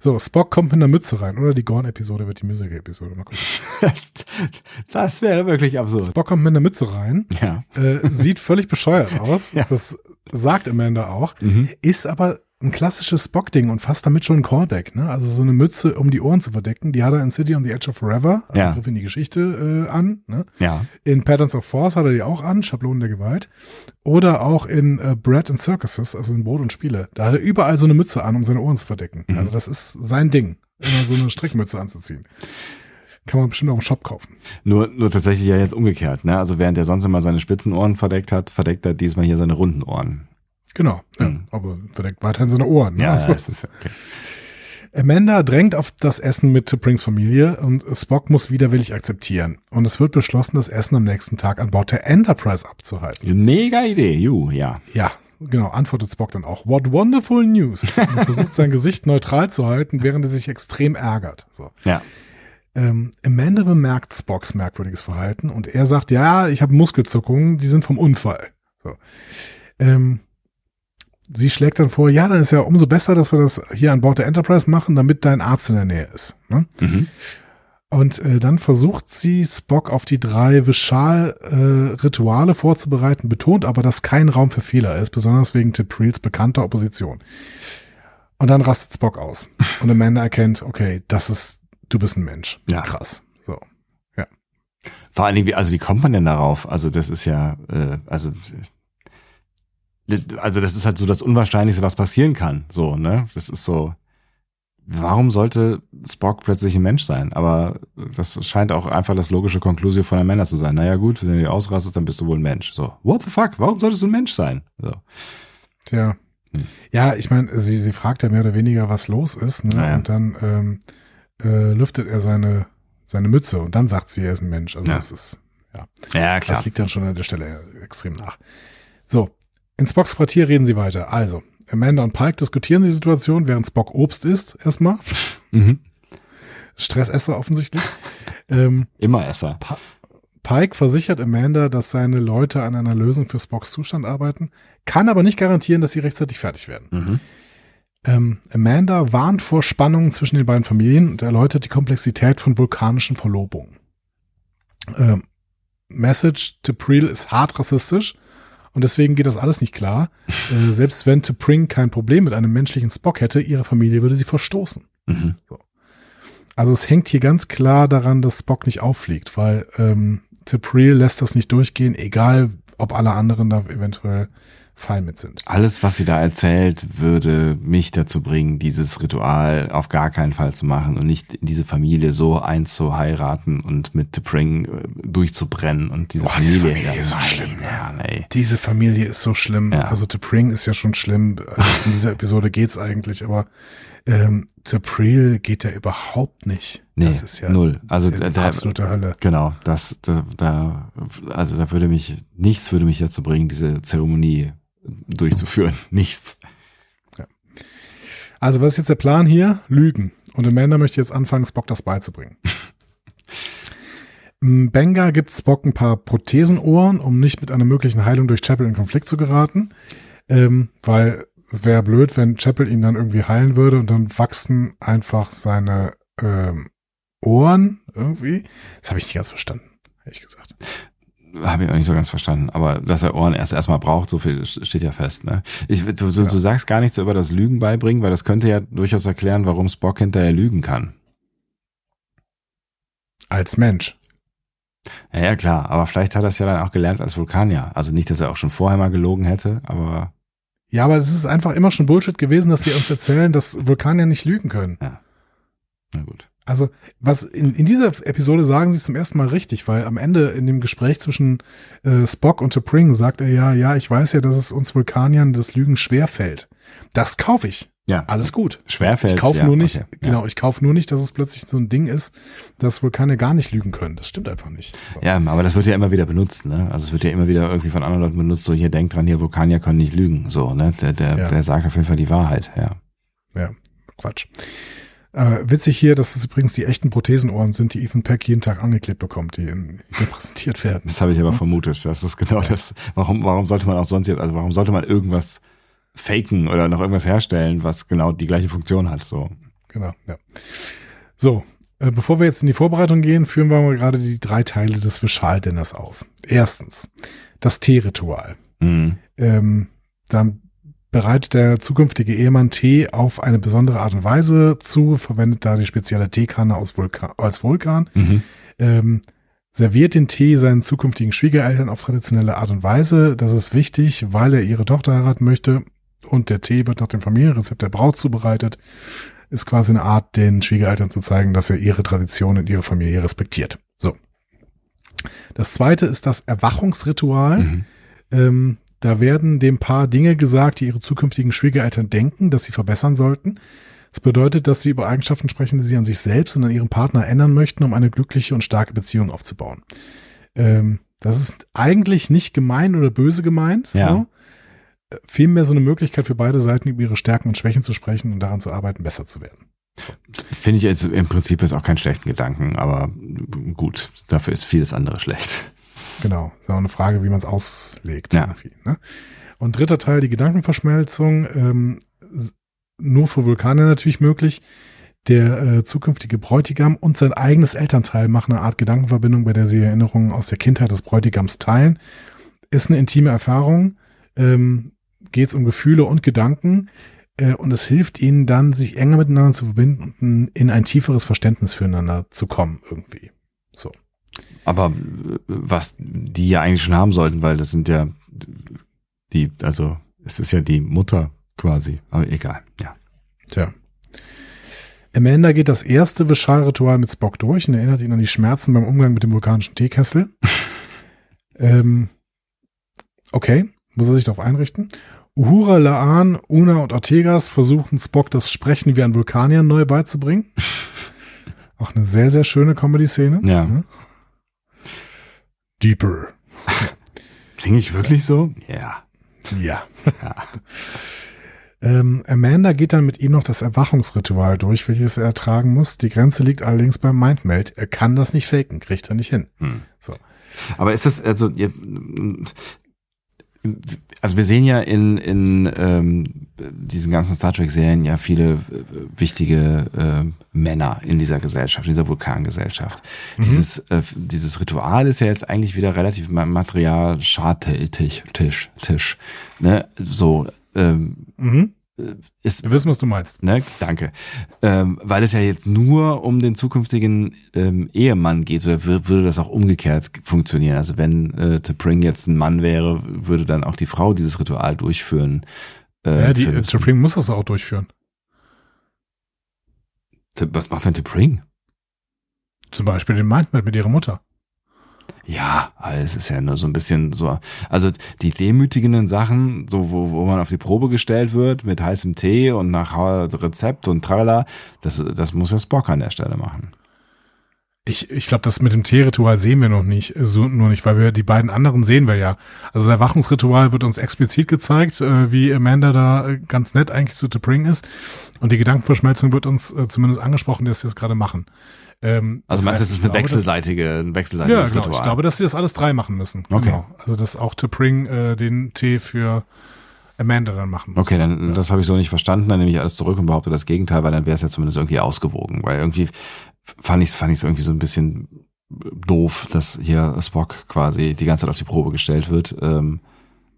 So, Spock kommt mit einer Mütze rein, oder die Gone-Episode wird die Musical-Episode. Mal gucken. Das, das wäre wirklich absurd. Spock kommt mit einer Mütze rein, Ja. äh, sieht völlig bescheuert aus. Ja. Das sagt Amanda auch. Mhm. Ist aber ein klassisches Spock-Ding und fast damit schon ein Callback, ne? Also so eine Mütze, um die Ohren zu verdecken, die hat er in City on the Edge of Forever, also Ja. Griff in die Geschichte äh, an, ne? Ja. In Patterns of Force hat er die auch an, Schablonen der Gewalt. Oder auch in äh, Bread and Circuses, also in Brot und Spiele. Da hat er überall so eine Mütze an, um seine Ohren zu verdecken. Mhm. Also das ist sein Ding, immer so eine Strickmütze anzuziehen. Kann man bestimmt auch im Shop kaufen. Nur, nur tatsächlich ja jetzt umgekehrt, ne? Also während er sonst immer seine spitzen Ohren verdeckt hat, verdeckt er diesmal hier seine runden Ohren. Genau. Ja, Mhm. Aber verdeckt weiterhin seine Ohren. Ne? Ja, Also, das ist ja okay. Amanda drängt auf das Essen mit T'Prings Familie und Spock muss widerwillig akzeptieren. Und es wird beschlossen, das Essen am nächsten Tag an Bord der Enterprise abzuhalten. Mega Idee, ju, ja. Ja, genau, antwortet Spock dann auch. What wonderful news. Und er versucht sein Gesicht neutral zu halten, während er sich extrem ärgert. So. Ja. Ähm, Amanda bemerkt Spocks merkwürdiges Verhalten und er sagt, ja, ich habe Muskelzuckungen, die sind vom Unfall. So. Ähm, sie schlägt dann vor, ja, dann ist ja umso besser, dass wir das hier an Bord der Enterprise machen, damit dein Arzt in der Nähe ist. Ne? Mhm. Und äh, dann versucht sie, Spock auf die drei Vishal-Rituale vorzubereiten, betont aber, dass kein Raum für Fehler ist, besonders wegen T'Prils bekannter Opposition. Und dann rastet Spock aus. Und Amanda erkennt, okay, das ist, du bist ein Mensch. Ja. Krass. So. Vor allen Dingen, wie, also wie kommt man denn darauf? Also das ist ja, äh, also, äh, also das ist halt so das Unwahrscheinlichste, was passieren kann. So, ne? Das ist so. Warum sollte Spock plötzlich ein Mensch sein? Aber das scheint auch einfach das logische Konklusio von einem Männer zu sein. Naja gut, wenn du dich ausrastest, dann bist du wohl ein Mensch. So, what the fuck? Warum solltest du ein Mensch sein? So. Tja. Hm. Ja, ich meine, sie, sie fragt ja mehr oder weniger, was los ist, ne? Naja. Und dann ähm, äh, lüftet er seine, seine Mütze und dann sagt sie, er ist ein Mensch. Also Ja. das ist, ja. Ja, klar. Das liegt dann schon an der Stelle extrem nach. So, in Spocks Quartier reden sie weiter. Also, Amanda und Pike diskutieren die Situation, während Spock Obst isst, erstmal. Mhm. Stressesser offensichtlich. ähm, Immer Esser. Pike versichert Amanda, dass seine Leute an einer Lösung für Spocks Zustand arbeiten, kann aber nicht garantieren, dass sie rechtzeitig fertig werden. Mhm. Ähm, Amanda warnt vor Spannungen zwischen den beiden Familien und erläutert die Komplexität von vulkanischen Verlobungen. Ähm, Message to Preel ist hart rassistisch und deswegen geht das alles nicht klar. äh, selbst wenn T'Pring kein Problem mit einem menschlichen Spock hätte, ihre Familie würde sie verstoßen. Mhm. Also es hängt hier ganz klar daran, dass Spock nicht auffliegt, weil ähm, T'Pring lässt das nicht durchgehen, egal ob alle anderen da eventuell fein mit sind. Alles, was sie da erzählt, würde mich dazu bringen, dieses Ritual auf gar keinen Fall zu machen und nicht in diese Familie so einzuheiraten und mit T'Pring äh, durchzubrennen und diese Boah, diese Familie, Familie ist so schlimm, Ja, nee. Diese Familie ist so schlimm. Ja. Also T'Pring ist ja schon schlimm. Also in dieser Episode geht's eigentlich, aber ähm, T'Pril geht ja überhaupt nicht. Nee, das ist ja null. Also da- da- absolute Hölle. Genau, das, da, da, also da würde mich, nichts würde mich dazu bringen, diese Zeremonie durchzuführen. Nichts. Also was ist jetzt der Plan hier? Lügen. Und Amanda möchte jetzt anfangen, Spock das beizubringen. Benga gibt Spock ein paar Prothesenohren, um nicht mit einer möglichen Heilung durch Chapel in Konflikt zu geraten. Ähm, weil es wäre blöd, wenn Chapel ihn dann irgendwie heilen würde und dann wachsen einfach seine ähm, Ohren irgendwie. Das habe ich nicht ganz verstanden, ehrlich gesagt. Habe ich auch nicht so ganz verstanden. Aber dass er Ohren erst erstmal braucht, so viel steht ja fest. Ne? Ich, du, du, Ja. du sagst gar nichts über das Lügen beibringen, weil das könnte ja durchaus erklären, warum Spock hinterher lügen kann. Als Mensch. Ja, ja, klar. Aber vielleicht hat er es ja dann auch gelernt als Vulkanier. Also nicht, dass er auch schon vorher mal gelogen hätte, aber Ja, aber es ist einfach immer schon Bullshit gewesen, dass sie uns erzählen, dass Vulkanier nicht lügen können. na gut. Also, was in, in dieser Episode sagen sie es zum ersten Mal richtig, weil am Ende in dem Gespräch zwischen äh, Spock und T'Pring sagt er ja, ja, ich weiß ja, dass es uns Vulkaniern das Lügen schwerfällt. Das kaufe ich. Ja, Alles gut. schwerfällt. Ich kaufe ja, nur nicht, okay, ja. genau, ich kaufe nur nicht, dass es plötzlich so ein Ding ist, dass Vulkanier gar nicht lügen können. Das stimmt einfach nicht. So. Ja, aber das wird ja immer wieder benutzt, ne? Also es wird ja immer wieder irgendwie von anderen Leuten benutzt, so hier denkt dran, hier Vulkanier können nicht lügen, so, ne? Der, der, Ja. der sagt auf jeden Fall die Wahrheit, ja. Ja, Quatsch. Äh, witzig hier, dass es übrigens die echten Prothesenohren sind, die Ethan Peck jeden Tag angeklebt bekommt, die in, hier präsentiert werden. Das habe ich aber vermutet. Das ist genau das. Warum, warum sollte man auch sonst jetzt, also warum sollte man irgendwas faken oder noch irgendwas herstellen, was genau die gleiche Funktion hat, so. Genau, ja. So, äh, bevor wir jetzt in die Vorbereitung gehen, führen wir mal gerade die drei Teile des Vishal-Dinners auf. Erstens, das Teeritual. Mhm. Ähm, dann bereitet der zukünftige Ehemann Tee auf eine besondere Art und Weise zu, verwendet da die spezielle Teekanne aus Vulkan, als Vulkan, Mhm. ähm, serviert den Tee seinen zukünftigen Schwiegereltern auf traditionelle Art und Weise. Das ist wichtig, weil er ihre Tochter heiraten möchte und der Tee wird nach dem Familienrezept der Braut zubereitet. Ist quasi eine Art, den Schwiegereltern zu zeigen, dass er ihre Tradition und ihre Familie respektiert. So. Das zweite ist das Erwachungsritual. Mhm. Ähm, da werden dem Paar Dinge gesagt, die ihre zukünftigen Schwiegereltern denken, dass sie verbessern sollten. Das bedeutet, dass sie über Eigenschaften sprechen, die sie an sich selbst und an ihrem Partner ändern möchten, um eine glückliche und starke Beziehung aufzubauen. Ähm, das ist eigentlich nicht gemein oder böse gemeint. Ja. So. Äh, Vielmehr so eine Möglichkeit für beide Seiten, über ihre Stärken und Schwächen zu sprechen und daran zu arbeiten, besser zu werden. Finde ich jetzt im Prinzip ist auch keinen schlechten Gedanken, aber gut, dafür ist vieles andere schlecht. Genau, ist auch eine Frage, wie man es auslegt. Ja. Irgendwie, ne? Und dritter Teil, die Gedankenverschmelzung, ähm, nur für Vulkane natürlich möglich. Der äh, zukünftige Bräutigam und sein eigenes Elternteil machen eine Art Gedankenverbindung, bei der sie Erinnerungen aus der Kindheit des Bräutigams teilen. Ist eine intime Erfahrung, ähm, geht es um Gefühle und Gedanken äh, und es hilft ihnen dann, sich enger miteinander zu verbinden und in ein tieferes Verständnis füreinander zu kommen irgendwie. Aber äh, was die ja eigentlich schon haben sollten, weil das sind ja die, also es ist ja die Mutter quasi, aber egal, ja. Tja. Amanda geht das erste Vishal-Ritual mit Spock durch und erinnert ihn an die Schmerzen beim Umgang mit dem vulkanischen Teekessel. ähm, okay, muss er sich darauf einrichten. Uhura, Laan, Una und Ortegas versuchen Spock das Sprechen wie ein Vulkanier neu beizubringen. Auch eine sehr, sehr schöne Comedy-Szene. Ja. Deeper. Klinge ich wirklich so? Ja. Ja. ähm, Amanda geht dann mit ihm noch das Erwachungsritual durch, welches er ertragen muss. Die Grenze liegt allerdings beim Mindmeld. Er kann das nicht faken, kriegt er nicht hin. Hm. So. Aber ist das, also, also wir sehen ja in, in ähm, diesen ganzen Star Trek-Serien ja viele äh, wichtige äh, Männer in dieser Gesellschaft, in dieser Vulkangesellschaft. Mhm. Dieses, äh, dieses Ritual ist ja jetzt eigentlich wieder relativ Material Tisch, Tisch, Tisch. Ne? So, ähm, mhm ist. Wir wissen, was du meinst. Ne, danke. Ähm, weil es ja jetzt nur um den zukünftigen ähm, Ehemann geht, so würde das auch umgekehrt funktionieren. Also wenn äh, T'Pring jetzt ein Mann wäre, würde dann auch die Frau dieses Ritual durchführen. Äh, ja, die äh, T'Pring muss das auch durchführen. Was macht denn T'Pring? Zum Beispiel den Mindmap mit ihrer Mutter. Ja, es ist ja nur so ein bisschen so, also die demütigenden Sachen, so wo, wo man auf die Probe gestellt wird mit heißem Tee und nach Rezept und tralala, das, das muss ja Spock an der Stelle machen. Ich, ich glaube, das mit dem Teeritual sehen wir noch nicht, so nur nicht, weil wir die beiden anderen sehen wir ja. Also das Erwachungsritual wird uns explizit gezeigt, äh, wie Amanda da äh, ganz nett eigentlich zu Bring ist. Und die Gedankenverschmelzung wird uns äh, zumindest angesprochen, dass sie das gerade machen. Ähm, also meinst du, es ist eine wechselseitige, ein wechselseitiges ja, genau. Ritual? Ich glaube, dass sie das alles drei machen müssen. Okay. Genau. Also dass auch T'Pring äh, den Tee für Amanda dann machen muss. Okay, dann ja. das habe ich so nicht verstanden. Dann nehme ich alles zurück und behaupte das Gegenteil, weil dann wäre es ja zumindest irgendwie ausgewogen. Weil irgendwie fand ich es fand ich's irgendwie so ein bisschen doof, dass hier Spock quasi die ganze Zeit auf die Probe gestellt wird. Ähm,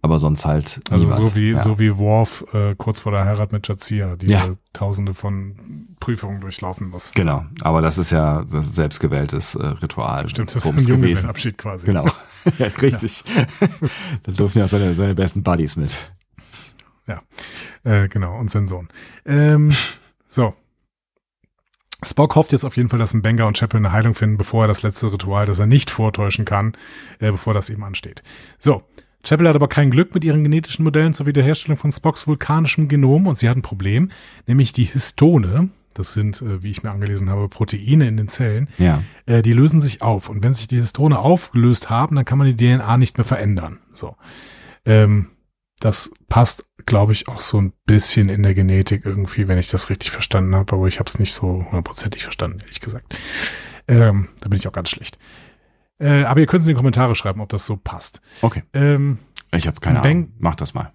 aber sonst halt also niemand. so wie ja. so wie Worf äh, kurz vor der Heirat mit Jazia, die ja. Tausende von Prüfungen durchlaufen muss. Genau, aber das ist ja das selbstgewähltes äh, Ritual. Stimmt, das ist ein gewesen. Abschied quasi. Genau, ja, ist richtig. Ja. da durften ja seine, seine besten Buddies mit. Ja, äh, genau und sein Sohn. Ähm, so, Spock hofft jetzt auf jeden Fall, dass ein Benga und Chapel eine Heilung finden, bevor er das letzte Ritual, das er nicht vortäuschen kann, äh, bevor das eben ansteht. So, Chapel hat aber kein Glück mit ihren genetischen Modellen zur Wiederherstellung von Spocks vulkanischem Genom und sie hat ein Problem, nämlich die Histone, das sind, äh, wie ich mir angelesen habe, Proteine in den Zellen, ja. äh, die lösen sich auf. Und wenn sich die Histone aufgelöst haben, dann kann man die DNA nicht mehr verändern. So. Ähm, das passt, glaube ich, auch so ein bisschen in der Genetik irgendwie, wenn ich das richtig verstanden habe, aber ich habe es nicht so hundertprozentig verstanden, ehrlich gesagt. Ähm, da bin ich auch ganz schlecht. Äh, aber ihr könnt es in die Kommentare schreiben, ob das so passt. Okay. Ähm, ich habe keine Ahnung. Mach das mal.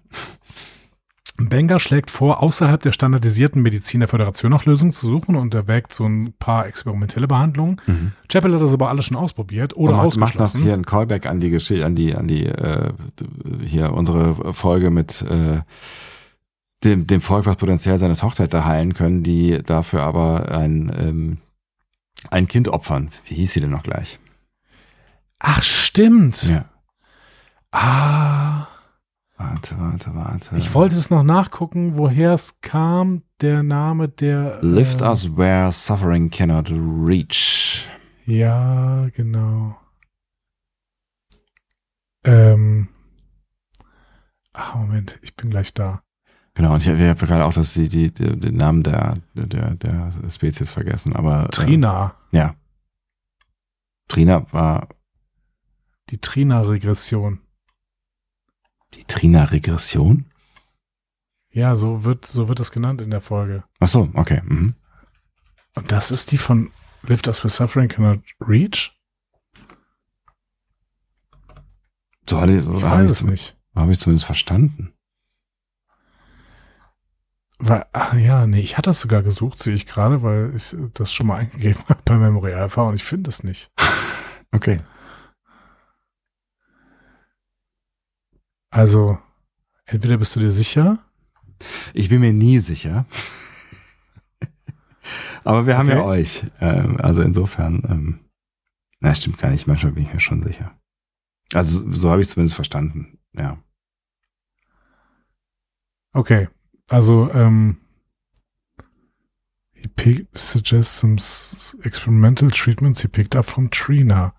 Benger schlägt vor, außerhalb der standardisierten Medizin der Föderation nach Lösungen zu suchen und erwägt so ein paar experimentelle Behandlungen. Mhm. Chapel hat das aber alles schon ausprobiert oder macht, macht noch hier ein Callback an die Geschichte, an die, an die, äh, hier unsere Folge mit äh, dem, dem Volk, was potenziell seine Tochter hätte heilen können, die dafür aber ein, ähm, ein Kind opfern. Wie hieß sie denn noch gleich? Ach, stimmt. Ja. Ah. Warte, warte, warte. Ich wollte es noch nachgucken, woher es kam, der Name der. Lift äh, us where suffering cannot reach. Ja, genau. Ähm. Ach, Moment, ich bin gleich da. Genau, und ich habe gerade auch das, die, die, die, den Namen der, der, der Spezies vergessen, aber. Trina. Äh, ja. Trina war die Trina-Regression. Die Trina-Regression? Ja, so wird, so wird es genannt in der Folge. Ach so, okay. Mhm. Und das ist die von Lift Us with Suffering Cannot Reach? So hatte ich, weiß es nicht. Habe ich zumindest verstanden. Weil, ach ja, nee, ich hatte das sogar gesucht, sehe ich gerade, weil ich das schon mal eingegeben habe bei Memory Alpha und ich finde es nicht. okay. Also, entweder bist du dir sicher? Ich bin mir nie sicher. Aber wir haben okay. ja euch. Ähm, also insofern, ähm, na, stimmt gar nicht. Manchmal bin ich mir schon sicher. Also so habe ich es zumindest verstanden. Ja. Okay. Also, ähm, he picked, suggests some experimental treatments he picked up from Trina.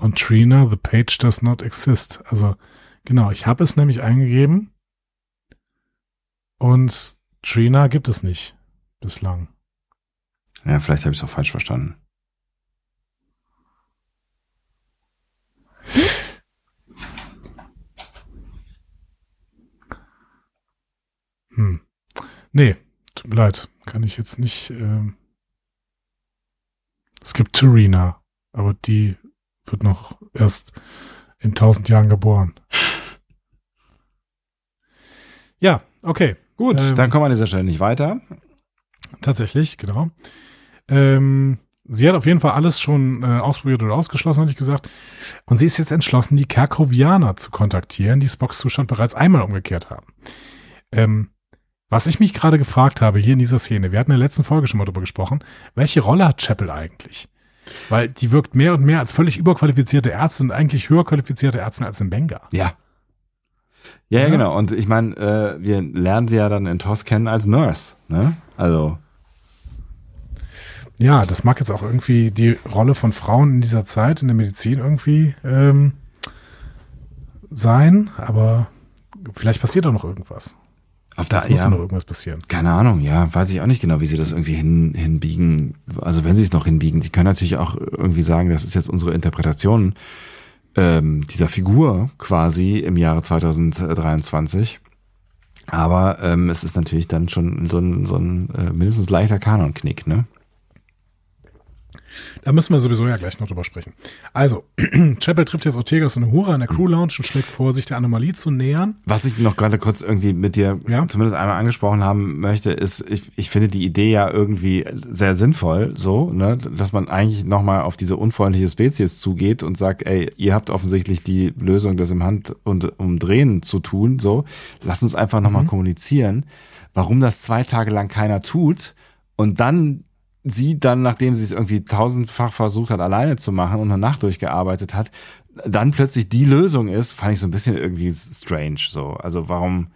On Trina, the page does not exist. Also, Genau, ich habe es nämlich eingegeben und Trina gibt es nicht bislang. Ja, vielleicht habe ich es auch falsch verstanden. Hm. Nee, tut mir leid. Kann ich jetzt nicht. Ähm es gibt Turina, aber die wird noch erst in tausend Jahren geboren. Ja, okay. Gut, Ähm, dann kommen wir an dieser Stelle nicht weiter. Tatsächlich, genau. Ähm, sie hat auf jeden Fall alles schon äh, ausprobiert oder ausgeschlossen, hatte ich gesagt. Und sie ist jetzt entschlossen, die Kerkovianer zu kontaktieren, die Spocks Zustand bereits einmal umgekehrt haben. Ähm, was ich mich gerade gefragt habe hier in dieser Szene, wir hatten in der letzten Folge schon mal drüber gesprochen, welche Rolle hat Chapel eigentlich? Weil die wirkt mehr und mehr als völlig überqualifizierte Ärztin und eigentlich höher qualifizierte Ärztin als in Benga. Ja. Ja, ja, Ja. genau. Und ich meine, äh, wir lernen sie ja dann in TOS kennen als Nurse. Ne? Also, Ja, das mag jetzt auch irgendwie die Rolle von Frauen in dieser Zeit in der Medizin irgendwie ähm, sein, aber vielleicht passiert auch noch irgendwas. Auf der, Es muss ja, noch irgendwas passieren. keine Ahnung, ja, weiß ich auch nicht genau, wie sie das irgendwie hin, hinbiegen. Also wenn sie es noch hinbiegen, sie können natürlich auch irgendwie sagen, das ist jetzt unsere Interpretation ähm, dieser Figur quasi im Jahre 2023. Aber ähm, es ist natürlich dann schon so ein, so ein äh, mindestens leichter Kanonknick, ne? Da müssen wir sowieso ja gleich noch drüber sprechen. Also, Chapel trifft jetzt Ortegas und Uhura in der Crew Lounge und schlägt vor, sich der Anomalie zu nähern. Was ich noch gerade kurz irgendwie mit dir Ja. zumindest einmal angesprochen haben möchte, ist, ich, ich finde die Idee ja irgendwie sehr sinnvoll, so, ne, dass man eigentlich nochmal auf diese unfreundliche Spezies zugeht und sagt, ey, ihr habt offensichtlich die Lösung, das im Hand und Umdrehen zu tun, so, lasst uns einfach nochmal kommunizieren, warum das zwei Tage lang keiner tut und dann sie dann, nachdem sie es irgendwie tausendfach versucht hat, alleine zu machen und eine Nacht durchgearbeitet hat, dann plötzlich die Lösung ist, fand ich so ein bisschen irgendwie strange. So, also warum,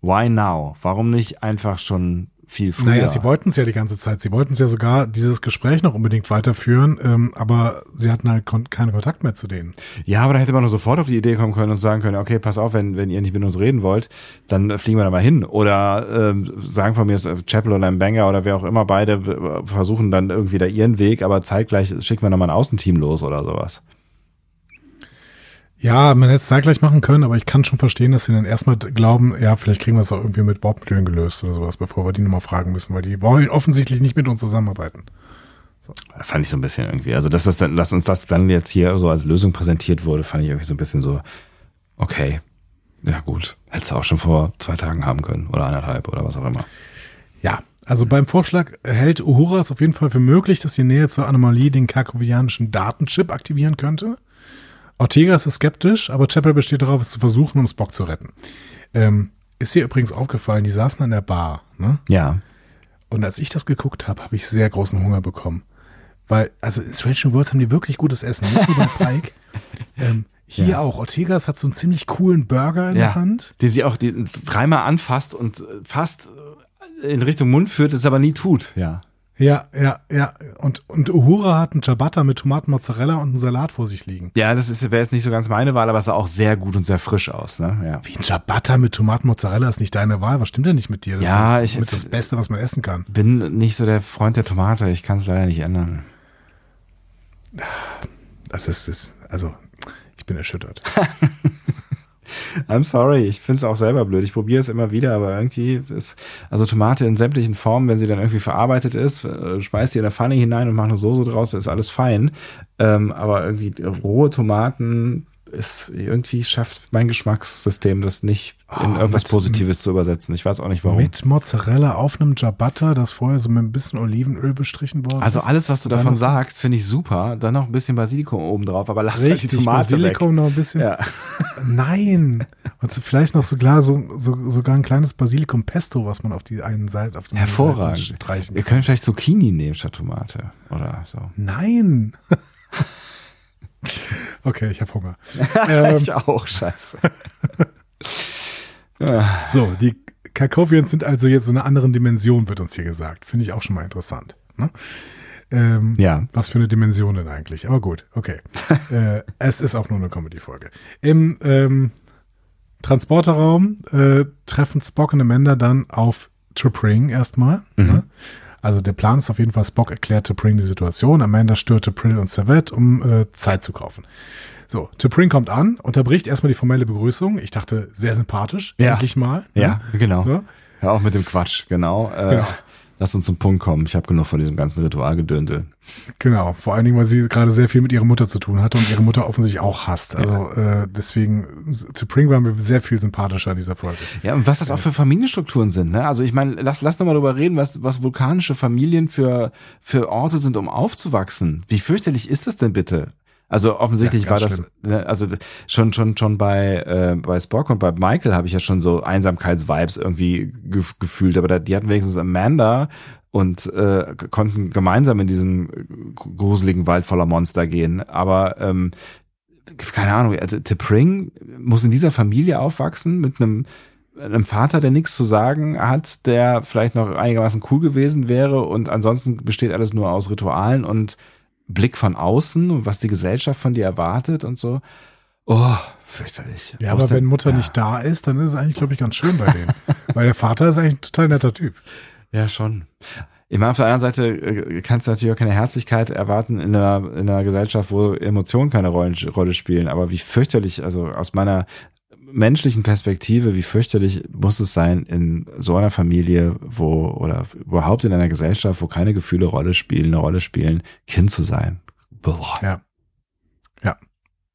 why now? Warum nicht einfach schon viel früher? Naja, sie wollten es ja die ganze Zeit. Sie wollten es ja sogar dieses Gespräch noch unbedingt weiterführen, ähm, aber sie hatten halt kon keinen Kontakt mehr zu denen. ja, aber da hätte man doch sofort auf die Idee kommen können und sagen können, okay, pass auf, wenn, wenn ihr nicht mit uns reden wollt, dann fliegen wir da mal hin. Oder ähm, sagen von mir, ist, äh, Chapel oder Banger oder wer auch immer, beide äh, versuchen dann irgendwie da ihren Weg, aber zeitgleich schicken wir nochmal ein Außenteam los oder sowas. Ja, man hätte es zeitgleich machen können, aber ich kann schon verstehen, dass sie dann erstmal glauben, ja, vielleicht kriegen wir es auch irgendwie mit Bordmitteln gelöst oder sowas, bevor wir die nochmal fragen müssen, weil die wollen offensichtlich nicht mit uns zusammenarbeiten. Fand ich so ein bisschen irgendwie. Also, dass das dann, dass uns das dann jetzt hier so als Lösung präsentiert wurde, fand ich irgendwie so ein bisschen so, okay, ja gut, hättest du auch schon vor zwei Tagen haben können oder eineinhalb oder was auch immer. Ja, also beim Vorschlag hält Uhura es auf jeden Fall für möglich, dass die Nähe zur Anomalie den karkovianischen Datenchip aktivieren könnte. Ortega ist skeptisch, aber Chapel besteht darauf, es zu versuchen, um Spock zu retten. Ähm, ist dir übrigens aufgefallen, die saßen an der Bar, ne? Ja. Und als ich das geguckt habe, habe ich sehr großen Hunger bekommen. Weil, also in Strange New Worlds haben die wirklich gutes Essen. Nicht wie bei Pike. ähm, hier Ja. auch. Ortegas hat so einen ziemlich coolen Burger in der Hand. Den sie auch dreimal anfasst und fast in Richtung Mund führt, es aber nie tut. Ja. Ja, ja, ja. Und, und Uhura hat einen Ciabatta mit Tomaten, Mozzarella und einen Salat vor sich liegen. Ja, das ist, wäre jetzt nicht so ganz meine Wahl, aber es sah auch sehr gut und sehr frisch aus, ne? Ja. Wie ein Ciabatta mit Tomaten, Mozzarella ist nicht deine Wahl. Was stimmt denn nicht mit dir? Das Ja, ist ich- mit das Beste, was man essen kann. Bin nicht so der Freund der Tomate, ich kann es leider nicht ändern. Das ist, ist also, ich bin erschüttert. I'm sorry, ich find's auch selber blöd. Ich probiere es immer wieder, aber irgendwie ist, also Tomate in sämtlichen Formen, wenn sie dann irgendwie verarbeitet ist, äh, schmeißt die in der Pfanne hinein und macht eine Soße draus, das ist alles fein. Ähm, aber irgendwie rohe Tomaten ist, irgendwie schafft mein Geschmackssystem das nicht in Oh, irgendwas mit- Positives zu übersetzen. Ich weiß auch nicht warum. Mit Mozzarella auf einem Ciabatta, das vorher so mit ein bisschen Olivenöl bestrichen worden Also ist. alles, was du davon so- sagst, finde ich super. Dann noch ein bisschen Basilikum oben drauf, aber lass halt die Richtig, Tomate Basilikum weg. noch ein bisschen. Ja. Nein. Und so vielleicht noch sogar so, so, sogar ein kleines Basilikum-Pesto, was man auf die einen Seite, auf den Hervorragend. Seiten streichen Ihr kann. könnt vielleicht Zucchini nehmen statt Tomate oder so. Nein. okay, ich habe Hunger. ähm, ich auch, scheiße. so, die Karkovians sind also jetzt in einer anderen Dimension, wird uns hier gesagt. Finde ich auch schon mal interessant. Ne? Ähm, Ja. Was für eine Dimension denn eigentlich? Aber gut, okay. äh, es ist auch nur eine Comedy-Folge. Im ähm, Transporterraum äh, treffen Spock und Amanda dann auf T'Pring erstmal. Ne? Also der Plan ist auf jeden Fall, Spock erklärt T'Pring die Situation, Amanda stört T'Pring und Savette, um äh, Zeit zu kaufen. So, T'Pring kommt an, unterbricht erstmal die formelle Begrüßung. Ich dachte, sehr sympathisch, Ja. endlich mal. ne? Ja, genau. Ja? Hör auf mit dem Quatsch, genau. Äh, Genau. Lass uns zum Punkt kommen. Ich habe genug von diesem ganzen Ritualgedönte. Genau, vor allen Dingen, weil sie gerade sehr viel mit ihrer Mutter zu tun hatte und ihre Mutter offensichtlich auch hasst. Also äh, deswegen, T'Pring war mir sehr viel sympathischer in dieser Folge. Ja, und was das auch für Familienstrukturen sind, ne? Also ich meine, lass, lass noch mal drüber reden, was, was vulkanische Familien für, für Orte sind, um aufzuwachsen. Wie fürchterlich ist das denn bitte? Also offensichtlich Ja, war das, ne, also schon schon schon bei äh, bei Spock und bei Michael habe ich ja schon so Einsamkeitsvibes irgendwie gef gefühlt, aber da, die hatten wenigstens Amanda und äh, konnten gemeinsam in diesen gruseligen Wald voller Monster gehen. Aber ähm, keine Ahnung, also T'Pring muss in dieser Familie aufwachsen mit einem einem Vater, der nichts zu sagen hat, der vielleicht noch einigermaßen cool gewesen wäre und ansonsten besteht alles nur aus Ritualen und Blick von außen und was die Gesellschaft von dir erwartet und so. Oh, fürchterlich. Ja, Wo aber wenn Mutter ja. nicht da ist, dann ist es eigentlich, glaube ich, ganz schön bei denen. Weil der Vater ist eigentlich ein total netter Typ. Ja, schon. Ich meine, auf der anderen Seite äh, kannst du natürlich auch keine Herzlichkeit erwarten in einer, in einer Gesellschaft, wo Emotionen keine Rollen, Rolle spielen. Aber wie fürchterlich, also aus meiner menschlichen Perspektive, wie fürchterlich muss es sein, in so einer Familie, wo, oder überhaupt in einer Gesellschaft, wo keine Gefühle Rolle spielen, eine Rolle spielen, Kind zu sein. Boah. Ja. Ja.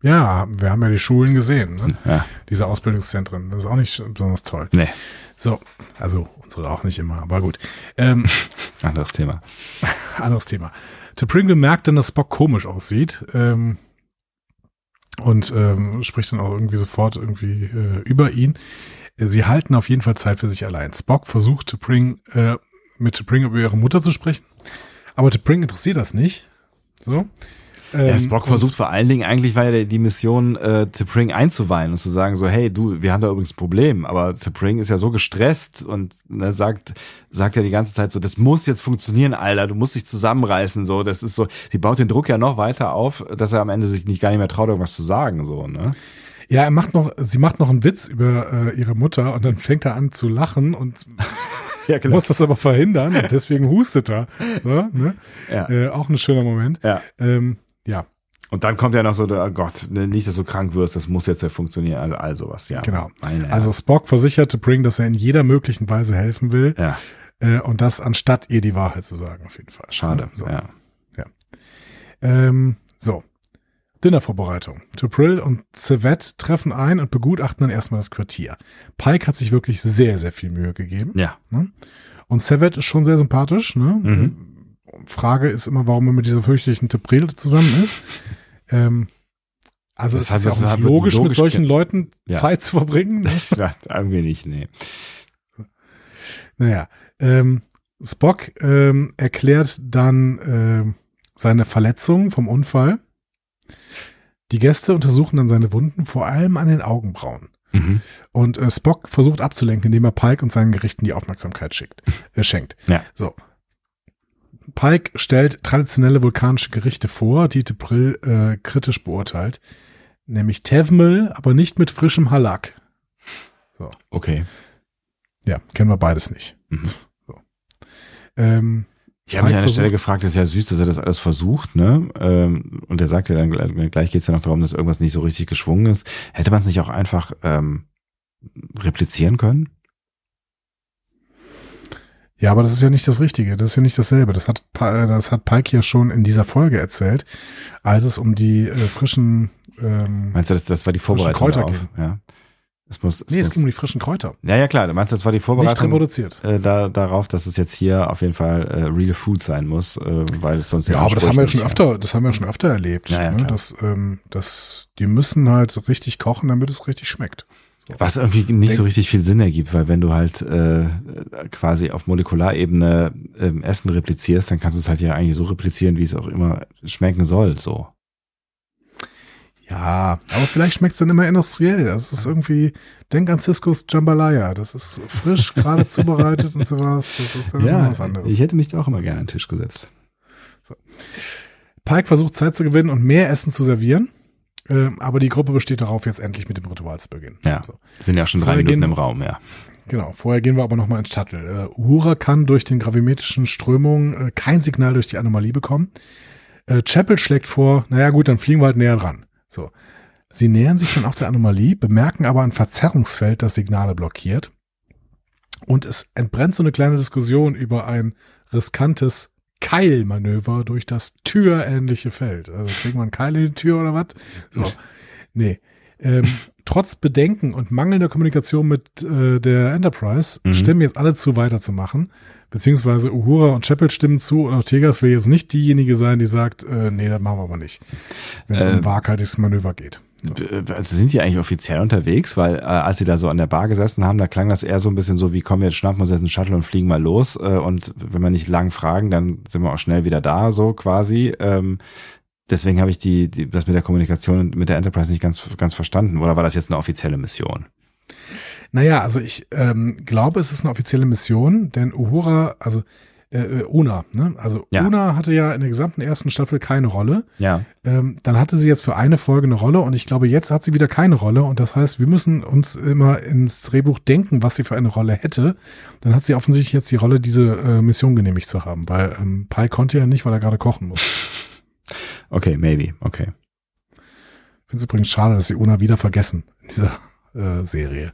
Ja, wir haben ja die Schulen gesehen, ne? Ja, diese Ausbildungszentren. Das ist auch nicht besonders toll. nee, So, also unsere auch nicht immer, aber gut. Ähm, anderes Thema. anderes Thema. T'Pring bemerkt dann, dass Spock komisch aussieht ähm, und ähm, spricht dann auch irgendwie sofort irgendwie äh, über ihn. Sie halten auf jeden Fall Zeit für sich allein. Spock versucht T'Pring äh, mit T'Pring über ihre Mutter zu sprechen, aber T'Pring interessiert das nicht. So. Ähm, Ja, Spock versucht vor allen Dingen, eigentlich war ja die Mission, äh, T'Pring einzuweihen und zu sagen so, hey, du, wir haben da übrigens ein Problem, aber T'Pring ist ja so gestresst und ne, sagt, sagt ja die ganze Zeit so, das muss jetzt funktionieren, Alter, du musst dich zusammenreißen, so, das ist so, sie baut den Druck ja noch weiter auf, dass er am Ende sich nicht gar nicht mehr traut, irgendwas zu sagen, so, ne? Ja, er macht noch, sie macht noch einen Witz über äh, ihre Mutter und dann fängt er an zu lachen und Ja, muss das aber verhindern und deswegen hustet er. So, ne? Ja. äh, auch ein schöner Moment. Ja. Ähm, ja, Und dann kommt ja noch so, der, oh Gott, ne, nicht, dass du krank wirst, das muss jetzt ja funktionieren, also all sowas, ja. genau. Meine Also Spock versicherte Bring, dass er in jeder möglichen Weise helfen will ja, äh, und das anstatt ihr die Wahrheit zu sagen, auf jeden Fall. schade, So. ja. Ähm, so. Dinnervorbereitung. Tupril und Cevette treffen ein und begutachten dann erstmal das Quartier. Pike hat sich wirklich sehr, sehr viel Mühe gegeben. Ja, Und Cevette ist schon sehr sympathisch. Ne? Mhm. Frage ist immer, warum er mit dieser fürchterlichen Tupril zusammen ist. ähm, also Das es hat- ist ja auch wird logisch, mit logisch solchen Leuten Ja. Zeit zu verbringen. Ne? das war irgendwie nicht, nee. Naja, ähm, Spock ähm, erklärt dann ähm, seine Verletzung vom Unfall. Die Gäste untersuchen dann seine Wunden, vor allem an den Augenbrauen. Mhm. Und äh, Spock versucht abzulenken, indem er Pike und seinen Gerichten die Aufmerksamkeit schickt, äh, schenkt. Ja. So. Pike stellt traditionelle vulkanische Gerichte vor, die Depril äh, kritisch beurteilt. Nämlich Tevmel, aber nicht mit frischem Halak. Okay. Ja, kennen wir beides nicht. Mhm. So. Ähm, Ich habe mich an der Stelle gefragt, ist ja süß, dass er das alles versucht, ne? Ähm, Und er sagt ja dann, gleich- gleich geht's ja noch darum, dass irgendwas nicht so richtig geschwungen ist. Hätte man es nicht auch einfach ähm, replizieren können? Ja, aber das ist ja nicht das Richtige. Das ist ja nicht dasselbe. Das hat, äh, das hat Pike ja schon in dieser Folge erzählt, als es um die äh, frischen. Ähm, Meinst du, das, das war die Vorbereitung Kräuter darauf? Ja. Es muss, es nee, es muss, ging um die frischen Kräuter. ja, ja, klar. Du meinst, das war die Vorbereitung reproduziert. äh, da, darauf, dass es jetzt hier auf jeden Fall äh, real food sein muss, äh, weil es sonst Ja, den aber das haben wir ja schon öfter, das haben wir ja schon öfter erlebt. Ja, ja, ne? dass, ähm, dass die müssen halt richtig kochen, damit es richtig schmeckt. Was irgendwie nicht so richtig viel Sinn ergibt, weil wenn du halt äh, quasi auf Molekularebene ähm, Essen replizierst, dann kannst du es halt ja eigentlich so replizieren, wie es auch immer schmecken soll. So. Ja, aber vielleicht schmeckt es dann immer industriell. Das ist irgendwie, denk an Ciscos Jambalaya. Das ist frisch, gerade zubereitet und sowas. Das ist dann immer was anderes. ich hätte mich da auch immer gerne an den Tisch gesetzt. Pike versucht Zeit zu gewinnen und mehr Essen zu servieren. Ähm, aber die Gruppe besteht darauf, jetzt endlich mit dem Ritual zu beginnen. Ja. So. Sind ja schon drei Minuten gehen- im Raum, ja. Genau, vorher gehen wir aber nochmal ins Shuttle. Äh, Uhura kann durch den gravimetrischen Strömungen äh, kein Signal durch die Anomalie bekommen. Äh, Chapel schlägt vor, naja gut, dann fliegen wir halt näher dran. So. Sie nähern sich dann auch der Anomalie, bemerken aber ein Verzerrungsfeld, das Signale blockiert. Und es entbrennt so eine kleine Diskussion über ein riskantes Keilmanöver durch das türähnliche Feld. Also kriegt man Keil in die Tür oder was? So. Nee. Ähm, trotz Bedenken und mangelnder Kommunikation mit äh, der Enterprise Mhm. stimmen jetzt alle zu, weiterzumachen. Beziehungsweise Uhura und Chapel stimmen zu und Ortegas will jetzt nicht diejenige sein, die sagt, äh, nee, das machen wir aber nicht. Wenn es Ähm, um waghaltiges Manöver geht. Also sind die eigentlich offiziell unterwegs? Weil äh, als sie da so an der Bar gesessen haben, da klang das eher so ein bisschen so wie, komm, jetzt schnappen wir uns jetzt einen Shuttle und fliegen mal los. Äh, und wenn wir nicht lang fragen, dann sind wir auch schnell wieder da, so quasi. Ähm, deswegen habe ich die, die, das mit der Kommunikation mit der Enterprise nicht ganz, ganz verstanden. Oder war das jetzt eine offizielle Mission? Naja, also ich ähm, glaube, es ist eine offizielle Mission, denn Uhura, also äh, äh, Una, ne? Also Ja. Una hatte ja in der gesamten ersten Staffel keine Rolle. Ja. Ähm, dann hatte sie jetzt für eine Folge eine Rolle und ich glaube, jetzt hat sie wieder keine Rolle. Und das heißt, wir müssen uns immer ins Drehbuch denken, was sie für eine Rolle hätte. Dann hat sie offensichtlich jetzt die Rolle, diese äh, Mission genehmigt zu haben, weil ähm, Pi konnte ja nicht, weil er gerade kochen muss. Okay, maybe. Okay. Ich finde es übrigens schade, dass sie Una wieder vergessen in dieser äh, Serie.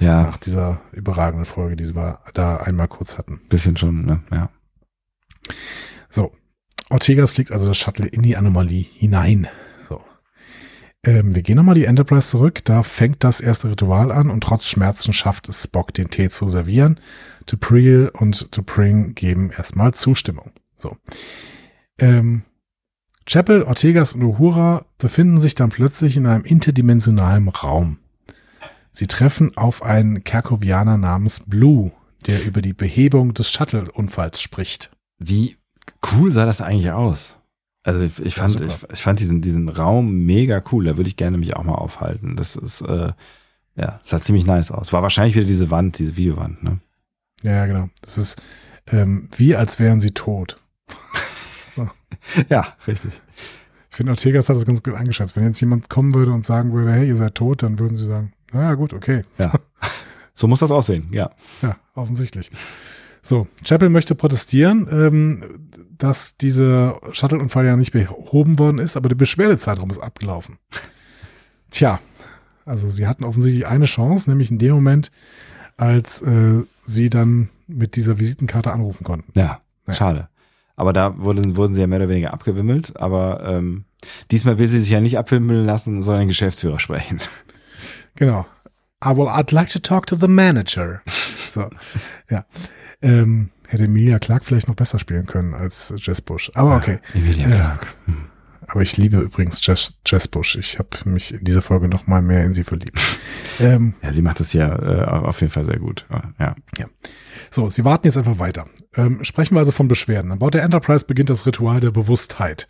Ja, Nach dieser überragenden Folge, die wir da einmal kurz hatten. bisschen schon, ne? Ja. So. Ortegas fliegt also das Shuttle in die Anomalie hinein. So. Ähm, wir gehen nochmal die Enterprise zurück. Da fängt das erste Ritual an und trotz Schmerzen schafft es Spock, den Tee zu servieren. T'Pring und T'Pring geben erstmal Zustimmung. So. Ähm, Chapel, Ortegas und Uhura befinden sich dann plötzlich in einem interdimensionalen Raum. Sie treffen auf einen Kerkovianer namens Blue, der über die Behebung des Shuttle-Unfalls spricht. Wie cool sah das eigentlich aus? Also ich, ich fand, ich, ich fand diesen, diesen Raum mega cool. Da würde ich gerne mich auch mal aufhalten. Das ist, äh, ja, sah ziemlich nice aus. War wahrscheinlich wieder diese Wand, diese Videowand, ne? Ja, ja, genau. Das ist ähm, wie als wären sie tot. Ja, richtig. Ich finde, Ortegas hat das ganz gut eingeschätzt. Wenn jetzt jemand kommen würde und sagen würde, hey, ihr seid tot, dann würden sie sagen, naja, gut, okay. Ja. So muss das aussehen, ja. Ja, offensichtlich. So, Chapel möchte protestieren, ähm, dass dieser Shuttle-Unfall ja nicht behoben worden ist, aber der Beschwerdezeitraum ist abgelaufen. Tja, also sie hatten offensichtlich eine Chance, nämlich in dem Moment, als äh, sie dann mit dieser Visitenkarte anrufen konnten. Ja, Ja. schade. Aber da wurden, wurden sie ja mehr oder weniger abgewimmelt. Aber ähm, diesmal will sie sich ja nicht abwimmeln lassen, sondern Geschäftsführer sprechen. Genau. I will, I'd like to talk to the manager. So, ja. Ähm, hätte Emilia Clark vielleicht noch besser spielen können als Jess Bush. Aber okay. Emilia Ja. Clarke. Aber ich liebe übrigens Jess, Jess Bush. Ich habe mich in dieser Folge noch mal mehr in sie verliebt. ähm, Ja, sie macht das ja äh, auf jeden Fall sehr gut. Ja. so, sie warten jetzt einfach weiter. Ähm, sprechen wir also von Beschwerden. An Bord der Enterprise beginnt das Ritual der Bewusstheit.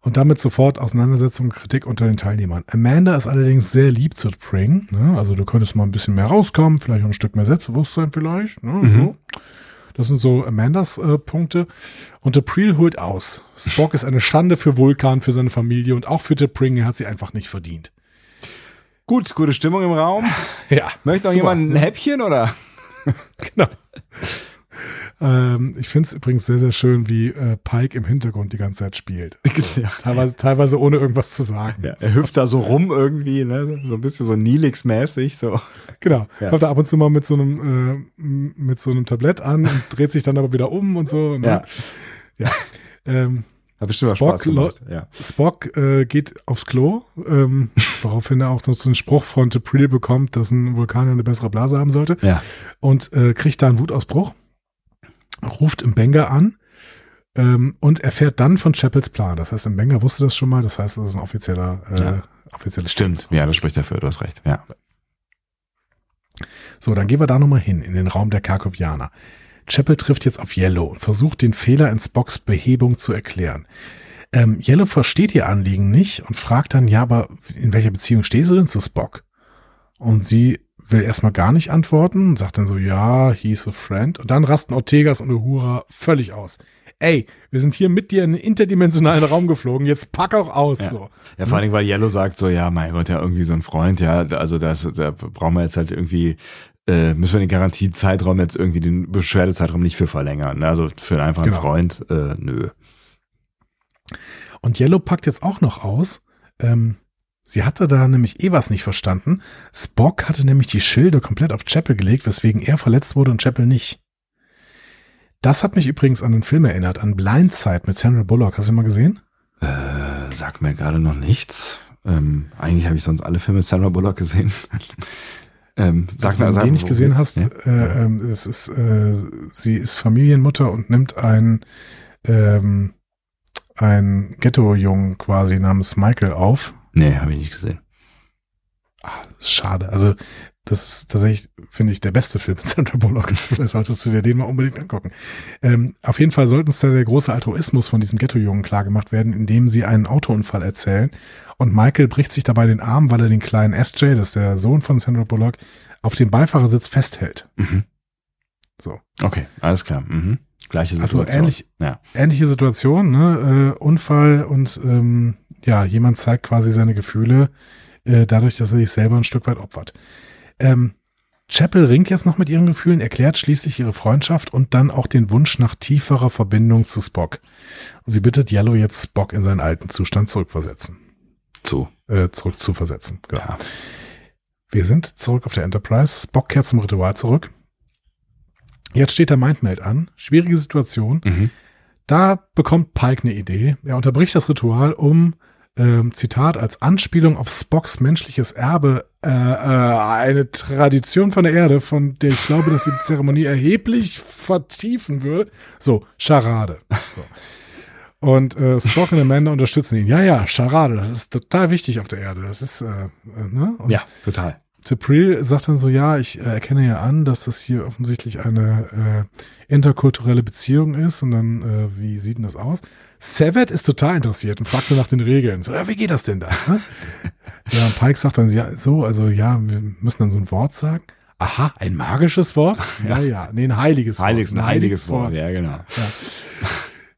Und damit sofort Auseinandersetzung und Kritik unter den Teilnehmern. Amanda ist allerdings sehr lieb zu Pring. Ne? Also du könntest mal ein bisschen mehr rauskommen, vielleicht auch ein Stück mehr Selbstbewusstsein vielleicht. Ne? So. Das sind so Amandas äh, Punkte. Und April holt aus. Spock ist eine Schande für Vulkan, für seine Familie und auch für Pring. Er hat sie einfach nicht verdient. Gut, gute Stimmung im Raum. Ja. Möchte noch super. jemand ein Häppchen oder? Genau. Ähm, ich finde es übrigens sehr, sehr schön, wie äh, Pike im Hintergrund die ganze Zeit spielt. Ja. Teilweise, teilweise ohne irgendwas zu sagen. Ja, er hüpft da so rum irgendwie, ne? so ein bisschen so Nilix-mäßig. So. Genau. Ja. Kommt er ab und zu mal mit so einem, äh, mit so einem Tablett an und dreht sich dann aber wieder um und so. Ne? Ja. ja. Ähm, Hat bestimmt Spock Spaß gemacht. Ja. Spock äh, geht aufs Klo, ähm, woraufhin er auch noch so einen Spruch von T'Pring bekommt, dass ein Vulkanier eine bessere Blase haben sollte. ja. und äh, kriegt da einen Wutausbruch, ruft im Banger an ähm, und erfährt dann von Chapels Plan. Das heißt, im Banger wusste das schon mal, das heißt, das ist ein offizieller, äh, Ja. offizielles Stimmt. Ja, das spricht dafür, du hast recht. Ja. So, dann gehen wir da nochmal hin, in den Raum der Karkovianer. Chapel trifft jetzt auf Yellow und versucht den Fehler in Spocks Behebung zu erklären. Ähm, Yellow versteht ihr Anliegen nicht und fragt dann, ja, aber in welcher Beziehung stehst du denn zu Spock? Und sie will erstmal gar nicht antworten und sagt dann so, ja, he's a friend. Und dann rasten Ortegas und Uhura völlig aus. Ey, wir sind hier mit dir in einen interdimensionalen Raum geflogen, jetzt pack auch aus. Ja. So. Ja, vor allem, weil Yellow sagt so, ja, mein Gott, ja, irgendwie so ein Freund, ja, also das, da brauchen wir jetzt halt irgendwie, äh, müssen wir den Garantiezeitraum jetzt irgendwie den Beschwerdezeitraum nicht für verlängern. Ne? Also für einen einfachen Genau. Freund, äh, nö. Und Yellow packt jetzt auch noch aus. Ähm, sie hatte da nämlich eh was nicht verstanden. Spock hatte nämlich die Schilde komplett auf Chapel gelegt, weswegen er verletzt wurde und Chapel nicht. Das hat mich übrigens an den Film erinnert, an Blindside mit Sandra Bullock. Hast du ihn mal gesehen? Äh, sag mir gerade noch nichts. Ähm, eigentlich habe ich sonst alle Filme mit Sandra Bullock gesehen. ähm, sag also, mir, wenn sag du den nicht gesehen jetzt? hast, ja. äh, ähm, es ist, äh, sie ist Familienmutter und nimmt ein ähm, ein Ghetto-Jungen quasi namens Michael auf. Nee, habe ich nicht gesehen. Ah, schade. Also, das ist tatsächlich, finde ich, der beste Film mit Sandra Bullock. Vielleicht solltest du dir den mal unbedingt angucken. Ähm, auf jeden Fall sollten es da der große Altruismus von diesem Ghetto-Jungen klargemacht werden, indem sie einen Autounfall erzählen. Und Michael bricht sich dabei den Arm, weil er den kleinen SJ, das ist der Sohn von Sandra Bullock, auf dem Beifahrersitz festhält. Mhm. So. Okay, alles klar. Mhm. Gleiche Situation. Also ähnlich, ja. ähnliche Situation, ne? Äh, Unfall und ähm, ja, jemand zeigt quasi seine Gefühle äh, dadurch, dass er sich selber ein Stück weit opfert. Ähm, Chapel ringt jetzt noch mit ihren Gefühlen, erklärt schließlich ihre Freundschaft und dann auch den Wunsch nach tieferer Verbindung zu Spock. Und sie bittet Yellow jetzt Spock in seinen alten Zustand zurückversetzen. Zu. Äh, zurück zu versetzen. Genau. Ja. Wir sind zurück auf der Enterprise. Spock kehrt zum Ritual zurück. Jetzt steht der Mindmeld an. Schwierige Situation. Mhm. Da bekommt Pike eine Idee. Er unterbricht das Ritual, um, ähm, Zitat, als Anspielung auf Spocks menschliches Erbe äh, äh, eine Tradition von der Erde, von der ich glaube, dass die Zeremonie erheblich vertiefen würde. So, Charade. So. Und äh, Spock und Amanda unterstützen ihn. Ja, ja, Charade, das ist total wichtig auf der Erde. Das ist, äh, äh ne? Und ja, total. Tepril sagt dann so, ja, ich äh, erkenne ja an, dass das hier offensichtlich eine äh, interkulturelle Beziehung ist. Und dann, äh, wie sieht denn das aus? Savet ist total interessiert und fragt nach den Regeln. So, ja, wie geht das denn da? Ne? ja, und Pike sagt dann, ja, so, also ja, wir müssen dann so ein Wort sagen. Aha, ein magisches Wort? Ja, ja, nee, ein heiliges Wort. Heiliges, ein, heiliges, Wort. Wort. ja, genau. Ja.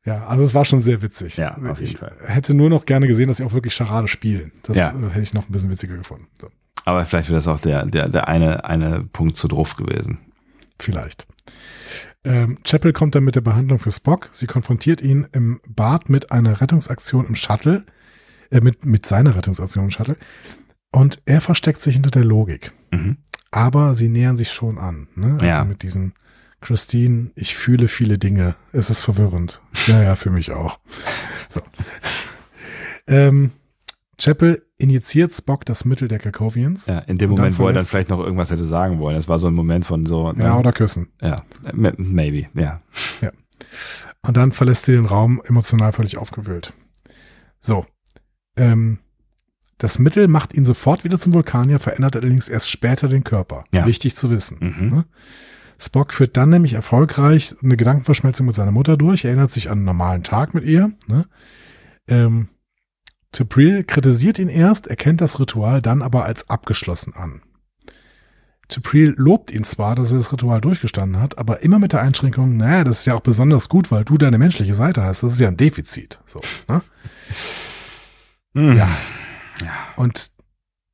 Ja, also es war schon sehr witzig. Ja, auf jeden ich Fall. hätte nur noch gerne gesehen, dass sie auch wirklich Charade spielen. Das ja. äh, hätte ich noch ein bisschen witziger gefunden. So. Aber vielleicht wäre das auch der, der, der eine, eine Punkt zu drauf gewesen. Vielleicht. Ähm, Chapel kommt dann mit der Behandlung für Spock. Sie konfrontiert ihn im Bad mit einer Rettungsaktion im Shuttle, äh, mit, mit seiner Rettungsaktion im Shuttle. Und er versteckt sich hinter der Logik. Mhm. Aber sie nähern sich schon an. Ne? Also ja. Mit diesem Christine, ich fühle viele Dinge. Es ist verwirrend. Ja, ja, für mich auch. So. Ähm, Chapel injiziert Spock das Mittel der Kakovians. Ja, in dem Moment, wo er dann vielleicht noch irgendwas hätte sagen wollen. Es war so ein Moment von so. Ne? Ja, oder küssen. Ja, maybe, ja. Ja. Und dann verlässt sie den Raum emotional völlig aufgewühlt. So. Ähm, das Mittel macht ihn sofort wieder zum Vulkanier, verändert allerdings erst später den Körper. Ja. Wichtig zu wissen. Mhm. Ne? Spock führt dann nämlich erfolgreich eine Gedankenverschmelzung mit seiner Mutter durch, erinnert sich an einen normalen Tag mit ihr. Ne? Ähm, Tupril kritisiert ihn erst, erkennt das Ritual dann aber als abgeschlossen an. Tupril lobt ihn zwar, dass er das Ritual durchgestanden hat, aber immer mit der Einschränkung, naja, das ist ja auch besonders gut, weil du deine menschliche Seite hast. Das ist ja ein Defizit. So, ne? Ja. ja. Und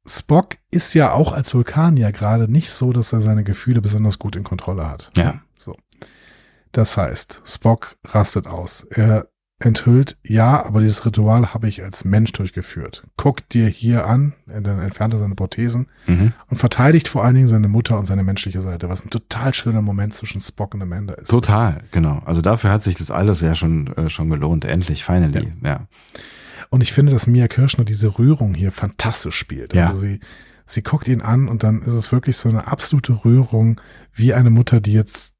Spock ist ja auch als Vulkanier gerade nicht so, dass er seine Gefühle besonders gut in Kontrolle hat. Ja. So. Das heißt, Spock rastet aus. Er enthüllt, ja, aber dieses Ritual habe ich als Mensch durchgeführt. Guck dir hier an, dann entfernt er seine Prothesen mhm. und verteidigt vor allen Dingen seine Mutter und seine menschliche Seite, was ein total schöner Moment zwischen Spock und Amanda ist. Total, genau. Also dafür hat sich das alles ja schon, äh, schon gelohnt. Endlich, finally, ja. ja. Und ich finde, dass Mia Kirschner diese Rührung hier fantastisch spielt. Ja. Also sie, sie guckt ihn an und dann ist es wirklich so eine absolute Rührung, wie eine Mutter, die jetzt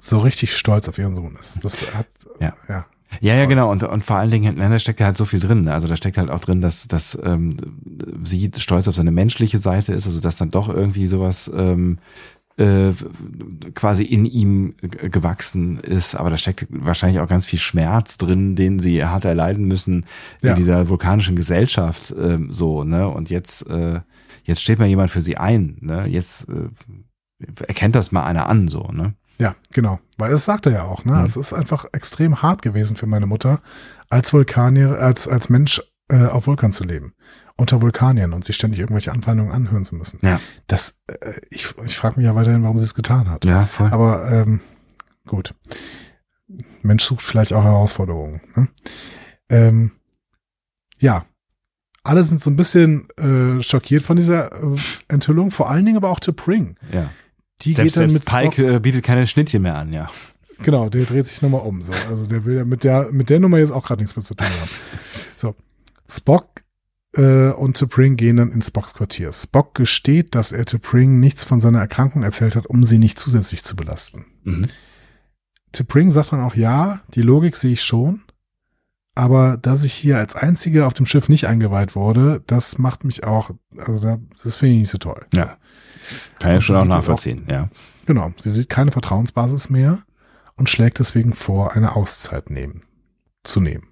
so richtig stolz auf ihren Sohn ist. Das hat, ja. ja ja, ja, genau. Und, und vor allen Dingen, da steckt ja halt so viel drin. Also da steckt halt auch drin, dass, dass ähm, sie stolz auf seine menschliche Seite ist, also dass dann doch irgendwie sowas ähm, äh, quasi in ihm gewachsen ist. Aber da steckt wahrscheinlich auch ganz viel Schmerz drin, den sie hart erleiden müssen in ja. dieser vulkanischen Gesellschaft ähm, so, ne? Und jetzt, äh, jetzt steht mal jemand für sie ein, ne? Jetzt äh, erkennt das mal einer an, so, ne? Ja, genau. Weil das sagt er ja auch, ne? Mhm. Es ist einfach extrem hart gewesen für meine Mutter, als Vulkanier, als, als Mensch äh, auf Vulkan zu leben. Unter Vulkaniern und sich ständig irgendwelche Anfeindungen anhören zu müssen. Ja. Das, äh, ich, ich frage mich ja weiterhin, warum sie es getan hat. Ja, voll. Aber ähm, gut. Mensch sucht vielleicht auch Herausforderungen. Ne? Ähm, ja, alle sind so ein bisschen äh, schockiert von dieser äh, Enthüllung, vor allen Dingen aber auch Pring. Ja. Die selbst, geht dann selbst mit Pike äh, bietet keine Schnittchen mehr an, ja. Genau, der dreht sich nochmal um. So. Also der will ja mit der, mit der Nummer jetzt auch gerade nichts mehr zu tun haben. So. Spock äh, und T'Pring gehen dann ins Spocks Quartier. Spock gesteht, dass er T'Pring nichts von seiner Erkrankung erzählt hat, um sie nicht zusätzlich zu belasten. Mhm. T'Pring sagt dann auch, ja, die Logik sehe ich schon, aber dass ich hier als Einziger auf dem Schiff nicht eingeweiht wurde, das macht mich auch, also da, das finde ich nicht so toll. Ja. Kann ich schon auch nachvollziehen, ja. Genau, sie sieht keine Vertrauensbasis mehr und schlägt deswegen vor, eine Auszeit nehmen, zu nehmen.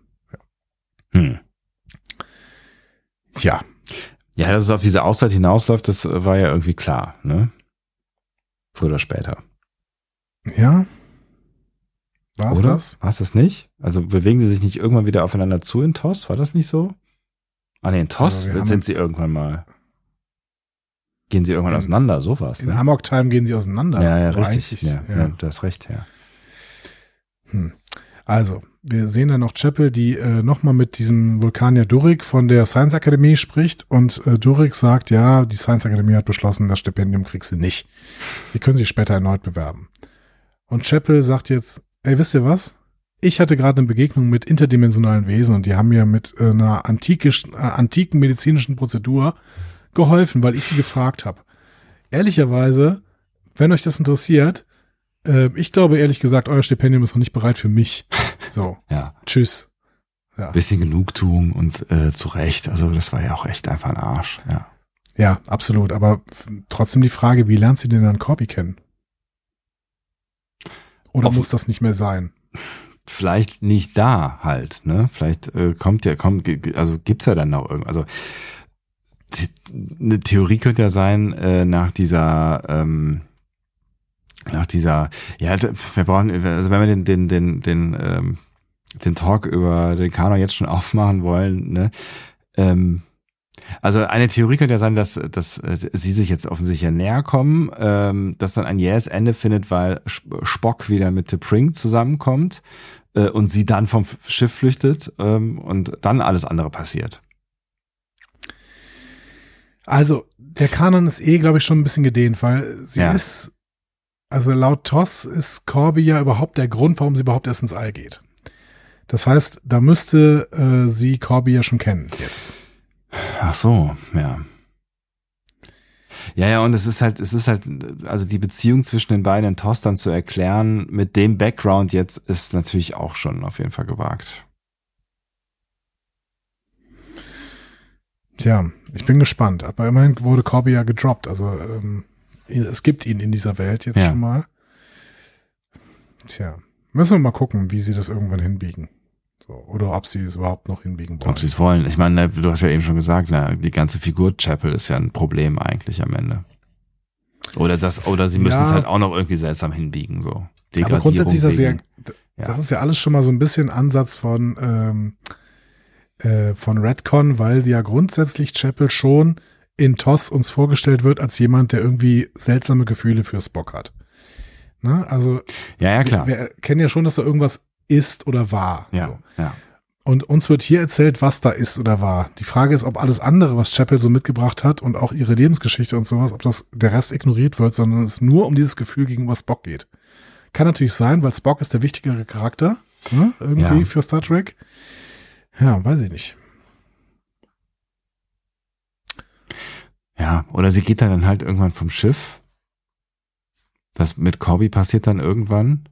Hm. Ja, Ja, dass es auf diese Auszeit hinausläuft, das äh, war ja irgendwie klar, ne? Früher oder später. ja. War es das? War es das nicht? Also bewegen sie sich nicht irgendwann wieder aufeinander zu in TOS? War das nicht so? Ah ne, in TOS sind sie irgendwann mal. Gehen sie irgendwann In- auseinander, sowas. In Ne? Amok Time gehen sie auseinander. Ja, ja, richtig. Ja, ja. ja. du hast recht, ja. Hm. Also, wir sehen dann noch Chapel, die äh, nochmal mit diesem Vulkanier Durik von der Science Academy spricht und äh, Durik sagt, ja, die Science Academy hat beschlossen, das Stipendium kriegst du nicht. Sie können sich später erneut bewerben. Und Chapel sagt jetzt, ey, wisst ihr was? Ich hatte gerade eine Begegnung mit interdimensionalen Wesen und die haben mir mit äh, einer antikisch, äh, antiken medizinischen Prozedur geholfen, weil ich sie gefragt habe. Ehrlicherweise, wenn euch das interessiert, äh, ich glaube ehrlich gesagt, euer Stipendium ist noch nicht bereit für mich. So, Ja. tschüss. Ja, Bisschen Genugtuung und äh, zu Recht. Also das war ja auch echt einfach ein Arsch, ja. ja absolut. Aber trotzdem die Frage, wie lernt sie denn dann Corby kennen? Oder Offen- muss das nicht mehr sein? Vielleicht nicht da halt, ne? Vielleicht äh, kommt ja, kommt, also gibt's ja dann noch irgend, also eine Theorie könnte ja sein, äh, nach dieser, ähm, nach dieser, ja, wir brauchen, also wenn wir den, den, den, den, ähm, den Talk über den Kanon jetzt schon aufmachen wollen, ne? Ähm, also eine Theorie könnte ja sein, dass, dass äh, sie sich jetzt offensichtlich näher kommen, ähm, dass dann ein jähes Ende findet, weil Sp- Spock wieder mit T'Pring zusammenkommt äh, und sie dann vom Schiff flüchtet ähm, und dann alles andere passiert. Also, der Kanon ist eh, glaube ich, schon ein bisschen gedehnt, weil sie Ja. ist, also laut Toss ist Corby ja überhaupt der Grund, warum sie überhaupt erst ins All geht. Das heißt, da müsste äh, sie Corby ja schon kennen jetzt. Ach so, ja. Ja, ja, und es ist halt, es ist halt, also die Beziehung zwischen den beiden in TOS dann zu erklären mit dem Background jetzt ist natürlich auch schon auf jeden Fall gewagt. Tja, ich bin gespannt. Aber immerhin wurde Corby ja gedroppt. Also ähm, es gibt ihn in dieser Welt jetzt Ja. schon mal. Tja, müssen wir mal gucken, wie sie das irgendwann hinbiegen. So, oder ob sie es überhaupt noch hinbiegen wollen. Ob sie es wollen. Ich meine, du hast ja eben schon gesagt, na, die ganze Figur Chapel ist ja ein Problem eigentlich am Ende. Oder das, oder sie müssen Ja. es halt auch noch irgendwie seltsam hinbiegen, so. Aber grundsätzlich ist das ja, wegen- ja. das ist ja alles schon mal so ein bisschen Ansatz von, ähm, äh, von Redcon, weil ja grundsätzlich Chapel schon in TOS uns vorgestellt wird als jemand, der irgendwie seltsame Gefühle für Spock hat. Ne? Also ja, ja, klar. wir, wir kennen ja schon, dass da irgendwas ist oder war. ja, So. ja. Und uns wird hier erzählt, was da ist oder war. Die Frage ist, ob alles andere, was Chapel so mitgebracht hat und auch ihre Lebensgeschichte und sowas, ob das der Rest ignoriert wird, sondern es nur um dieses Gefühl gegenüber Spock geht. Kann natürlich sein, weil Spock ist der wichtigere Charakter, ne? irgendwie Ja. für Star Trek. Ja, weiß ich nicht. Ja, oder sie geht dann halt irgendwann vom Schiff. Das mit Corby passiert dann irgendwann.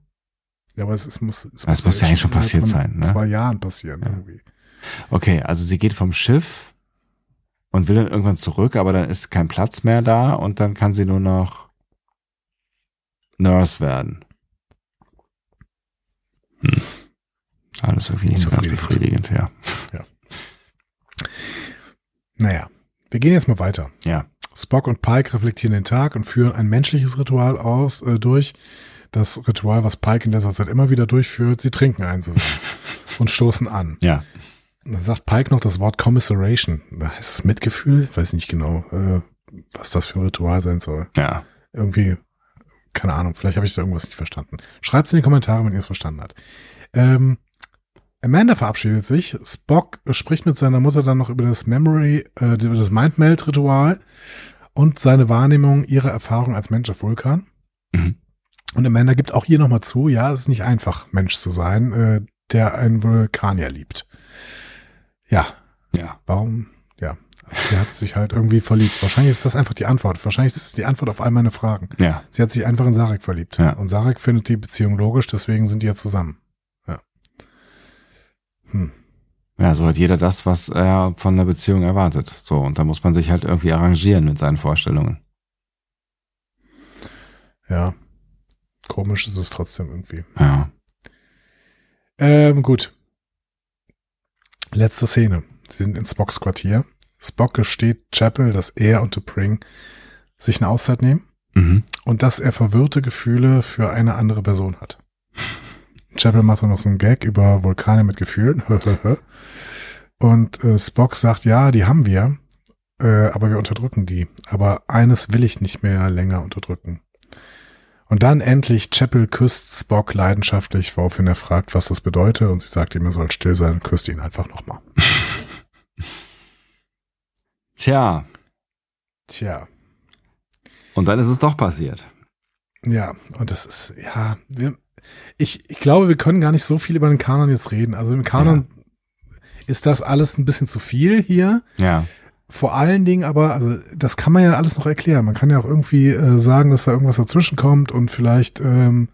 Ja, aber es, es muss, Es muss ja eigentlich schon passiert sein, ne? Zwei Jahren passieren Ja. irgendwie. Okay, also sie geht vom Schiff und will dann irgendwann zurück, aber dann ist kein Platz mehr da und dann kann sie nur noch Nurse werden. Hm. Alles irgendwie nicht so ganz befriedigend, ja. Naja, wir gehen jetzt mal weiter. Ja. Spock und Pike reflektieren den Tag und führen ein menschliches Ritual aus äh, durch. Das Ritual, was Pike in letzter Zeit immer wieder durchführt. Sie trinken einen zusammen und stoßen an. Ja. Und dann sagt Pike noch das Wort Commiseration. Da heißt es Mitgefühl? Weiß nicht genau, äh, was das für ein Ritual sein soll. Ja. Irgendwie, keine Ahnung, vielleicht habe ich da irgendwas nicht verstanden. Schreibt es in die Kommentare, wenn ihr es verstanden habt. Ähm, Amanda verabschiedet sich. Spock spricht mit seiner Mutter dann noch über das Memory, äh, über das Mindmeld-Ritual und seine Wahrnehmung ihrer Erfahrung als Mensch auf Vulkan. Mhm. Und Amanda gibt auch hier nochmal zu, ja, es ist nicht einfach, Mensch zu sein, äh, der einen Vulkanier liebt. Ja. Ja. Warum? Ja. Sie hat sich halt irgendwie verliebt. Wahrscheinlich ist das einfach die Antwort. Wahrscheinlich ist es die Antwort auf all meine Fragen. Ja. Sie hat sich einfach in Sarek verliebt. Ja. Und Sarek findet die Beziehung logisch, deswegen sind die ja zusammen. Ja. Hm. Ja, so hat jeder das, was er von der Beziehung erwartet. So, und da muss man sich halt irgendwie arrangieren mit seinen Vorstellungen. Ja. Komisch ist es trotzdem irgendwie. Ja. Ähm, gut. Letzte Szene. Sie sind in Spocks Quartier. Spock gesteht Chapel, dass er und T'Pring sich eine Auszeit nehmen Mhm. und dass er verwirrte Gefühle für eine andere Person hat. Chapel macht dann noch so einen Gag über Vulkane mit Gefühlen. und äh, Spock sagt, ja, die haben wir, äh, aber wir unterdrücken die. Aber eines will ich nicht mehr länger unterdrücken. Und dann endlich Chapel küsst Spock leidenschaftlich, woraufhin er fragt, was das bedeutet. Und sie sagt ihm, er soll still sein und küsst ihn einfach nochmal. Tja, Tja, und dann ist es doch passiert. ja, und das ist, ja, wir, ich, ich glaube, wir können gar nicht so viel über den Kanon jetzt reden. Also im Kanon ist das alles ein bisschen zu viel hier. Ja. Vor allen Dingen aber, also das kann man ja alles noch erklären. Man kann ja auch irgendwie äh, sagen, dass da irgendwas dazwischen kommt und vielleicht, ähm,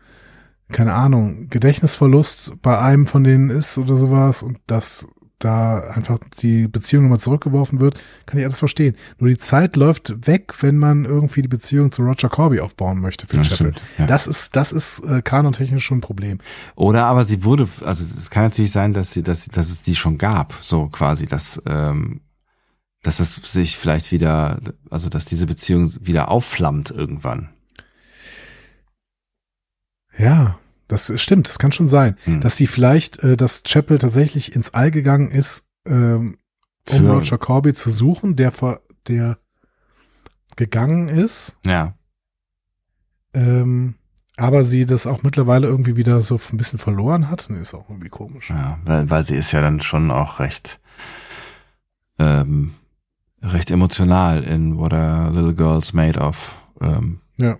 keine Ahnung, Gedächtnisverlust bei einem von denen ist oder sowas und dass da einfach die Beziehung nochmal zurückgeworfen wird, kann ich alles verstehen. Nur die Zeit läuft weg, wenn man irgendwie die Beziehung zu Roger Corby aufbauen möchte für Ja, Chapel. ja. Das ist, das ist äh, kanontechnisch schon ein Problem. Oder aber sie wurde, also es kann natürlich sein, dass sie, dass, sie- dass es die schon gab, so quasi, dass, ähm, dass es sich vielleicht wieder, also dass diese Beziehung wieder aufflammt irgendwann. Ja, das stimmt, das kann schon sein. Hm. Dass die vielleicht, äh, dass Chapel tatsächlich ins All gegangen ist, ähm, um Für- Roger Corby zu suchen, der ver, der gegangen ist, Ja. ähm, aber sie das auch mittlerweile irgendwie wieder so ein bisschen verloren hat. Nee, ist auch irgendwie komisch. Ja, weil, weil sie ist ja dann schon auch recht, ähm, recht emotional in What a Little Girl's Made of, ähm, Ja.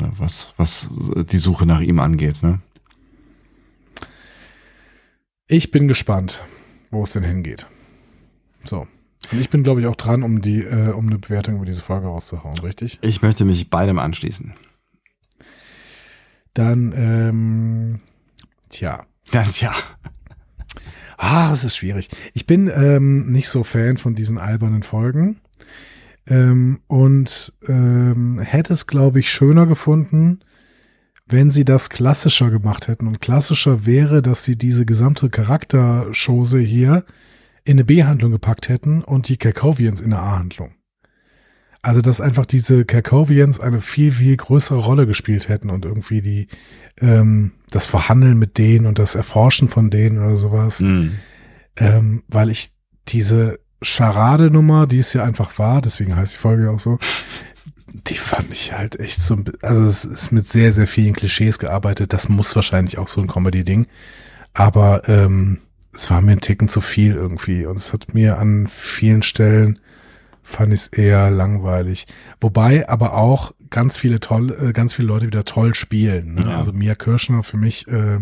Ne, was, was die Suche nach ihm angeht, ne? Ich bin gespannt, wo es denn hingeht. So. Und ich bin, glaube ich, auch dran, um die, äh, um eine Bewertung über diese Folge rauszuhauen, richtig? Ich möchte mich beidem anschließen. Dann, ähm, tja. Ganz ja. Ah, es ist schwierig. Ich bin ähm, nicht so Fan von diesen albernen Folgen. Ähm, und ähm, hätte es, glaube ich, schöner gefunden, wenn sie das klassischer gemacht hätten. Und klassischer wäre, dass sie diese gesamte Charakterschose hier in eine B-Handlung gepackt hätten und die Kerkovians in eine A-Handlung. Also, dass einfach diese Kerkovians eine viel, viel größere Rolle gespielt hätten und irgendwie die, ähm, das Verhandeln mit denen und das Erforschen von denen oder sowas Mhm. ähm, weil ich diese Charade-Nummer, die es ja einfach war, deswegen heißt die Folge auch so, die fand ich halt echt so, also es ist mit sehr, sehr vielen Klischees gearbeitet, das muss wahrscheinlich auch so ein Comedy-Ding, aber ähm, es war mir ein Ticken zu viel irgendwie und es hat mir an vielen Stellen fand ich es eher langweilig. Wobei aber auch ganz viele toll, äh, ganz viele Leute wieder toll spielen. Ne? Ja. Also Mia Kirschner für mich äh,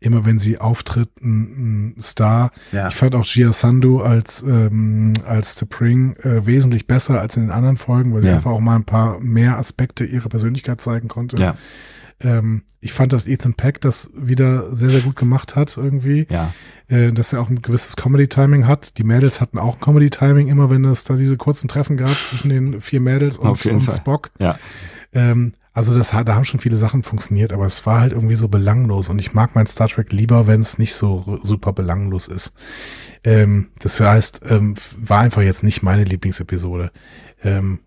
immer, wenn sie auftritt, ein, ein Star. Ja. Ich fand auch Gia Sandu als ähm, als T'Pring äh, wesentlich besser als in den anderen Folgen, weil sie Ja. einfach auch mal ein paar mehr Aspekte ihrer Persönlichkeit zeigen konnte. Ja, Ähm, ich fand, dass Ethan Peck das wieder sehr, sehr gut gemacht hat irgendwie ja. äh, dass er auch ein gewisses Comedy-Timing hat. Die Mädels hatten auch ein Comedy-Timing immer, wenn es da diese kurzen Treffen gab zwischen den vier Mädels und, und. Spock. Ja. Ähm, also das hat, da haben schon viele Sachen funktioniert, aber es war halt irgendwie so belanglos und ich mag mein Star Trek lieber, wenn es nicht so super belanglos ist. Ähm, das heißt, ähm, war einfach jetzt nicht meine Lieblingsepisode. Ähm,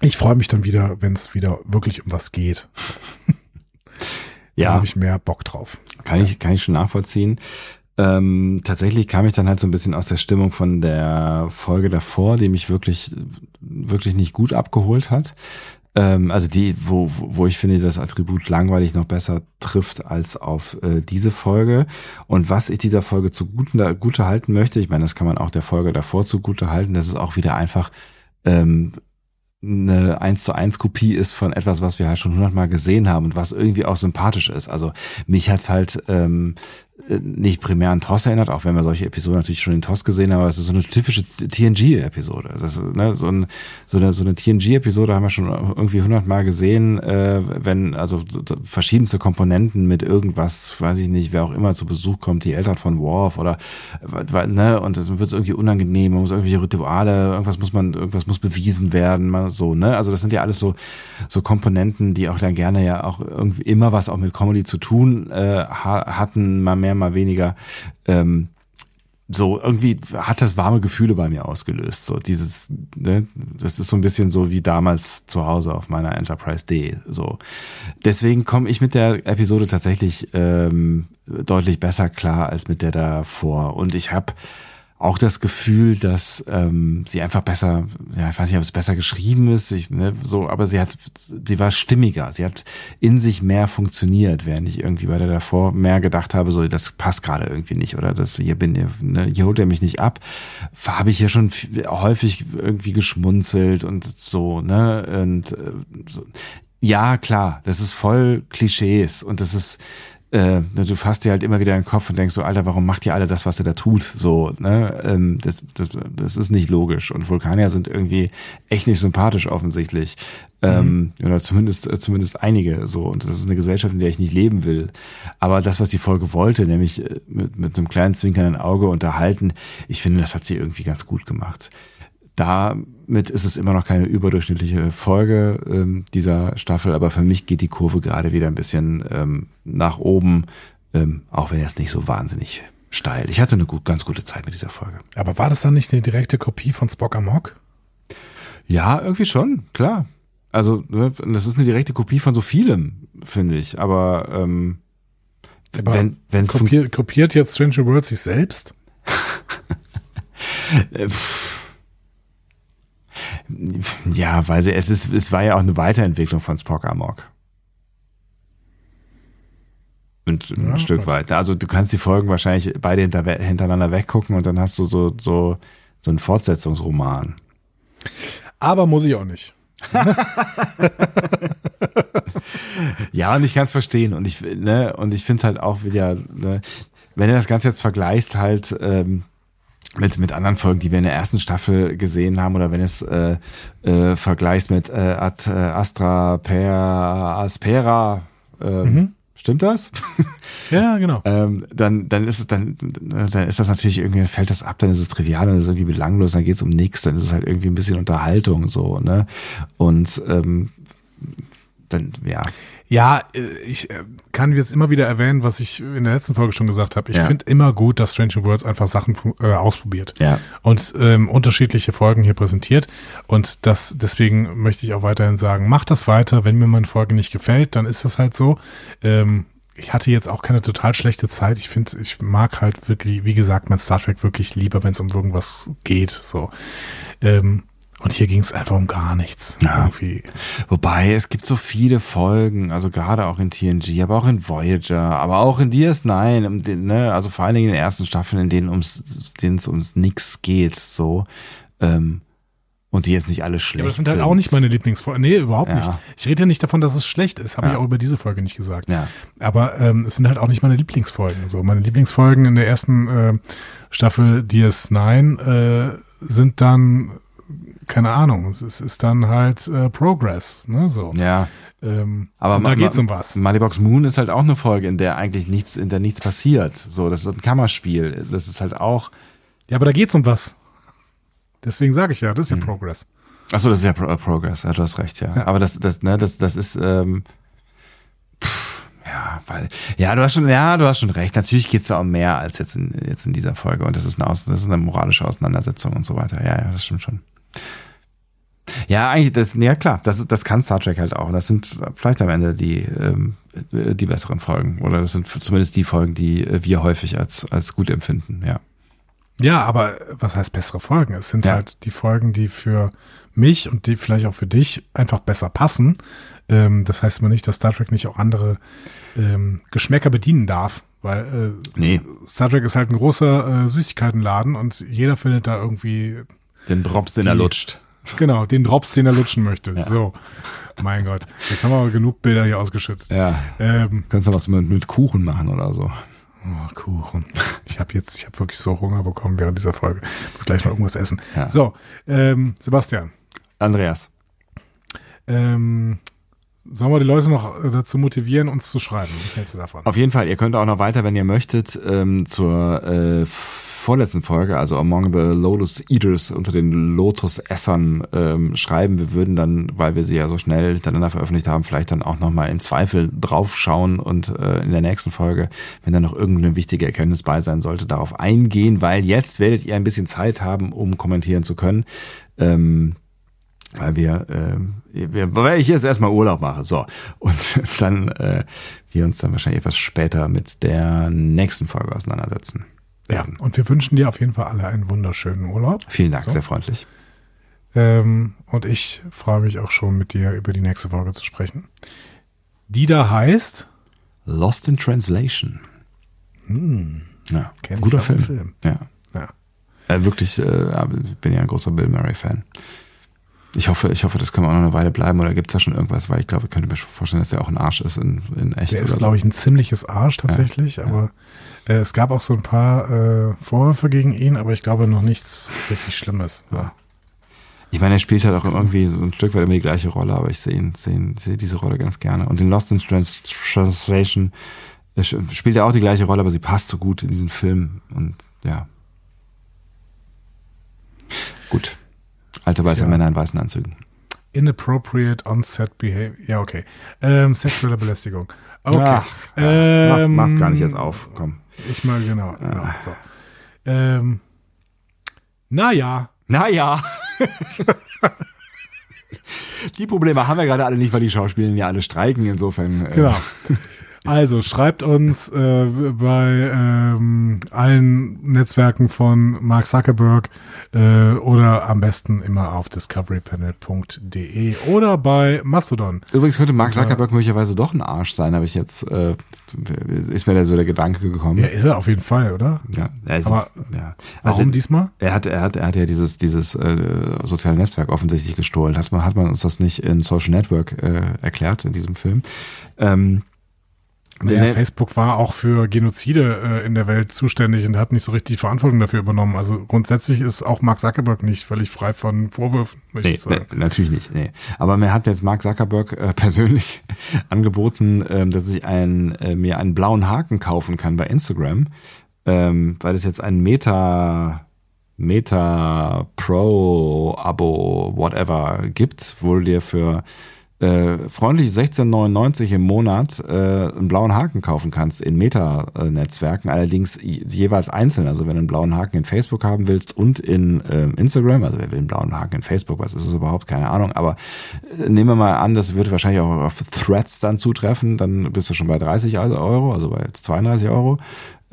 ich freue mich dann wieder, wenn es wieder wirklich um was geht. Da Ja, habe ich mehr Bock drauf. kann ich, kann ich schon nachvollziehen. Ähm, tatsächlich kam ich dann halt so ein bisschen aus der Stimmung von der Folge davor, die mich wirklich, wirklich nicht gut abgeholt hat. Ähm, also die, wo, wo ich finde, das Attribut langweilig noch besser trifft als auf äh, diese Folge. Und was ich dieser Folge zugute gute halten möchte, ich meine, das kann man auch der Folge davor zugute halten, das ist auch wieder einfach ähm, eine 1 zu 1 Kopie ist von etwas, was wir halt schon hundertmal gesehen haben und was irgendwie auch sympathisch ist. Also mich hat's halt ähm, äh, nicht primär an TOS erinnert, auch wenn wir solche Episoden natürlich schon in TOS gesehen haben, aber es ist so eine typische TNG-Episode. Ne, so, ein, so eine, so eine TNG-Episode haben wir schon irgendwie hundertmal gesehen, äh, wenn also verschiedenste Komponenten mit irgendwas, weiß ich nicht, wer auch immer zu Besuch kommt, die Eltern von Worf oder ne, und es wird irgendwie unangenehm, man muss irgendwelche Rituale, irgendwas muss man, irgendwas muss bewiesen werden, man so, ne? Also das sind ja alles so, so Komponenten, die auch dann gerne ja auch irgendwie immer was auch mit Comedy zu tun äh, hatten, mal mehr, mal weniger. Ähm, so irgendwie hat das warme Gefühle bei mir ausgelöst. So dieses, ne, das ist so ein bisschen so wie damals zu Hause auf meiner Enterprise D. So deswegen komme ich mit der Episode tatsächlich ähm, deutlich besser klar als mit der davor. Und ich habe auch das Gefühl, dass ähm, sie einfach besser, ja, ich weiß nicht, ob es besser geschrieben ist, ich, ne, so, aber sie hat, sie war stimmiger, sie hat in sich mehr funktioniert, während ich irgendwie bei der davor mehr gedacht habe, so, das passt gerade irgendwie nicht, oder das hier bin, ne, hier holt er mich nicht ab, habe ich ja schon häufig irgendwie geschmunzelt und so, ne, und äh, so. ja, klar, das ist voll Klischees und das ist äh, du fasst dir halt immer wieder in den Kopf und denkst so, Alter, warum macht ihr alle das, was ihr da tut? So, ne? Ähm, das, das, das ist nicht logisch. Und Vulkanier sind irgendwie echt nicht sympathisch offensichtlich. Ähm, mhm. oder zumindest, äh, zumindest einige so. Und das ist eine Gesellschaft, in der ich nicht leben will. Aber das, was die Folge wollte, nämlich äh, mit, mit einem kleinen zwinkernden Auge unterhalten, ich finde, das hat sie irgendwie ganz gut gemacht. Damit ist es immer noch keine überdurchschnittliche Folge ähm, dieser Staffel, aber für mich geht die Kurve gerade wieder ein bisschen ähm, nach oben, ähm, auch wenn er es nicht so wahnsinnig steil. Ich hatte eine gut, ganz gute Zeit mit dieser Folge. Aber war das dann nicht eine direkte Kopie von Spock Amok? Ja, irgendwie schon, klar. Also, ne, das ist eine direkte Kopie von so vielem, finde ich. Aber, ähm, Aber wenn wenn's kopiert, kopiert jetzt Stranger World sich selbst? Ja, weil sie, es ist, es war ja auch eine Weiterentwicklung von Spock Amok. Und ein ja, Stück weit. Also du kannst die Folgen wahrscheinlich beide hinter, hintereinander weggucken und dann hast du so, so, so einen Fortsetzungsroman. Aber muss ich auch nicht. ja, und ich kann es verstehen. Und ich, ne, und ich finde es halt auch wieder, ne, wenn du das Ganze jetzt vergleichst, halt, ähm, mit, mit anderen Folgen, die wir in der ersten Staffel gesehen haben, oder wenn es äh, äh, vergleichst mit äh, Ad äh, Astra per Aspera, äh, mhm. stimmt das? Ja, genau. ähm, dann, dann ist es dann, dann ist das natürlich irgendwie, fällt das ab, dann ist es trivial, dann ist es irgendwie belanglos, dann geht es um nichts, dann ist es halt irgendwie ein bisschen Unterhaltung so, ne? Und ähm, dann, ja. Ja, äh, ich äh, kann jetzt immer wieder erwähnen, was ich in der letzten Folge schon gesagt habe. Ich ja. finde immer gut, dass Stranger Worlds einfach Sachen äh, ausprobiert ja. und ähm, unterschiedliche Folgen hier präsentiert. Und das deswegen möchte ich auch weiterhin sagen, macht das weiter. Wenn mir meine Folge nicht gefällt, dann ist das halt so. Ähm, ich hatte jetzt auch keine total schlechte Zeit. Ich finde, ich mag halt wirklich, wie gesagt, mein Star Trek wirklich lieber, wenn es um irgendwas geht. So. Ähm, und hier ging es einfach um gar nichts. Ja. Wobei, es gibt so viele Folgen, also gerade auch in TNG, aber auch in Voyager, aber auch in DS9, ne, also vor allen Dingen in den ersten Staffeln, in denen ums, denen es ums nix geht, so. Ähm, und die jetzt nicht alle schlecht ja, aber das sind. halt auch nicht meine Lieblingsfolgen. Nee, überhaupt ja. nicht. Ich rede ja nicht davon, dass es schlecht ist. Habe ja. ich auch über diese Folge nicht gesagt. Ja. Aber ähm, es sind halt auch nicht meine Lieblingsfolgen. So, meine Lieblingsfolgen in der ersten äh, Staffel DS9 äh, sind dann keine Ahnung, es ist, ist dann halt äh, Progress, ne, so. Ja. Ähm, aber da geht's um was. Moneybox Moon ist halt auch eine Folge, in der eigentlich nichts, in der nichts passiert. So, das ist ein Kammerspiel. Das ist halt auch. Ja, aber da geht's um was. Deswegen sage ich ja, das ist ja hm. Progress. Ach so, das ist ja Pro Progress. Ja, du hast recht, ja. ja. Aber das, das, ne, das, das ist. Ähm, pff, ja, weil, ja, du hast schon, ja, du hast schon recht. Natürlich geht's da um mehr als jetzt in, jetzt in dieser Folge. Und das ist eine, das ist eine moralische Auseinandersetzung und so weiter. Ja, ja, das stimmt schon. Ja, eigentlich, das, ja klar, das, das kann Star Trek halt auch. Das sind vielleicht am Ende die, ähm, die besseren Folgen. Oder das sind zumindest die Folgen, die wir häufig als, als gut empfinden, ja. Ja, aber was heißt bessere Folgen? Es sind ja. halt die Folgen, die für mich und die vielleicht auch für dich einfach besser passen. Ähm, das heißt immer nicht, dass Star Trek nicht auch andere ähm, Geschmäcker bedienen darf. Weil äh, nee. Star Trek ist halt ein großer äh, Süßigkeitenladen und jeder findet da irgendwie den Drops, den die, er lutscht. Genau, den Drops, den er lutschen möchte. So, mein Gott. Jetzt haben wir aber genug Bilder hier ausgeschüttet. Ja. Ähm, Könntest du was mit, mit Kuchen machen oder so? oh, Kuchen. Ich habe jetzt, ich habe wirklich so Hunger bekommen während dieser Folge. Muss gleich mal irgendwas essen. Ja. So, ähm, Sebastian. Andreas. Ähm, sollen wir die Leute noch äh, dazu motivieren, uns zu schreiben? Was hältst du davon? Auf jeden Fall, ihr könnt auch noch weiter, wenn ihr möchtet, ähm, zur äh, vorletzten Folge, also Among the Lotus Eaters, unter den Lotus-Essern ähm, schreiben. Wir würden dann, weil wir sie ja so schnell hintereinander veröffentlicht haben, vielleicht dann auch nochmal im Zweifel draufschauen und äh, in der nächsten Folge, wenn da noch irgendeine wichtige Erkenntnis bei sein sollte, darauf eingehen, weil jetzt werdet ihr ein bisschen Zeit haben, um kommentieren zu können. Ähm, weil wir, äh, weil ich jetzt erstmal Urlaub mache, so und dann äh, wir uns dann wahrscheinlich etwas später mit der nächsten Folge auseinandersetzen. Ja, und wir wünschen dir auf jeden Fall alle einen wunderschönen Urlaub. Vielen Dank, So. sehr freundlich. Ähm, und ich freue mich auch schon, mit dir über die nächste Folge zu sprechen. Die da heißt, Lost in Translation. Ja, Kenn ich guter Film. Film. Ja, ja, äh, wirklich. Äh, ja, ich bin ja ein großer Bill Murray Fan. Ich hoffe, ich hoffe, das können wir auch noch eine Weile bleiben. Oder gibt es da schon irgendwas? Weil ich glaube, ich könnte mir schon vorstellen, dass er auch ein Arsch ist in, in echt. der ist, oder glaube so. ich, ein ziemliches Arsch tatsächlich, aber äh, es gab auch so ein paar äh, Vorwürfe gegen ihn, aber ich glaube noch nichts richtig Schlimmes. Ja. Ich meine, er spielt halt auch irgendwie so ein Stück weit immer die gleiche Rolle, aber ich sehe ihn, sehe ihn, sehe diese Rolle ganz gerne. Und in Lost in Trans Translation äh, spielt er auch die gleiche Rolle, aber sie passt so gut in diesen Film. Und ja. Gut. Alte weiße Tja. Männer in weißen Anzügen. Inappropriate on-set behavior. Ja, okay. Ähm, sexuelle Belästigung. Okay. Ach, ja. mach's, Ähm, mach's gar nicht erst auf. Komm. Ich mal, genau. genau so. ähm, naja. Naja. die Probleme haben wir gerade alle nicht, weil die Schauspieler ja alle streiken. Insofern. äh, Genau. Also schreibt uns äh, bei ähm, allen Netzwerken von Mark Zuckerberg äh, oder am besten immer auf discoverypanel.de oder bei Mastodon. Übrigens könnte Mark Zuckerberg möglicherweise doch ein Arsch sein, habe ich jetzt, äh, ist mir da so der Gedanke gekommen. Ja, ist er auf jeden Fall, oder? Ja, also, Aber ja. Warum Also, diesmal? er hat, er hat, er hat ja dieses, dieses äh, soziale Netzwerk offensichtlich gestohlen. Hat man, hat man uns das nicht in Social Network äh, erklärt in diesem Film? Ähm, Ja, ne- Facebook war auch für Genozide äh, in der Welt zuständig und hat nicht so richtig die Verantwortung dafür übernommen. Also grundsätzlich ist auch Mark Zuckerberg nicht völlig frei von Vorwürfen, möchte Nee, ich sagen. nee, natürlich nicht. Nee. Aber mir hat jetzt Mark Zuckerberg äh, persönlich angeboten, ähm, dass ich ein, äh, mir einen blauen Haken kaufen kann bei Instagram, ähm, weil es jetzt ein Meta Meta Pro Abo whatever gibt, wo dir für äh, freundlich 16,99 im Monat äh, einen blauen Haken kaufen kannst in Meta-Netzwerken, allerdings je- jeweils einzeln. Also wenn du einen blauen Haken in Facebook haben willst und in ähm, Instagram, also wer will einen blauen Haken in Facebook, was ist es überhaupt, keine Ahnung, aber äh, nehmen wir mal an, das wird wahrscheinlich auch auf Threads dann zutreffen, dann bist du schon bei 30 Euro, also bei 32 Euro.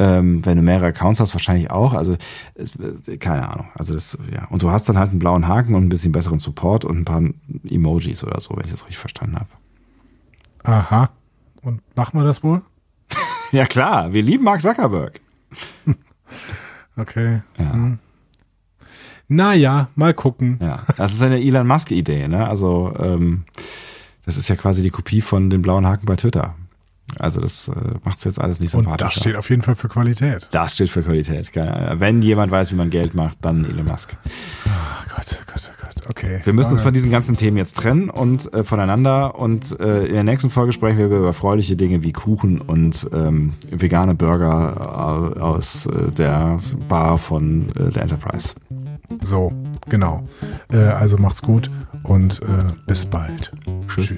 Ähm, wenn du mehrere Accounts hast, wahrscheinlich auch. Also es, äh, keine Ahnung. Also das, ja. Und du hast dann halt einen blauen Haken und ein bisschen besseren Support und ein paar Emojis oder so, wenn ich das richtig verstanden habe. Aha. Und machen wir das wohl? Ja klar, wir lieben Mark Zuckerberg. Okay. Ja. Hm. Naja, mal gucken. Ja, das ist eine Elon Musk-Idee, ne? Also ähm, das ist ja quasi die Kopie von dem blauen Haken bei Twitter. Also das äh, macht's jetzt alles nicht Und sympathischer. das steht auf jeden Fall für Qualität. das steht für Qualität. Wenn jemand weiß, wie man Geld macht, dann Elon Musk. Oh Gott, oh Gott, oh Gott. Okay. Wir müssen uns Äh, von diesen ganzen Themen jetzt trennen und äh, voneinander. Und äh, in der nächsten Folge sprechen wir über erfreuliche Dinge wie Kuchen und ähm, vegane Burger äh, aus äh, der Bar von äh, der Enterprise. So, genau. Äh, also macht's gut und bis bald. Tschüss.